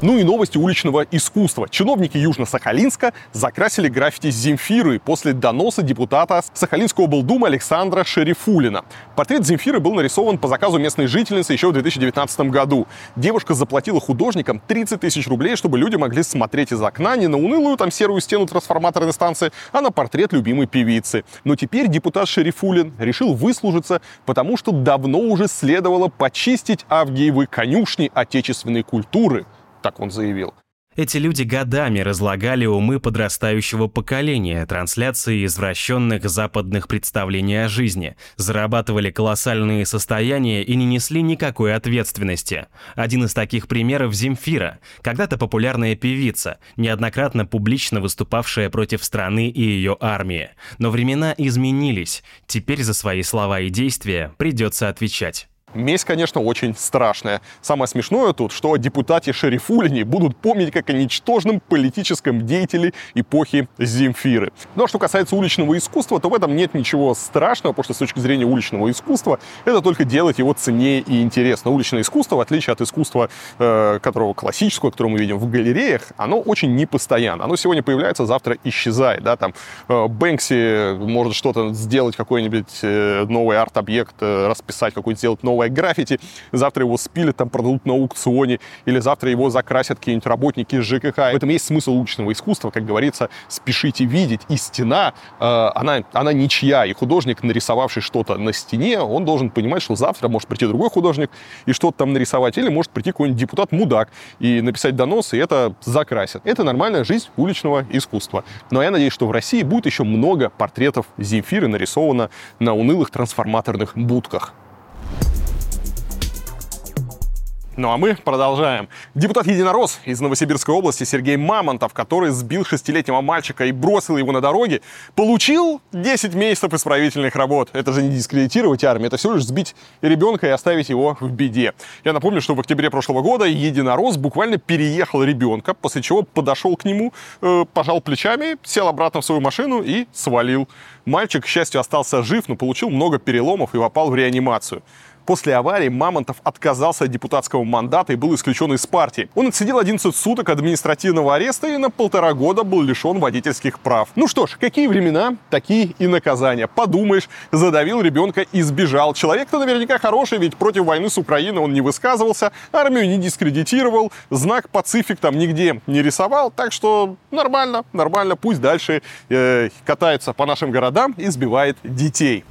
Ну и новости уличного искусства. Чиновники Южно-Сахалинска закрасили граффити Земфиры после доноса депутата Сахалинского облдума Александра Шерифулина. Портрет Земфиры был нарисован по заказу местной жительницы еще в 2019 году. Девушка заплатила художникам 30 тысяч рублей, чтобы люди могли смотреть из окна не на унылую там серую стену трансформаторной станции, а на портрет любимой певицы. Но теперь депутат Шерифулин решил выслужиться, потому что давно уже следовало почистить Авгиевы конюшни отечественной культуры – так он заявил. Эти люди годами разлагали умы подрастающего поколения трансляции извращенных западных представлений о жизни, зарабатывали колоссальные состояния и не несли никакой ответственности. Один из таких примеров Земфира, когда-то популярная певица, неоднократно публично выступавшая против страны и ее армии. Но времена изменились, теперь за свои слова и действия придется отвечать. Месть, конечно, очень страшная. Самое смешное тут, что депутаты Шерифулини будут помнить как о ничтожном политическом деятеле эпохи Земфиры. Ну а что касается уличного искусства, то в этом нет ничего страшного, потому что с точки зрения уличного искусства это только делает его ценнее и интересно. Уличное искусство, в отличие от искусства, э, которого классического, которое мы видим в галереях, оно очень непостоянно. Оно сегодня появляется, завтра исчезает. Да? Там э, Бэнкси может что-то сделать, какой-нибудь э, новый арт-объект, расписать, какой-нибудь сделать новый новое граффити, завтра его спилят, там продадут на аукционе, или завтра его закрасят какие-нибудь работники ЖКХ. В этом есть смысл уличного искусства, как говорится, спешите видеть. И стена, э, она, она ничья, и художник, нарисовавший что-то на стене, он должен понимать, что завтра может прийти другой художник и что-то там нарисовать, или может прийти какой-нибудь депутат-мудак и написать донос, и это закрасят. Это нормальная жизнь уличного искусства. Но я надеюсь, что в России будет еще много портретов Земфиры нарисовано на унылых трансформаторных будках. Ну а мы продолжаем. Депутат Единорос из Новосибирской области Сергей Мамонтов, который сбил шестилетнего мальчика и бросил его на дороге, получил 10 месяцев исправительных работ. Это же не дискредитировать армию, это всего лишь сбить ребенка и оставить его в беде. Я напомню, что в октябре прошлого года Единорос буквально переехал ребенка, после чего подошел к нему, э, пожал плечами, сел обратно в свою машину и свалил. Мальчик, к счастью, остался жив, но получил много переломов и попал в реанимацию. После аварии Мамонтов отказался от депутатского мандата и был исключен из партии. Он отсидел 11 суток административного ареста и на полтора года был лишен водительских прав. Ну что ж, какие времена, такие и наказания. Подумаешь, задавил ребенка и сбежал. Человек-то наверняка хороший, ведь против войны с Украиной он не высказывался, армию не дискредитировал, знак пацифик там нигде не рисовал, так что нормально, нормально, пусть дальше э, катается по нашим городам и сбивает детей.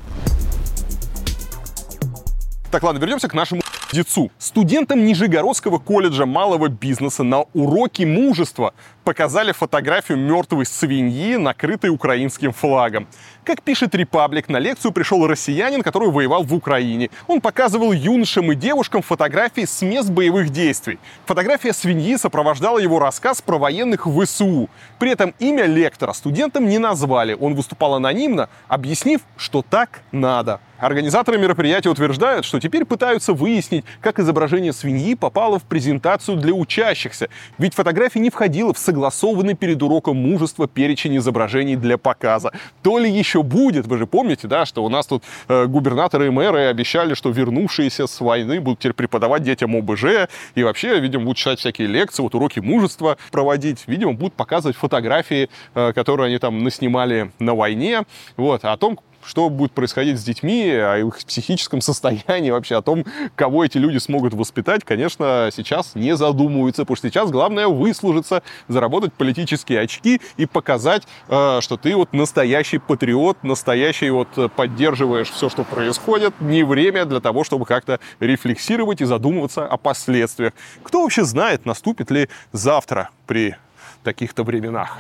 Так, ладно, вернемся к нашему децу. Студентам Нижегородского колледжа малого бизнеса на уроке мужества показали фотографию мертвой свиньи, накрытой украинским флагом. Как пишет Репаблик, на лекцию пришел россиянин, который воевал в Украине. Он показывал юношам и девушкам фотографии с мест боевых действий. Фотография свиньи сопровождала его рассказ про военных в ВСУ. При этом имя лектора студентам не назвали. Он выступал анонимно, объяснив, что так надо. Организаторы мероприятия утверждают, что теперь пытаются выяснить, как изображение свиньи попало в презентацию для учащихся. Ведь фотография не входила в согласованный перед уроком мужества перечень изображений для показа. То ли еще будет, вы же помните, да, что у нас тут э, губернаторы и мэры обещали, что вернувшиеся с войны будут теперь преподавать детям ОБЖ и вообще, видимо, будут читать всякие лекции, вот уроки мужества проводить. Видимо, будут показывать фотографии, э, которые они там наснимали на войне, вот, о том, что будет происходить с детьми, о их психическом состоянии, вообще о том, кого эти люди смогут воспитать, конечно, сейчас не задумываются, потому что сейчас главное выслужиться, заработать политические очки и показать, э, что ты вот настоящий патриот, настоящий вот поддерживаешь все, что происходит. Не время для того, чтобы как-то рефлексировать и задумываться о последствиях. Кто вообще знает, наступит ли завтра при таких-то временах.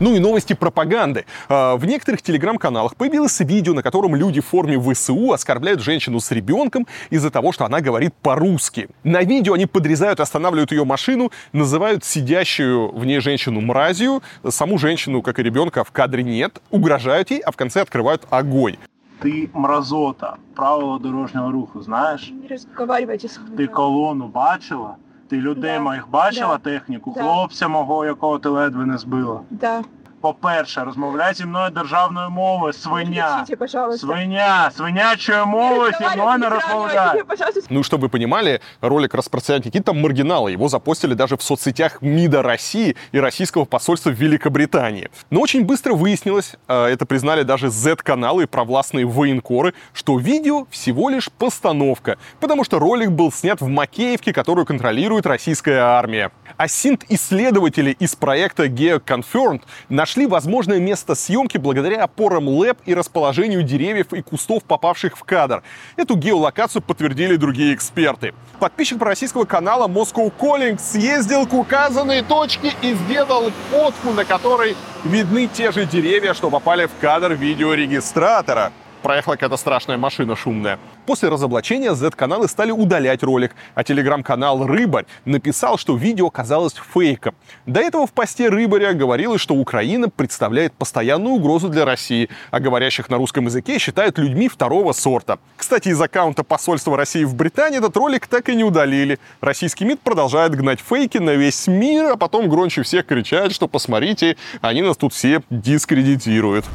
Ну и новости пропаганды. А, в некоторых телеграм-каналах появилось видео, на котором люди в форме ВСУ оскорбляют женщину с ребенком из-за того, что она говорит по-русски. На видео они подрезают и останавливают ее машину, называют сидящую в ней женщину мразью, саму женщину, как и ребенка, в кадре нет, угрожают ей, а в конце открывают огонь. Ти мразота, правила дорожнього руху знаєш? Не розговаривайте со мной. Ти колону бачила? Ти людей Да, моїх бачила да, техніку? да. Хлопця мого, якого ти ледве не збила. Да. По-перше, розмовляй зі мною державною мовою, свиня. Кричите, пожалуйста. Свиня, свинячою мовою зі мною не розмовляй. Ну, чтобы вы понимали, ролик распространяют какие-то там маргиналы. Его запостили даже в соцсетях МИДа России и российского посольства в Великобритании. Но очень быстро выяснилось, э, это признали даже Z-каналы и провластные военкоры, что видео всего лишь постановка, потому что ролик был снят в Макеевке, которую контролирует российская армия. А синт-исследователи из проекта GeoConfirmed нашли возможное место съемки благодаря опорам ЛЭП и расположению деревьев и кустов, попавших в кадр. Эту геолокацию подтвердили другие эксперты. Подписчик российского канала Moscow Calling съездил к указанной точке и сделал фотку, на которой видны те же деревья, что попали в кадр видеорегистратора. Проехала какая-то страшная машина шумная. После разоблачения Z-каналы стали удалять ролик, а телеграм-канал «Рыбарь» написал, что видео оказалось фейком. До этого в посте «Рыбаря» говорилось, что Украина представляет постоянную угрозу для России, а говорящих на русском языке считают людьми второго сорта. Кстати, из аккаунта посольства России в Британии этот ролик так и не удалили. Российский МИД продолжает гнать фейки на весь мир, а потом громче всех кричать, что посмотрите, они нас тут все дискредитируют.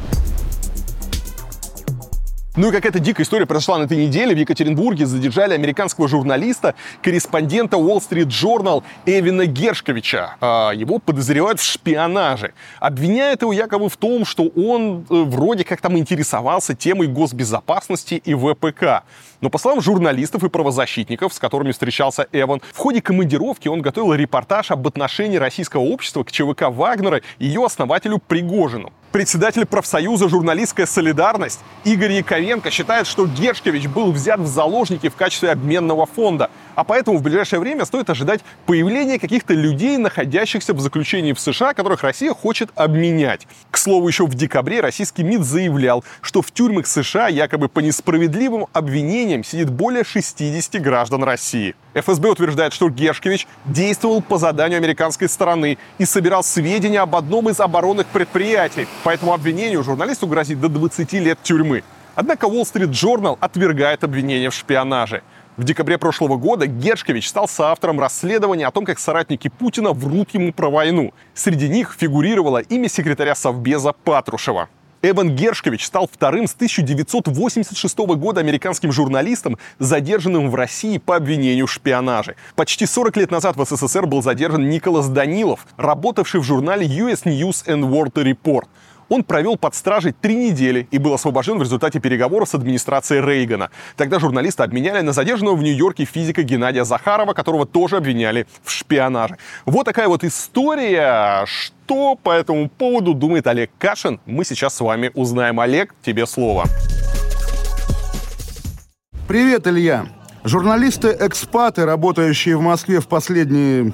Ну и какая-то дикая история произошла на этой неделе. В Екатеринбурге задержали американского журналиста, корреспондента Wall Street Journal Эвина Гершковича. А, Его подозревают в шпионаже. Обвиняют его якобы в том, что он э, вроде как там интересовался темой госбезопасности и ВПК. Но по словам журналистов и правозащитников, с которыми встречался Эван, в ходе командировки он готовил репортаж об отношении российского общества к ЧВК Вагнера и ее основателю Пригожину. Председатель профсоюза «Журналистская солидарность» Игорь Яковенко считает, что Гершкович был взят в заложники в качестве обменного фонда, а поэтому в ближайшее время стоит ожидать появления каких-то людей, находящихся в заключении в США, которых Россия хочет обменять. К слову, еще в декабре российский МИД заявлял, что в тюрьмах США якобы по несправедливым обвинениям сидит более 60 граждан России. ФСБ утверждает, что Гершкович действовал по заданию американской стороны и собирал сведения об одном из оборонных предприятий. По этому обвинению журналисту грозит до 20 лет тюрьмы. Однако Wall Street Journal отвергает обвинения в шпионаже. В декабре прошлого года Гершкович стал соавтором расследования о том, как соратники Путина врут ему про войну. Среди них фигурировало имя секретаря Совбеза Патрушева. Эван Гершкович стал вторым с 1986 года американским журналистом, задержанным в России по обвинению в шпионаже. Почти 40 лет назад в СССР был задержан Николас Данилов, работавший в журнале US News and World Report. Он провел под стражей три недели и был освобожден в результате переговоров с администрацией Рейгана. Тогда журналиста обменяли на задержанного в Нью-Йорке физика Геннадия Захарова, которого тоже обвиняли в шпионаже. Вот такая вот история. Что по этому поводу думает Олег Кашин, мы сейчас с вами узнаем. Олег, тебе слово. Привет, Илья. Журналисты-экспаты, работающие в Москве в последние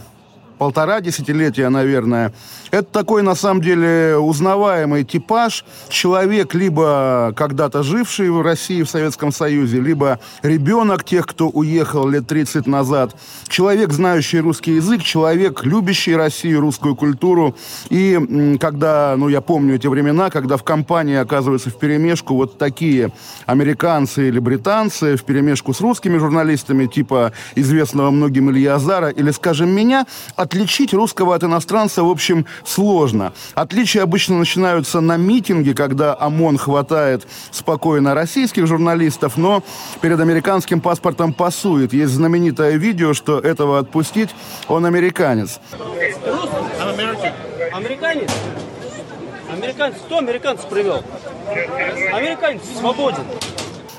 полтора десятилетия, наверное. Это такой, на самом деле, узнаваемый типаж. Человек, либо когда-то живший в России, в Советском Союзе, либо ребенок тех, кто уехал лет 30 назад. Человек, знающий русский язык, человек, любящий Россию, русскую культуру. И когда, ну, я помню эти времена, когда в компании оказываются в перемешку вот такие американцы или британцы, в перемешку с русскими журналистами, типа известного многим Илья Азара, или, скажем, меня, отличить русского от иностранца, в общем, сложно. Отличия обычно начинаются на митинге, когда ОМОН хватает спокойно российских журналистов, но перед американским паспортом пасует. Есть знаменитое видео, что этого отпустить, он американец. Американец? Американец? Кто американцев привел? Американец свободен.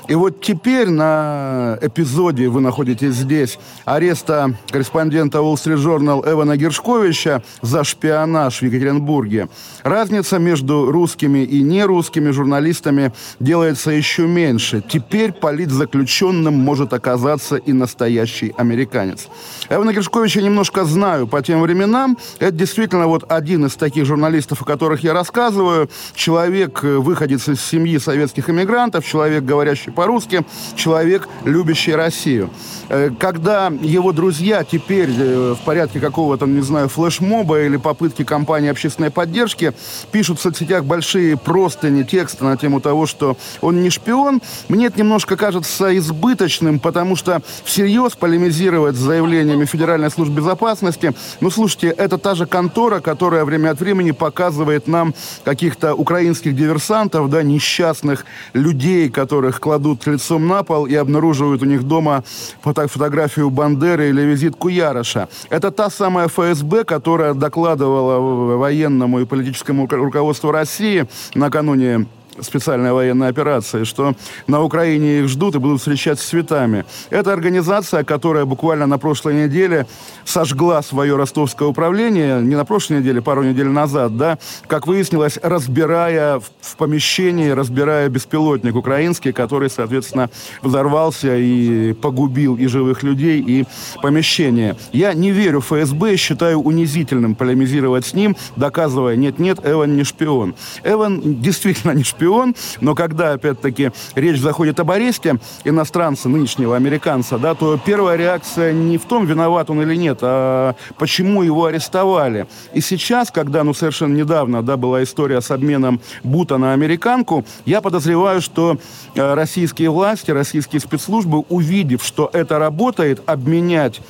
И вот теперь на эпизоде, вы находитесь здесь, ареста корреспондента Wall Street Journal Эвана Гершковича за шпионаж в Екатеринбурге. Разница между русскими и нерусскими журналистами делается еще меньше. Теперь политзаключенным может оказаться и настоящий американец. Эвана Гершковича немножко знаю по тем временам. Это действительно вот один из таких журналистов, о которых я рассказываю. Человек, выходец из семьи советских иммигрантов, человек, говорящий по-русски, человек, любящий Россию. Э, когда его друзья теперь э, в порядке какого-то, не знаю, флешмоба или попытки кампании общественной поддержки пишут в соцсетях большие простыни текста на тему того, что он не шпион, мне это немножко кажется избыточным, потому что всерьез полемизировать с заявлениями Федеральной службы безопасности, ну, слушайте, это та же контора, которая время от времени показывает нам каких-то украинских диверсантов, да, несчастных людей, которых кладут лицом на пол и обнаруживают у них дома фото фотографию Бандеры или визитку Яроша. Это та самая ФСБ, которая докладывала военному и политическому руководству России накануне специальной военной операции, что на Украине их ждут и будут встречать с цветами. Это организация, которая буквально на прошлой неделе сожгла свое ростовское управление, не на прошлой неделе, пару недель назад, да, как выяснилось, разбирая в помещении, разбирая беспилотник украинский, который, соответственно, взорвался и погубил и живых людей, и помещение. Я не верю в ФСБ, считаю унизительным полемизировать с ним, доказывая, нет-нет, Эван не шпион. Эван действительно не шпион, шпион, но когда, опять-таки, речь заходит об аресте иностранца, нынешнего американца, да, то первая реакция не в том, виноват он или нет, а почему его арестовали. И сейчас, когда, ну, совершенно недавно, да, была история с обменом Бута на американку, я подозреваю, что э, российские власти, российские спецслужбы, увидев, что это работает, обменять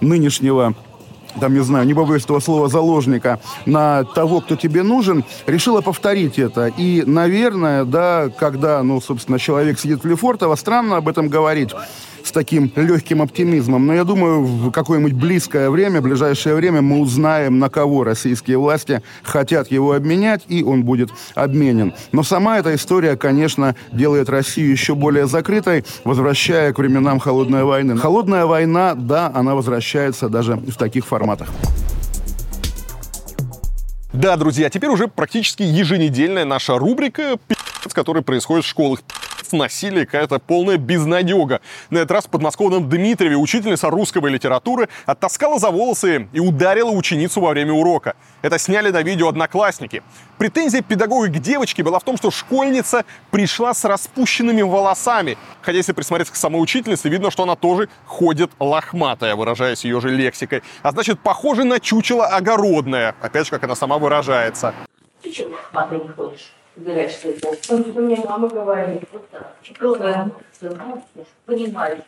нынешнего там, не знаю, не побоюсь этого слова, заложника на того, кто тебе нужен, решила повторить это. И, наверное, да, когда, ну, собственно, человек сидит в Лефортово, странно об этом говорить с таким легким оптимизмом. Но я думаю, в какое-нибудь близкое время, ближайшее время мы узнаем, на кого российские власти хотят его обменять, и он будет обменен. Но сама эта история, конечно, делает Россию еще более закрытой, возвращая к временам Холодной войны. Холодная война, да, она возвращается даже в таких форматах. Да, друзья, теперь уже практически еженедельная наша рубрика, с которой происходит в школах насилие, какая-то полная безнадега. На этот раз в подмосковном Дмитриеве учительница русской литературы оттаскала за волосы и ударила ученицу во время урока. Это сняли на видео одноклассники. Претензия педагога к девочке была в том, что школьница пришла с распущенными волосами. Хотя, если присмотреться к самой учительнице, видно, что она тоже ходит лохматая, выражаясь ее же лексикой. А значит, похоже на чучело огородное. Опять же, как она сама выражается. Ты лохматый не ходишь? Горячий пол. Мне мама говорит, вот так. Понимаешь,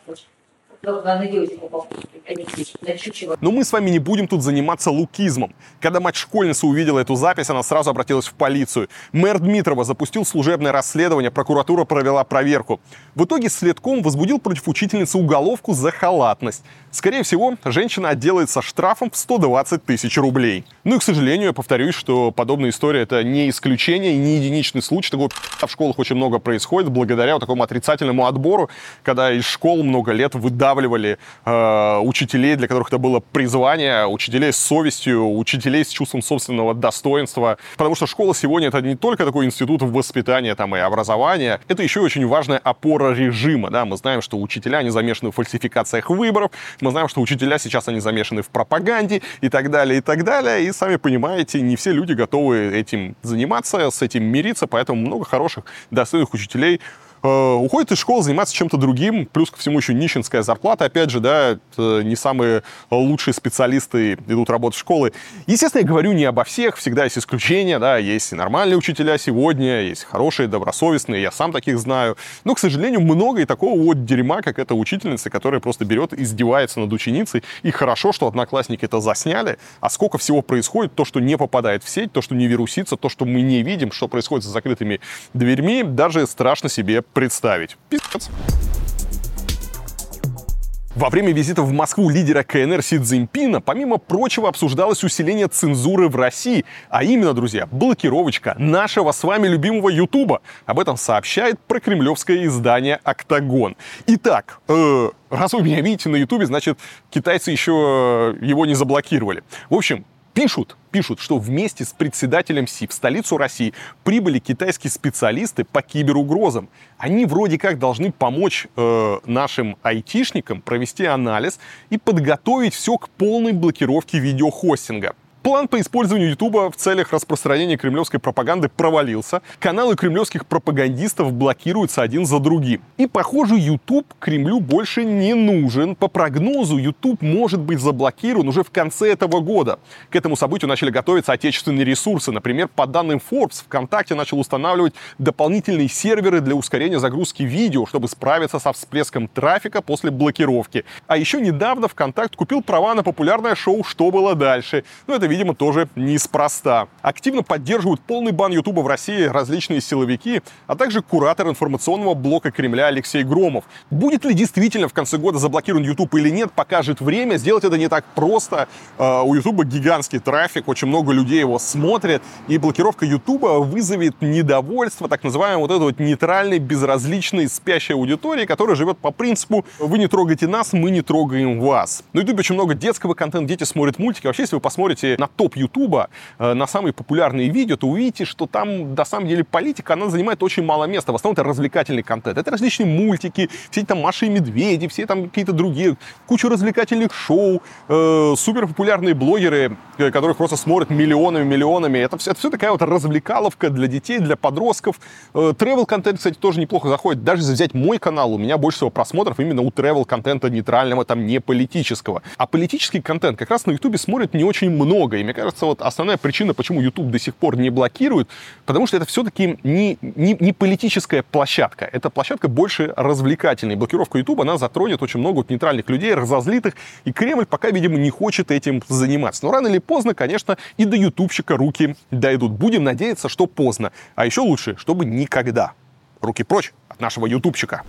Но мы с вами не будем тут заниматься лукизмом. Когда мать школьницы увидела эту запись, она сразу обратилась в полицию. Мэр Дмитрова запустил служебное расследование, прокуратура провела проверку. В итоге следком возбудил против учительницы уголовку за халатность. Скорее всего, женщина отделается штрафом в 120 тысяч рублей. Ну и, к сожалению, я повторюсь, что подобная история это не исключение не единичный случай. Такого в школах очень много происходит благодаря вот такому отрицательному отбору, когда из школ много лет выдавливали э, учителей, для которых это было призвание, учителей с совестью, учителей с чувством собственного достоинства. Потому что школа сегодня это не только такой институт воспитания там, и образования, это еще и очень важная опора режима. Да? Мы знаем, что учителя не замешаны в фальсификациях выборов, мы знаем, что учителя сейчас они замешаны в пропаганде и так далее, и так далее. И сами понимаете, не все люди готовы этим заниматься, с этим мириться, поэтому много хороших, достойных учителей Э, уходит из школы заниматься чем-то другим, плюс ко всему еще нищенская зарплата, опять же, да, не самые лучшие специалисты идут работать в школы. Естественно, я говорю не обо всех, всегда есть исключения, да, есть и нормальные учителя сегодня, есть хорошие, добросовестные, я сам таких знаю, но, к сожалению, много и такого вот дерьма, как эта учительница, которая просто берет, издевается над ученицей, и хорошо, что одноклассники это засняли, а сколько всего происходит, то, что не попадает в сеть, то, что не вирусится, то, что мы не видим, что происходит за закрытыми дверьми, даже страшно себе представить. Пиздец. Во время визита в Москву лидера КНР Си Цзиньпина, помимо прочего, обсуждалось усиление цензуры в России, а именно, друзья, блокировочка нашего с вами любимого Ютуба. Об этом сообщает прокремлевское издание «Октагон». Итак, э, раз вы меня видите на Ютубе, значит, китайцы еще его не заблокировали. В общем, пишут, пишут, что вместе с председателем СИ в столицу России прибыли китайские специалисты по киберугрозам. Они вроде как должны помочь э, нашим айтишникам провести анализ и подготовить все к полной блокировке видеохостинга. План по использованию Ютуба в целях распространения кремлевской пропаганды провалился. Каналы кремлевских пропагандистов блокируются один за другим. И, похоже, Ютуб Кремлю больше не нужен. По прогнозу, Ютуб может быть заблокирован уже в конце этого года. К этому событию начали готовиться отечественные ресурсы. Например, по данным Forbes, ВКонтакте начал устанавливать дополнительные серверы для ускорения загрузки видео, чтобы справиться со всплеском трафика после блокировки. А еще недавно ВКонтакт купил права на популярное шоу «Что было дальше?». Ну, это видимо, тоже неспроста. Активно поддерживают полный бан Ютуба в России различные силовики, а также куратор информационного блока Кремля Алексей Громов. Будет ли действительно в конце года заблокирован Ютуб или нет, покажет время. Сделать это не так просто. А, у Ютуба гигантский трафик, очень много людей его смотрят, и блокировка Ютуба вызовет недовольство так называемой вот этой вот нейтральной, безразличной, спящей аудитории, которая живет по принципу «вы не трогайте нас, мы не трогаем вас». На Ютубе очень много детского контента, дети смотрят мультики. Вообще, если вы посмотрите на топ Ютуба, э, на самые популярные видео, то увидите, что там, на самом деле, политика, она занимает очень мало места. В основном это развлекательный контент. Это различные мультики, все там Маши и Медведи, все там какие-то другие, куча развлекательных шоу, э, супер популярные блогеры, э, которых просто смотрят миллионами, миллионами. Это все, это все такая вот развлекаловка для детей, для подростков. Travel контент, кстати, тоже неплохо заходит. Даже если взять мой канал, у меня больше всего просмотров именно у travel контента нейтрального, там не политического. А политический контент как раз на Ютубе смотрят не очень много. И мне кажется, вот основная причина, почему YouTube до сих пор не блокирует, потому что это все-таки не, не, не политическая площадка. Это площадка больше развлекательная. Блокировка YouTube, она затронет очень много вот нейтральных людей, разозлитых, и Кремль пока, видимо, не хочет этим заниматься. Но рано или поздно, конечно, и до ютубщика руки дойдут. Будем надеяться, что поздно. А еще лучше, чтобы никогда. Руки прочь от нашего ютубчика.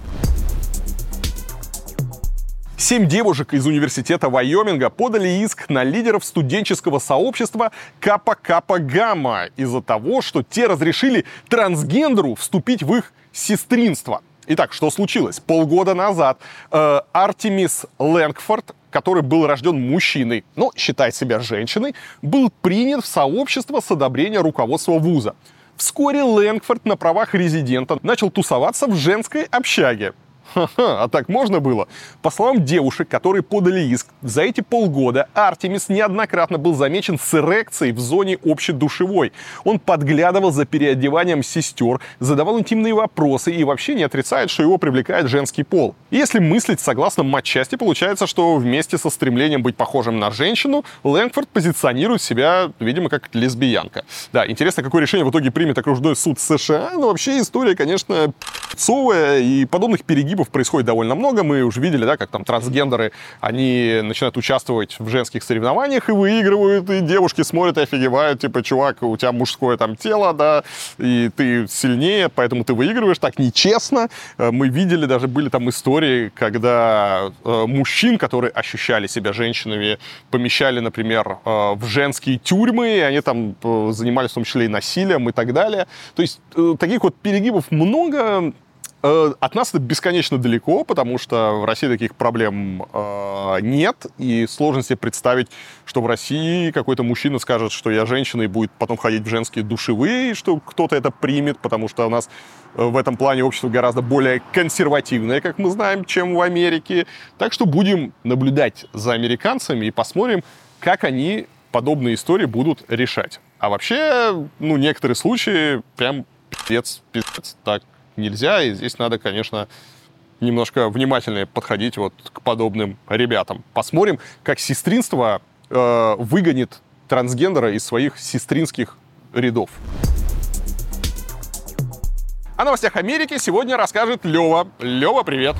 Семь девушек из университета Вайоминга подали иск на лидеров студенческого сообщества Капа Капа Гамма из-за того, что те разрешили трансгендеру вступить в их сестринство. Итак, что случилось? Полгода назад э, Артемис Лэнгфорд, который был рожден мужчиной, но считает себя женщиной, был принят в сообщество с одобрения руководства вуза. Вскоре Лэнгфорд на правах резидента начал тусоваться в женской общаге. Ха-ха, а так можно было? По словам девушек, которые подали иск, за эти полгода Артемис неоднократно был замечен с эрекцией в зоне общедушевой. Он подглядывал за переодеванием сестер, задавал интимные вопросы и вообще не отрицает, что его привлекает женский пол. Если мыслить согласно матчасти, получается, что вместе со стремлением быть похожим на женщину, Лэнгфорд позиционирует себя, видимо, как лесбиянка. Да, интересно, какое решение в итоге примет окружной суд США, но вообще история, конечно, совая, и подобных перегибов происходит довольно много. Мы уже видели, да, как там трансгендеры, они начинают участвовать в женских соревнованиях и выигрывают, и девушки смотрят и офигевают, типа, чувак, у тебя мужское там тело, да, и ты сильнее, поэтому ты выигрываешь, так нечестно. Э, мы видели, даже были там истории, когда э, мужчин, которые ощущали себя женщинами, помещали, например, э, в женские тюрьмы, и они там занимались в том числе и насилием и так далее. То есть таких вот перегибов много, от нас это бесконечно далеко, потому что в России таких проблем э, нет, и сложно себе представить, что в России какой-то мужчина скажет, что я женщина, и будет потом ходить в женские душевые, и что кто-то это примет, потому что у нас э, в этом плане общество гораздо более консервативное, как мы знаем, чем в Америке. Так что будем наблюдать за американцами и посмотрим, как они подобные истории будут решать. А вообще, ну, некоторые случаи прям пиздец, пиздец, так нельзя, и здесь надо, конечно, немножко внимательнее подходить вот к подобным ребятам. Посмотрим, как сестринство э, выгонит трансгендера из своих сестринских рядов. О новостях Америки сегодня расскажет Лева. Лева, привет!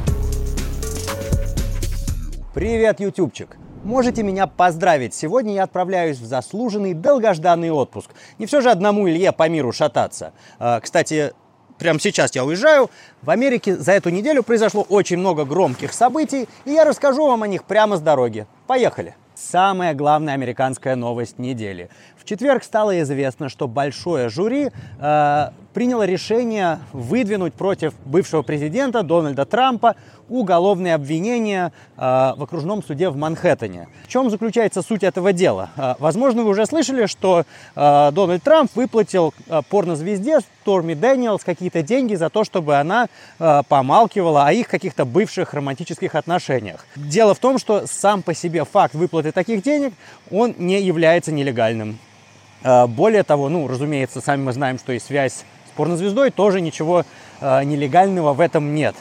Привет, ютубчик! Можете меня поздравить. Сегодня я отправляюсь в заслуженный долгожданный отпуск. Не все же одному Илье по миру шататься. А, кстати, прямо сейчас я уезжаю. В Америке за эту неделю произошло очень много громких событий, и я расскажу вам о них прямо с дороги. Поехали! Самая главная американская новость недели. В четверг стало известно, что большое жюри э, приняло решение выдвинуть против бывшего президента Дональда Трампа уголовные обвинения э, в окружном суде в Манхэттене. В чем заключается суть этого дела? Э, возможно, вы уже слышали, что э, Дональд Трамп выплатил э, порнозвезде Торми Дэниелс какие-то деньги за то, чтобы она э, помалкивала о их каких-то бывших романтических отношениях. Дело в том, что сам по себе факт выплаты таких денег, он не является нелегальным. Э, более того, ну, разумеется, сами мы знаем, что и связь с порнозвездой тоже ничего э, нелегального в этом нет.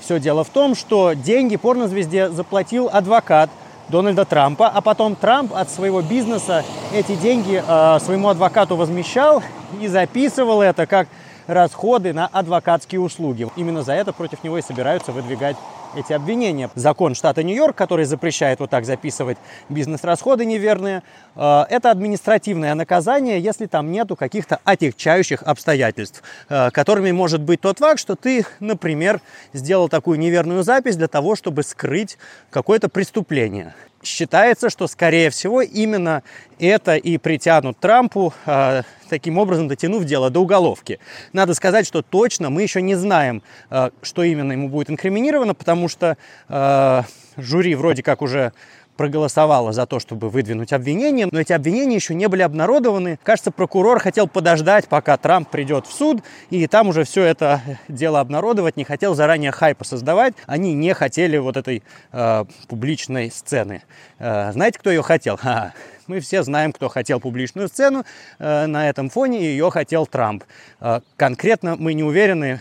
Все дело в том, что деньги порнозвезде заплатил адвокат Дональда Трампа, а потом Трамп от своего бизнеса эти деньги э, своему адвокату возмещал и записывал это как расходы на адвокатские услуги. Именно за это против него и собираются выдвигать эти обвинения. Закон штата Нью-Йорк, который запрещает вот так записывать бизнес-расходы неверные, э, это административное наказание, если там нету каких-то отягчающих обстоятельств, э, которыми может быть тот факт, что ты, например, сделал такую неверную запись для того, чтобы скрыть какое-то преступление. Считается, что, скорее всего, именно это и притянут Трампу, э, таким образом дотянув дело до уголовки. Надо сказать, что точно мы еще не знаем, э, что именно ему будет инкриминировано, потому что э, жюри вроде как уже проголосовала за то, чтобы выдвинуть обвинения, но эти обвинения еще не были обнародованы. Кажется, прокурор хотел подождать, пока Трамп придет в суд, и там уже все это дело обнародовать, не хотел заранее хайпа создавать. Они не хотели вот этой э, публичной сцены. Э, знаете, кто ее хотел? Ха-ха. Мы все знаем, кто хотел публичную сцену э, на этом фоне, и ее хотел Трамп. Э, конкретно мы не уверены,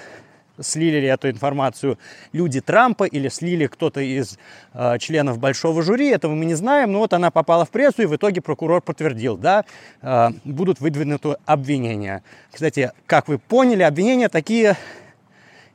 слили ли эту информацию люди Трампа или слили кто-то из э, членов большого жюри, этого мы не знаем, но вот она попала в прессу, и в итоге прокурор подтвердил, да, э, будут выдвинуты обвинения. Кстати, как вы поняли, обвинения такие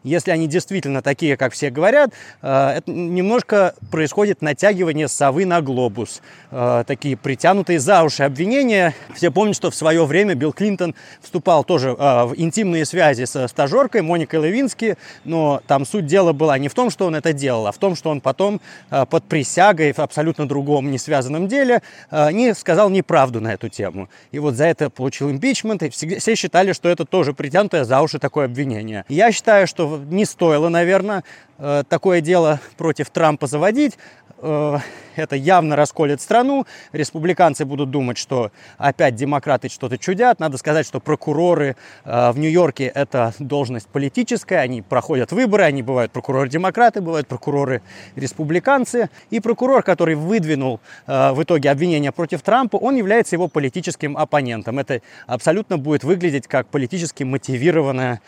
если они действительно такие, как все говорят, э, это немножко происходит натягивание совы на глобус. Э, такие притянутые за уши обвинения. Все помнят, что в свое время Билл Клинтон вступал тоже э, в интимные связи со стажеркой Моникой Левински, но там суть дела была не в том, что он это делал, а в том, что он потом под присягой в абсолютно другом, не связанном деле не сказал неправду на эту тему. И вот за это получил импичмент, и все считали, что это тоже притянутое за уши такое обвинение. Я считаю, что не стоило, наверное, э, такое дело против Трампа заводить. Э, это явно расколет страну. Республиканцы будут думать, что опять демократы что-то чудят. Надо сказать, что прокуроры э, в Нью-Йорке это должность политическая. Они проходят выборы. Они бывают прокуроры-демократы, бывают прокуроры-республиканцы. И прокурор, который выдвинул в итоге обвинения против Трампа, он является его политическим оппонентом. Это абсолютно будет выглядеть как политически мотивированное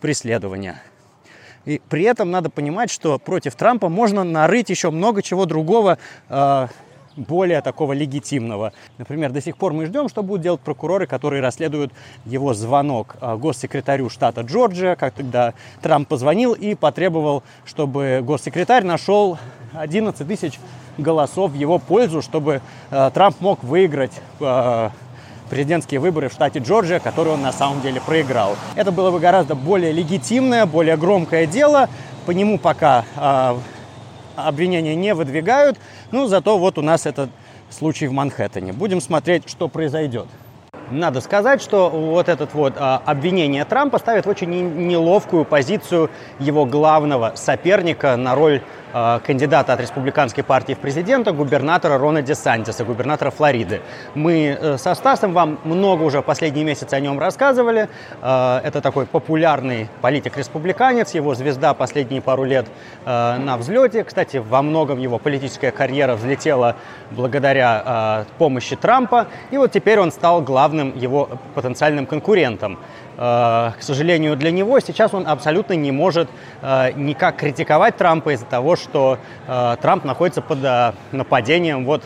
преследование. И при этом надо понимать, что против Трампа можно нарыть еще много чего другого, э, более такого легитимного. Например, до сих пор мы ждем, что будут делать прокуроры, которые расследуют его звонок а, госсекретарю штата Джорджия, как тогда Трамп позвонил и потребовал, чтобы госсекретарь нашел 11 тысяч голосов в его пользу, чтобы э, Трамп мог выиграть э, президентские выборы в штате Джорджия, которые он на самом деле проиграл. Это было бы гораздо более легитимное, более громкое дело. По нему пока э, обвинения не выдвигают. Ну, зато вот у нас этот случай в Манхэттене. Будем смотреть, что произойдет. Надо сказать, что вот это вот а, обвинение Трампа ставит в очень неловкую позицию его главного соперника на роль кандидата от республиканской партии в президента, губернатора Рона Десантиса, губернатора Флориды. Мы э, со Стасом вам много уже последние месяцы о нем рассказывали. А, это такой популярный политик-республиканец, его звезда последние пару лет на взлете. Кстати, во многом его политическая карьера взлетела благодаря помощи Трампа. И вот теперь он стал главным его потенциальным конкурентом. Э, к сожалению, для него сейчас он абсолютно не может э, никак критиковать Трампа из-за того, что э, Трамп находится под нападением. Вот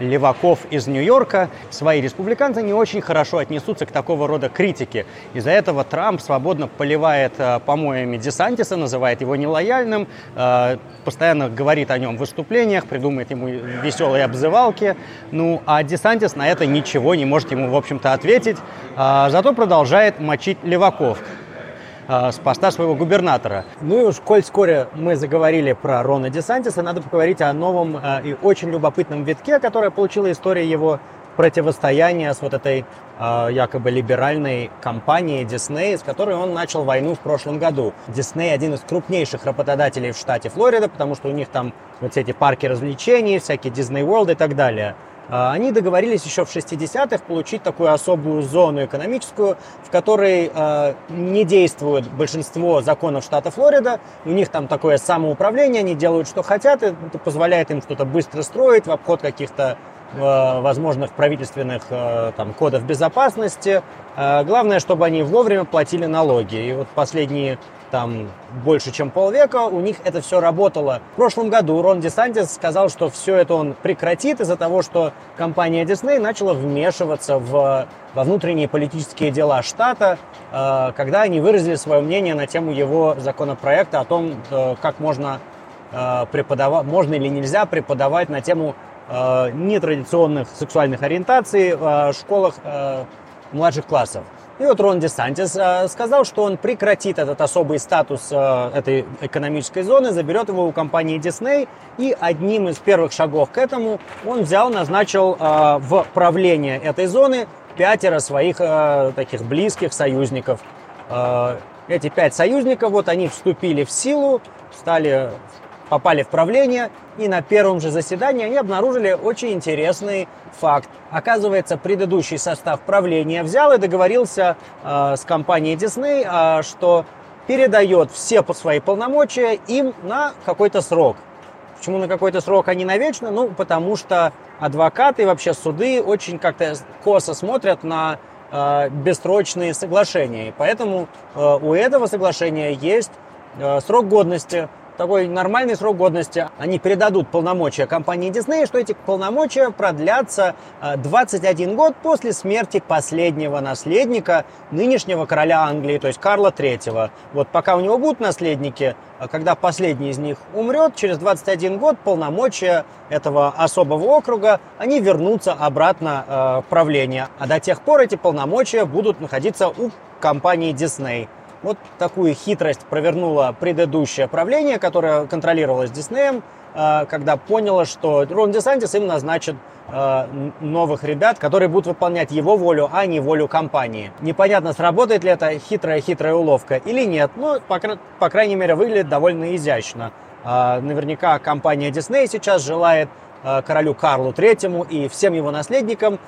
леваков из Нью-Йорка, свои республиканцы не очень хорошо отнесутся к такого рода критике. Из-за этого Трамп свободно поливает э, помоями Десантиса, называет его нелояльным, э, постоянно говорит о нем в выступлениях, придумывает ему веселые обзывалки. Ну, а Десантис на это ничего не может ему, в общем-то, ответить. Э, зато продолжает мочить леваков. Э, с поста своего губернатора. Ну и уж, коль вскоре мы заговорили про Рона Десантиса, надо поговорить о новом э, и очень любопытном витке, которое получила история его противостояния с вот этой э, якобы либеральной компанией Disney, с которой он начал войну в прошлом году. Disney один из крупнейших работодателей в штате Флорида, потому что у них там вот все эти парки развлечений, всякие Disney World и так далее. А, они договорились еще в 60-х получить такую особую зону экономическую, в которой э, не действует большинство законов штата Флорида. У них там такое самоуправление, они делают, что хотят, это позволяет им что-то быстро строить в обход каких-то э, возможных правительственных там, кодов безопасности. Главное, чтобы они вовремя платили налоги. И вот последние там больше, чем полвека, у них это все работало. В прошлом году Рон Десантис сказал, что все это он прекратит из-за того, что компания Disney начала вмешиваться в, во внутренние политические дела штата, э, когда они выразили свое мнение на тему его законопроекта о том, э, как можно э, преподавать, можно или нельзя преподавать на тему нетрадиционных сексуальных ориентаций в школах младших классов. И вот Рон Десантис э, сказал, что он прекратит этот особый статус э, этой экономической зоны, заберет его у компании Disney, и одним из первых шагов к этому он взял, назначил э, в правление этой зоны пятеро своих таких близких союзников. Эти пять союзников, вот они вступили в силу, стали попали в правление, и на первом же заседании они обнаружили очень интересный факт. Оказывается, предыдущий состав правления взял и договорился э, с компанией Disney, э, что передает все свои полномочия им на какой-то срок. Почему на какой-то срок, а не навечно? Ну, потому что адвокаты и вообще суды очень как-то косо смотрят на э, бессрочные соглашения. И поэтому э, у этого соглашения есть э, срок годности такой нормальный срок годности. Они передадут полномочия компании Disney, что эти полномочия продлятся 21 э, год после смерти последнего наследника нынешнего короля Англии, то есть Карла III. Вот пока у него будут наследники, а когда последний из них умрет, через 21 год полномочия этого особого округа, они вернутся обратно э, в правление. А до тех пор эти полномочия будут находиться у компании Disney. Вот такую хитрость провернуло предыдущее правление, которое контролировалось Диснеем, э, когда поняло, что Рон Десантис им назначит э, новых ребят, которые будут выполнять его волю, а не волю компании. Непонятно, сработает ли это хитрая-хитрая уловка или нет, но, по, крайней мере, выглядит довольно изящно. Э, наверняка компания Disney сейчас желает королю Карлу Третьему и всем его наследникам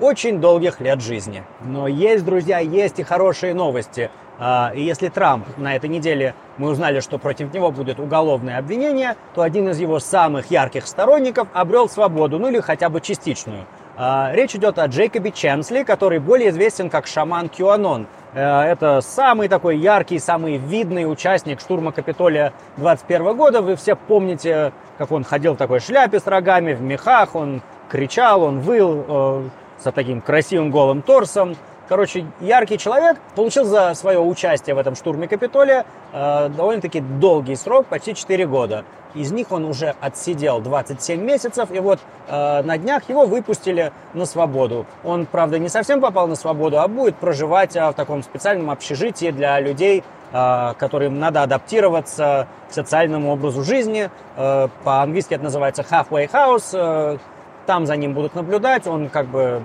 очень долгих лет жизни. Но есть, друзья, есть и хорошие новости. А, и если Трамп на этой неделе мы узнали, что против него будет уголовное обвинение, то один из его самых ярких сторонников обрел свободу, ну или хотя бы частичную. А, речь идет о Джейкобе Ченсли, который более известен как шаман Кьюанон. Э, это самый такой яркий, самый видный участник штурма Капитолия 21 года. Вы все помните, как он ходил в такой шляпе с рогами, в мехах, он кричал, он выл э, с таким красивым голым торсом. Короче, яркий человек получил за свое участие в этом штурме Капитолия э, довольно-таки долгий срок, почти 4 года. Из них он уже отсидел 27 месяцев, и вот э, на днях его выпустили на свободу. Он, правда, не совсем попал на свободу, а будет проживать э, в таком специальном общежитии для людей, э, которым надо адаптироваться к социальному образу жизни. Э, по-английски это называется halfway house. Э, там за ним будут наблюдать, он как бы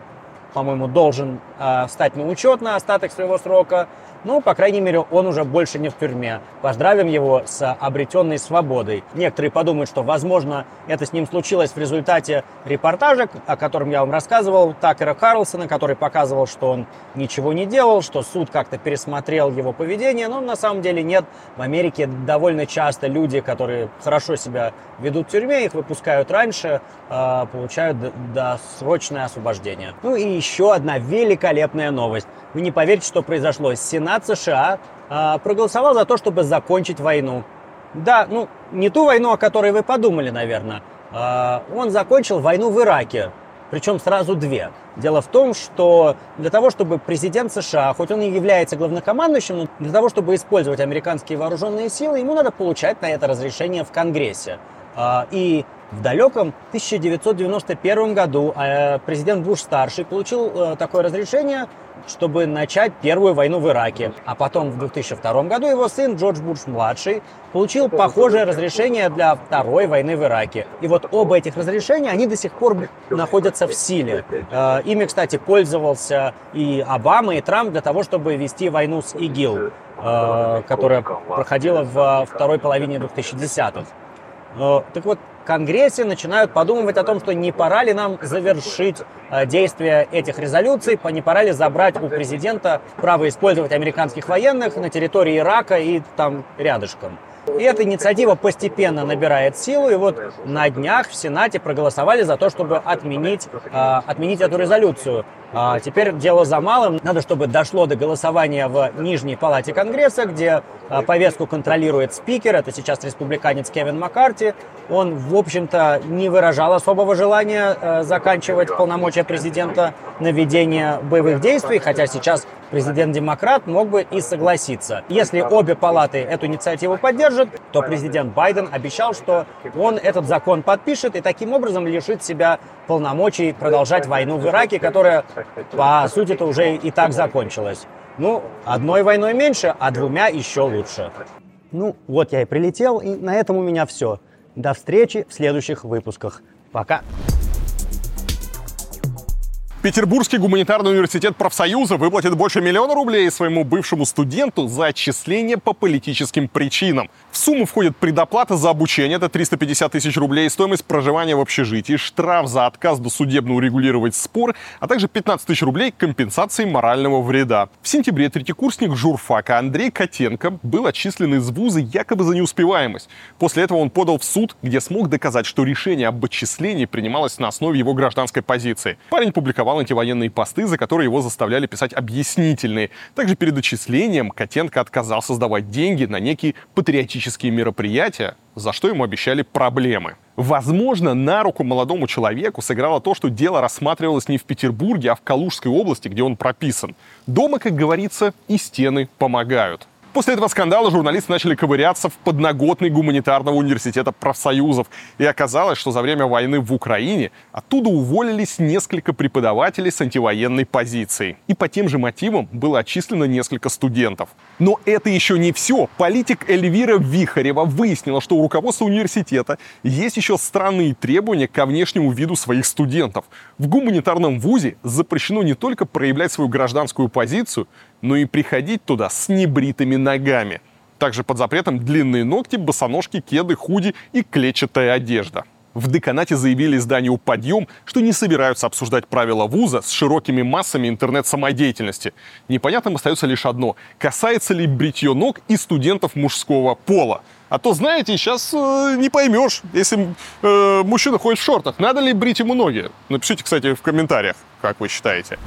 по-моему, должен э, встать на учет на остаток своего срока. Ну, по крайней мере, он уже больше не в тюрьме. Поздравим его с обретенной свободой. Некоторые подумают, что, возможно, это с ним случилось в результате репортажа, о котором я вам рассказывал, Такера Карлсона, который показывал, что он ничего не делал, что суд как-то пересмотрел его поведение. Но на самом деле нет. В Америке довольно часто люди, которые хорошо себя ведут в тюрьме, их выпускают раньше, э, получают досрочное освобождение. Ну и еще одна великолепная новость. Вы не поверите, что произошло. Сенат США э, проголосовал за то, чтобы закончить войну. Да, ну, не ту войну, о которой вы подумали, наверное. Э, он закончил войну в Ираке. Причем сразу две. Дело в том, что для того, чтобы президент США, хоть он и является главнокомандующим, но для того, чтобы использовать американские вооруженные силы, ему надо получать на это разрешение в Конгрессе. И в далеком 1991 году президент Буш-старший получил такое разрешение чтобы начать первую войну в Ираке. А потом в 2002 году его сын Джордж Буш-младший получил похожее разрешение для второй войны в Ираке. И вот оба этих разрешения, они до сих пор находятся в силе. Э, ими, кстати, пользовался и Обама, и Трамп для того, чтобы вести войну с ИГИЛ, э, которая проходила в второй половине 2010-х. Э, так вот, Конгрессе начинают подумывать о том, что не пора ли нам завершить э, действие этих резолюций, не пора ли забрать у президента право использовать американских военных на территории Ирака и там рядышком. И эта инициатива постепенно набирает силу, и вот на днях в Сенате проголосовали за то, чтобы отменить, э, отменить эту резолюцию. А теперь дело за малым. Надо, чтобы дошло до голосования в Нижней Палате Конгресса, где а, повестку контролирует спикер. Это сейчас республиканец Кевин Маккарти. Он, в общем-то, не выражал особого желания заканчивать полномочия президента на ведение боевых действий, хотя сейчас президент-демократ мог бы и согласиться. Если обе палаты эту инициативу поддержат, то президент Байден обещал, что он этот закон подпишет и таким образом лишит себя полномочий продолжать войну в Ираке, которая, по сути-то, уже и так закончилась. Ну, одной войной меньше, а двумя еще лучше. Ну, вот я и прилетел, и на этом у меня все. До встречи в следующих выпусках. Пока. Петербургский гуманитарный университет профсоюза выплатит больше миллиона рублей своему бывшему студенту за отчисление по политическим причинам. В сумму входит предоплата за обучение, это 350 тысяч рублей, стоимость проживания в общежитии, штраф за отказ досудебно урегулировать спор, а также 15 тысяч рублей компенсации морального вреда. В сентябре третьекурсник журфака Андрей Котенко был отчислен из вуза якобы за неуспеваемость. После этого он подал в суд, где смог доказать, что решение об отчислении принималось на основе его гражданской позиции. Парень публиковал писал антивоенные посты, за которые его заставляли писать объяснительные. Также перед отчислением Котенко отказался сдавать деньги на некие патриотические мероприятия, за что ему обещали проблемы. Возможно, на руку молодому человеку сыграло то, что дело рассматривалось не в Петербурге, а в Калужской области, где он прописан. Дома, как говорится, и стены помогают. После этого скандала журналисты начали ковыряться в подноготной гуманитарного университета профсоюзов. И оказалось, что за время войны в Украине оттуда уволились несколько преподавателей с антивоенной позицией. И по тем же мотивам было отчислено несколько студентов. Но это еще не все. Политик Эльвира Вихарева выяснила, что у руководства университета есть еще странные требования ко внешнему виду своих студентов. В гуманитарном вузе запрещено не только проявлять свою гражданскую позицию, но и приходить туда с небритыми ногами. Также под запретом длинные ногти, босоножки, кеды, худи и клетчатая одежда. В деканате заявили изданию «Подъем», что не собираются обсуждать правила вуза с широкими массами интернет-самодеятельности. Непонятным остается лишь одно – касается ли бритье ног и студентов мужского пола. А то, знаете, сейчас э, не поймешь, если э, мужчина ходит в шортах, надо ли брить ему ноги. Напишите, кстати, в комментариях, как вы считаете.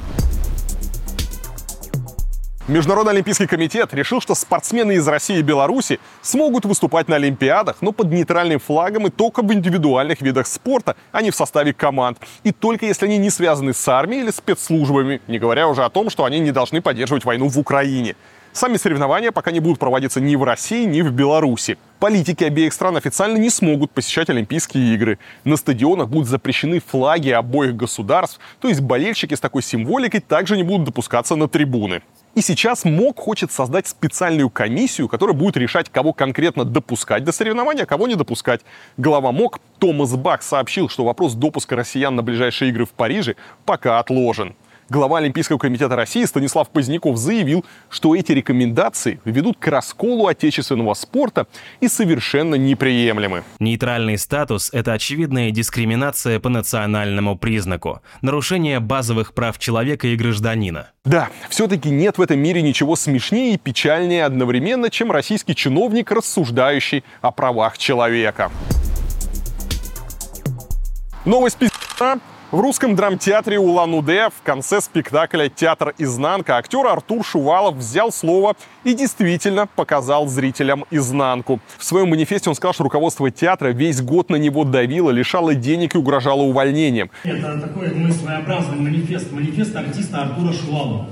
Международный олимпийский комитет решил, что спортсмены из России и Беларуси смогут выступать на Олимпиадах, но под нейтральным флагом и только в индивидуальных видах спорта, а не в составе команд. И только если они не связаны с армией или спецслужбами, не говоря уже о том, что они не должны поддерживать войну в Украине. Сами соревнования пока не будут проводиться ни в России, ни в Беларуси. Политики обеих стран официально не смогут посещать Олимпийские игры. На стадионах будут запрещены флаги обоих государств, то есть болельщики с такой символикой также не будут допускаться на трибуны. И сейчас МОК хочет создать специальную комиссию, которая будет решать, кого конкретно допускать до соревнования, а кого не допускать. Глава МОК Томас Бак сообщил, что вопрос допуска россиян на ближайшие игры в Париже пока отложен. Глава Олимпийского комитета России Станислав Поздняков заявил, что эти рекомендации ведут к расколу отечественного спорта и совершенно неприемлемы. Нейтральный статус – это очевидная дискриминация по национальному признаку, нарушение базовых прав человека и гражданина. Да, все-таки нет в этом мире ничего смешнее и печальнее одновременно, чем российский чиновник, рассуждающий о правах человека. Новость пиздца. В русском драмтеатре Улан-Удэ в конце спектакля «Театр изнанка» актер Артур Шувалов взял слово и действительно показал зрителям изнанку. В своем манифесте он сказал, что руководство театра весь год на него давило, лишало денег и угрожало увольнением. Это такой мой своеобразный манифест, манифест артиста Артура Шувалова.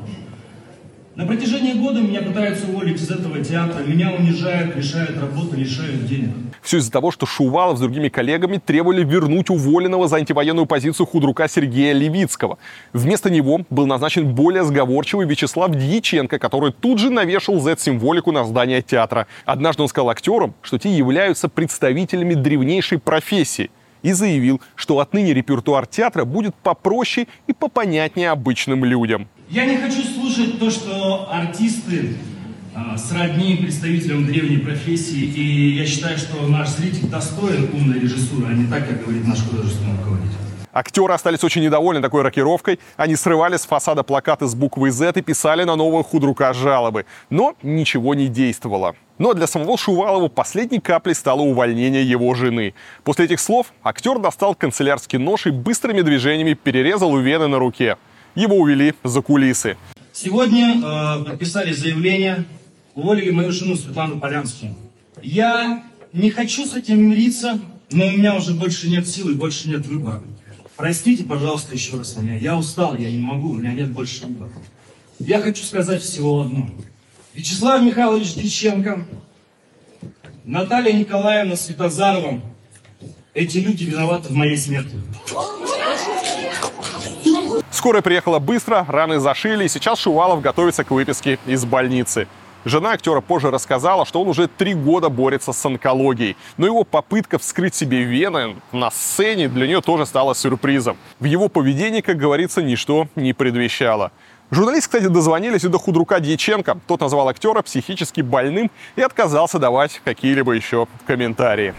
На протяжении года меня пытаются уволить из этого театра, меня унижают, лишают работы, лишают денег. Все из-за того, что Шувалов с другими коллегами требовали вернуть уволенного за антивоенную позицию худрука Сергея Левицкого. Вместо него был назначен более сговорчивый Вячеслав Дьяченко, который тут же навешал Z-символику на здание театра. Однажды он сказал актерам, что те являются представителями древнейшей профессии и заявил, что отныне репертуар театра будет попроще и попонятнее обычным людям. Я не хочу слушать то, что артисты а, сродни представителям древней профессии, и я считаю, что наш зритель достоин умной режиссуры, а не так, как говорит наш художественный руководитель. Актеры остались очень недовольны такой рокировкой. Они срывали с фасада плакаты с буквой Z и писали на нового худрука жалобы. Но ничего не действовало. Но для самого Шувалова последней каплей стало увольнение его жены. После этих слов актер достал канцелярский нож и быстрыми движениями перерезал вены на руке его увели за кулисы. Сегодня э, подписали заявление, уволили мою жену Светлану Полянскую. Я не хочу с этим мириться, но у меня уже больше нет сил и больше нет выбора. Простите, пожалуйста, еще раз меня. Я устал, я не могу, у меня нет больше выбора. Я хочу сказать всего одно. Вячеслав Михайлович Диченко, Наталья Николаевна Светозарова, эти люди виноваты в моей смерти. Скорая приехала быстро, раны зашили, и сейчас Шувалов готовится к выписке из больницы. Жена актера позже рассказала, что он уже три года борется с онкологией, но его попытка вскрыть себе вены на сцене для нее тоже стала сюрпризом. В его поведении, как говорится, ничто не предвещало. Журналисты, кстати, дозвонились и до худрука Дьяченко. Тот назвал актера психически больным и отказался давать какие-либо еще комментарии.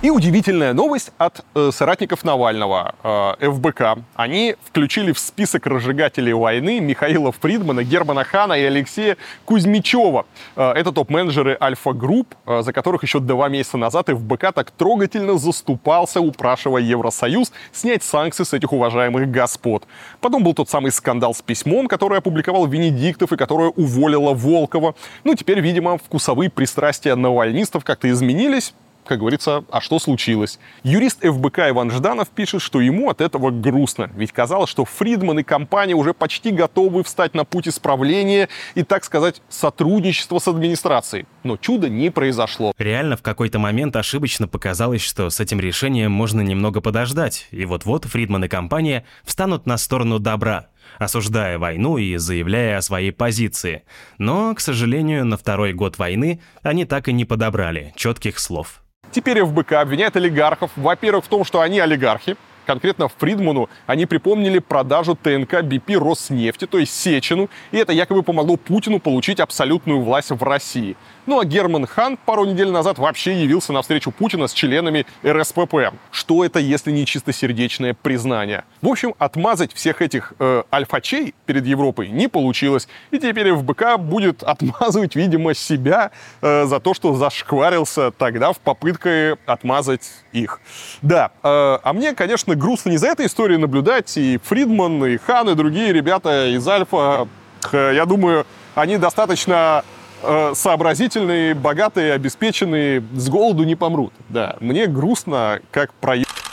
И удивительная новость от э, соратников Навального, э, ФБК. Они включили в список разжигателей войны Михаила Фридмана, Германа Хана и Алексея Кузьмичева. Э, это топ-менеджеры Альфа-групп, э, за которых еще два месяца назад ФБК так трогательно заступался, упрашивая Евросоюз снять санкции с этих уважаемых господ. Потом был тот самый скандал с письмом, который опубликовал Венедиктов и которое уволило Волкова. Ну, теперь, видимо, вкусовые пристрастия навальнистов как-то изменились как говорится, а что случилось? Юрист ФБК Иван Жданов пишет, что ему от этого грустно, ведь казалось, что Фридман и компания уже почти готовы встать на путь исправления и, так сказать, сотрудничества с администрацией. Но чудо не произошло. Реально в какой-то момент ошибочно показалось, что с этим решением можно немного подождать, и вот-вот Фридман и компания встанут на сторону добра осуждая войну и заявляя о своей позиции. Но, к сожалению, на второй год войны они так и не подобрали четких слов. Теперь ФБК обвиняет олигархов, во-первых, в том, что они олигархи, конкретно Фридману, они припомнили продажу ТНК БП Роснефти, то есть Сечину, и это якобы помогло Путину получить абсолютную власть в России. Ну а Герман Хан пару недель назад вообще явился на встречу Путина с членами РСПП. Что это, если не чистосердечное признание? В общем, отмазать всех этих э, альфачей перед Европой не получилось. И теперь ФБК будет отмазывать, видимо, себя э, за то, что зашкварился тогда в попытке отмазать их. Да, э, а мне, конечно, грустно не за этой историей наблюдать. И Фридман, и Хан, и другие ребята из Альфа, э, я думаю, они достаточно сообразительные, богатые, обеспеченные, с голоду не помрут. Да, мне грустно, как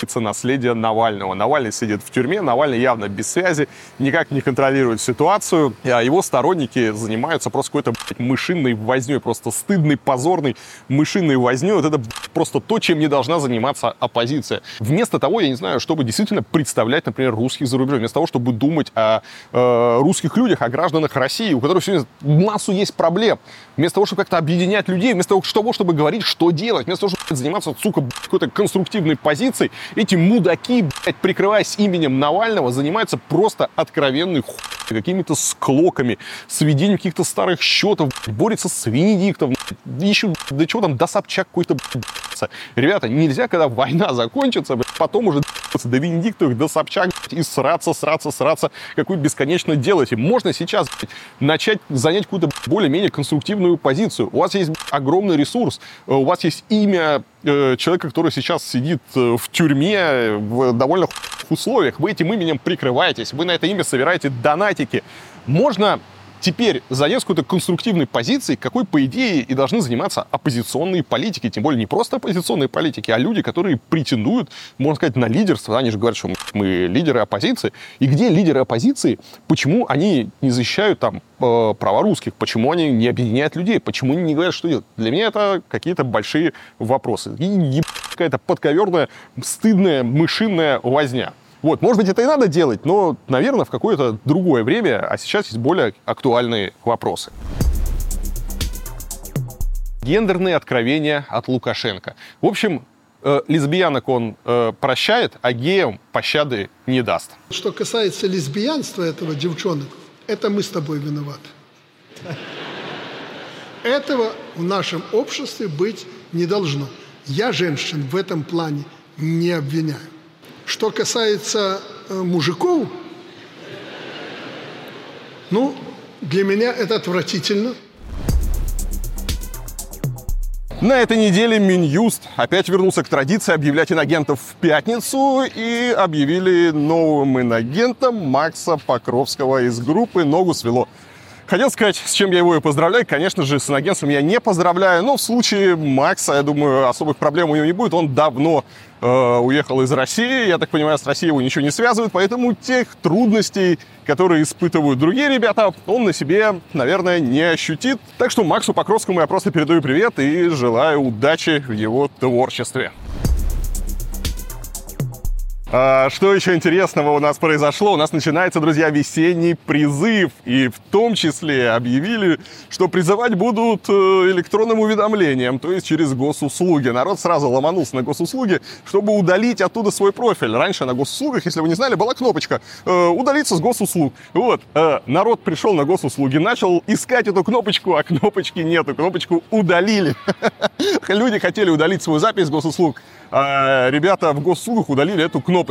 проехать наследие Навального. Навальный сидит в тюрьме, Навальный явно без связи, никак не контролирует ситуацию, а его сторонники занимаются просто какой-то мышиной возней, просто стыдной, позорной мышиной возней. Вот это просто то, чем не должна заниматься оппозиция. Вместо того, я не знаю, чтобы действительно представлять, например, русских за рубежом, вместо того, чтобы думать о э, русских людях, о гражданах России, у которых сегодня массу есть проблем, вместо того, чтобы как-то объединять людей, вместо того, чтобы говорить, что делать, вместо того, чтобы заниматься, сука, какой-то конструктивной позицией, эти мудаки, блядь, прикрываясь именем Навального, занимаются просто откровенной хуй какими-то склоками, сведением каких-то старых счетов, блядь, борется с Венедиктом, ищут, да чего там, до Собчак какой-то. Ребята, нельзя, когда война закончится, потом уже до Венедиктовых, до Собчак, и сраться, сраться, сраться, какую бесконечно делать. И можно сейчас начать занять какую-то более-менее конструктивную позицию. У вас есть огромный ресурс, э, у вас есть имя э, человека, который сейчас сидит э, в тюрьме в довольно условиях. Вы этим именем прикрываетесь, вы на это имя собираете донатики. Можно теперь занять какой-то конструктивной позиции, какой, по идее, и должны заниматься оппозиционные политики. Тем более не просто оппозиционные политики, а люди, которые претендуют, можно сказать, на лидерство. Они же говорят, что мы лидеры оппозиции. И где лидеры оппозиции? Почему они не защищают там э, права русских? Почему они не объединяют людей? Почему они не говорят, что делать? Для меня это какие-то большие вопросы. И какая-то подковерная, стыдная, мышиная возня. Вот, может быть, это и надо делать, но, наверное, в какое-то другое время, а сейчас есть более актуальные вопросы. Гендерные откровения от Лукашенко. В общем, э, лесбиянок он э, прощает, а геям пощады не даст. Что касается лесбиянства этого девчонок, это мы с тобой виноваты. Этого в нашем обществе быть не должно. Я женщин в этом плане не обвиняю. Что касается э, мужиков, ну, для меня это отвратительно. На этой неделе Минюст опять вернулся к традиции объявлять инагентов в пятницу и объявили новым инагентом Макса Покровского из группы «Ногу свело». Хотел сказать, с чем я его и поздравляю. Конечно же, с инагентством я не поздравляю, но в случае Макса, я думаю, особых проблем у него не будет. Он давно э, уехал из России. Я так понимаю, с Россией его ничего не связывает, поэтому тех трудностей, которые испытывают другие ребята, он на себе, наверное, не ощутит. Так что Максу Покровскому я просто передаю привет и желаю удачи в его творчестве. А, Что еще интересного у нас произошло? У нас начинается, друзья, весенний призыв. И в том числе объявили, что призывать будут э, электронным уведомлением, то есть через госуслуги. Народ сразу ломанулся на госуслуги, чтобы удалить оттуда свой профиль. Раньше на госуслугах, если вы не знали, была кнопочка э, «Удалиться с госуслуг». Вот, э, народ пришел на госуслуги, начал искать эту кнопочку, а кнопочки нету, кнопочку удалили. Люди хотели удалить свою запись с госуслуг, а ребята в госуслугах удалили эту кнопочку.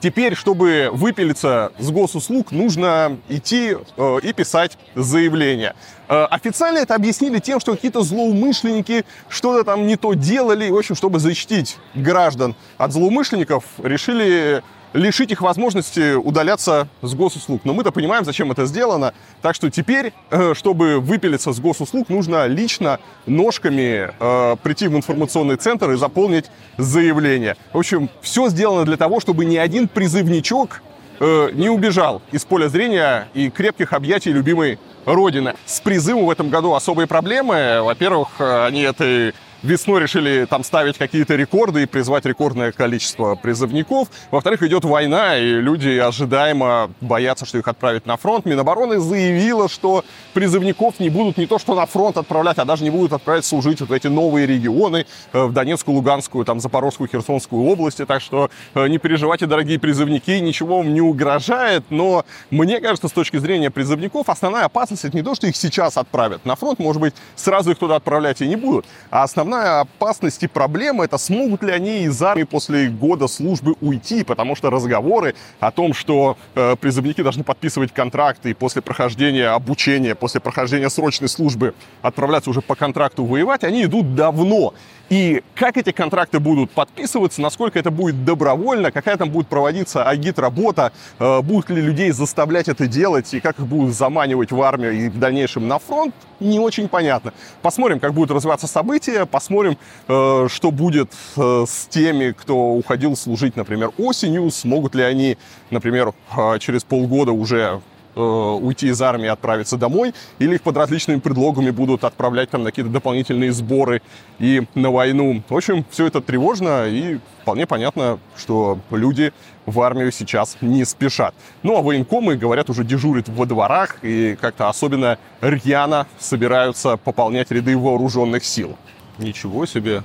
Теперь, чтобы выпилиться с госуслуг, нужно идти э, и писать заявление. Э, официально это объяснили тем, что какие-то злоумышленники что-то там не то делали. И, в общем, чтобы защитить граждан от злоумышленников, решили лишить их возможности удаляться с госуслуг. Но мы-то понимаем, зачем это сделано. Так что теперь, э, чтобы выпилиться с госуслуг, нужно лично ножками э, прийти в информационный центр и заполнить заявление. В общем, все сделано для того, чтобы ни один призывничок э, не убежал из поля зрения и крепких объятий любимой Родины. С призывом в этом году особые проблемы. Во-первых, они этой весной решили там ставить какие-то рекорды и призвать рекордное количество призывников. Во-вторых, идет война, и люди ожидаемо боятся, что их отправят на фронт. Минобороны заявила, что призывников не будут не то что на фронт отправлять, а даже не будут отправлять служить вот эти новые регионы, э, в Донецкую, Луганскую, там, Запорожскую, Херсонскую области. Так что э, не переживайте, дорогие призывники, ничего вам не угрожает. Но мне кажется, с точки зрения призывников, основная опасность это не то, что их сейчас отправят на фронт, может быть, сразу их туда отправлять и не будут. А основная опасность и проблема это смогут ли они из армии после года службы уйти, потому что разговоры о том, что э, призывники должны подписывать контракты и после прохождения обучения, после прохождения срочной службы отправляться уже по контракту воевать, они идут давно. И как эти контракты будут подписываться, насколько это будет добровольно, какая там будет проводиться агит-работа, э, будут ли людей заставлять это делать, и как их будут заманивать в армию и в дальнейшем на фронт, не очень понятно. Посмотрим, как будут развиваться события, посмотрим, э, что будет э, с теми, кто уходил служить, например, осенью, смогут ли они, например, через полгода уже Э, уйти из армии и отправиться домой, или их под различными предлогами будут отправлять там на какие-то дополнительные сборы и на войну. В общем, все это тревожно, и вполне понятно, что люди в армию сейчас не спешат. Ну, а военкомы, говорят, уже дежурят во дворах и как-то особенно рьяно собираются пополнять ряды вооруженных сил. Ничего себе.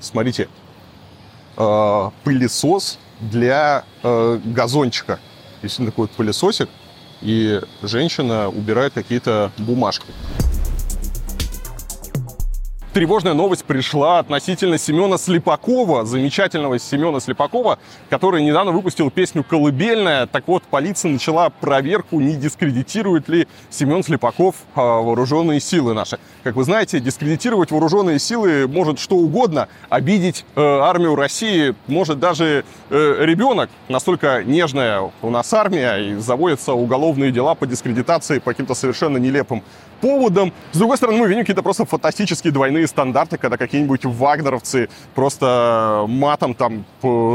Смотрите, э, пылесос для э, газончика. Если такой пылесосик, и женщина убирает какие-то бумажки тревожная новость пришла относительно Семена Слепакова, замечательного Семена Слепакова, который недавно выпустил песню «Колыбельная». Так вот, полиция начала проверку, не дискредитирует ли Семен Слепаков а, вооруженные силы наши. Как вы знаете, дискредитировать вооруженные силы может что угодно, обидеть э, армию России может даже э, ребенок. Настолько нежная у нас армия, и заводятся уголовные дела по дискредитации по каким-то совершенно нелепым поводом. С другой стороны, мы видим какие-то просто фантастические двойные стандарты, когда какие-нибудь вагнеровцы просто матом там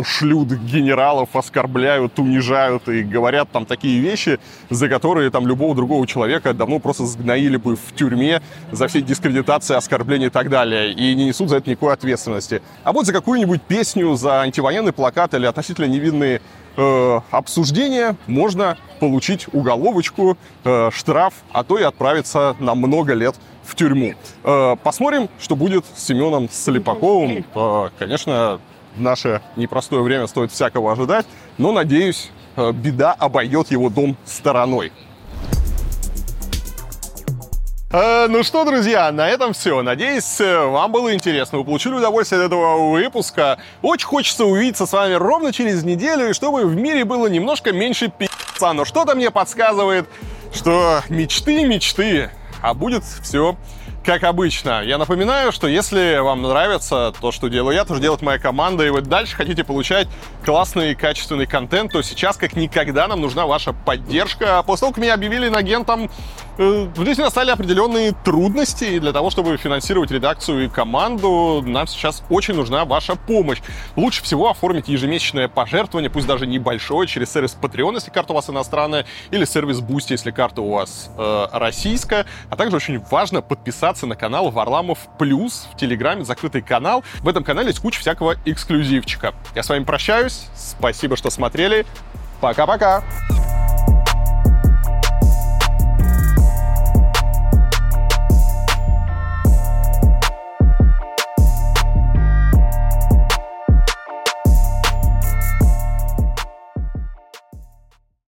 шлют генералов, оскорбляют, унижают и говорят там такие вещи, за которые там любого другого человека давно просто сгноили бы в тюрьме за все дискредитации, оскорбления и так далее, и не несут за это никакой ответственности. А вот за какую-нибудь песню, за антивоенный плакат или относительно невинные э, обсуждения можно получить уголовочку, э, штраф, а то и отправиться на много лет в тюрьму. Э, посмотрим, что будет с Семеном Слепаковым. Э, конечно, в наше непростое время стоит всякого ожидать, но, надеюсь, э, беда обойдет его дом стороной. Э, ну что, друзья, на этом все. Надеюсь, э, вам было интересно. Вы получили удовольствие от этого выпуска. Очень хочется увидеться с вами ровно через неделю, и чтобы в мире было немножко меньше пи***ца. Но что-то мне подсказывает, что мечты, мечты, а будет все как обычно. Я напоминаю, что если вам нравится то, что делаю я, то, что делает моя команда, и вы дальше хотите получать классный и качественный контент, то сейчас как никогда нам нужна ваша поддержка. После того, как меня объявили агентом Э, в жизни настали определенные трудности, и для того, чтобы финансировать редакцию и команду, нам сейчас очень нужна ваша помощь. Лучше всего оформить ежемесячное пожертвование, пусть даже небольшое, через сервис Patreon, если карта у вас иностранная, или сервис Boosty, если карта у вас э, российская. А также очень важно подписаться на канал Варламов Плюс в Телеграме, закрытый канал. В этом канале есть куча всякого эксклюзивчика. Я с вами прощаюсь. Спасибо, что смотрели. Пока-пока.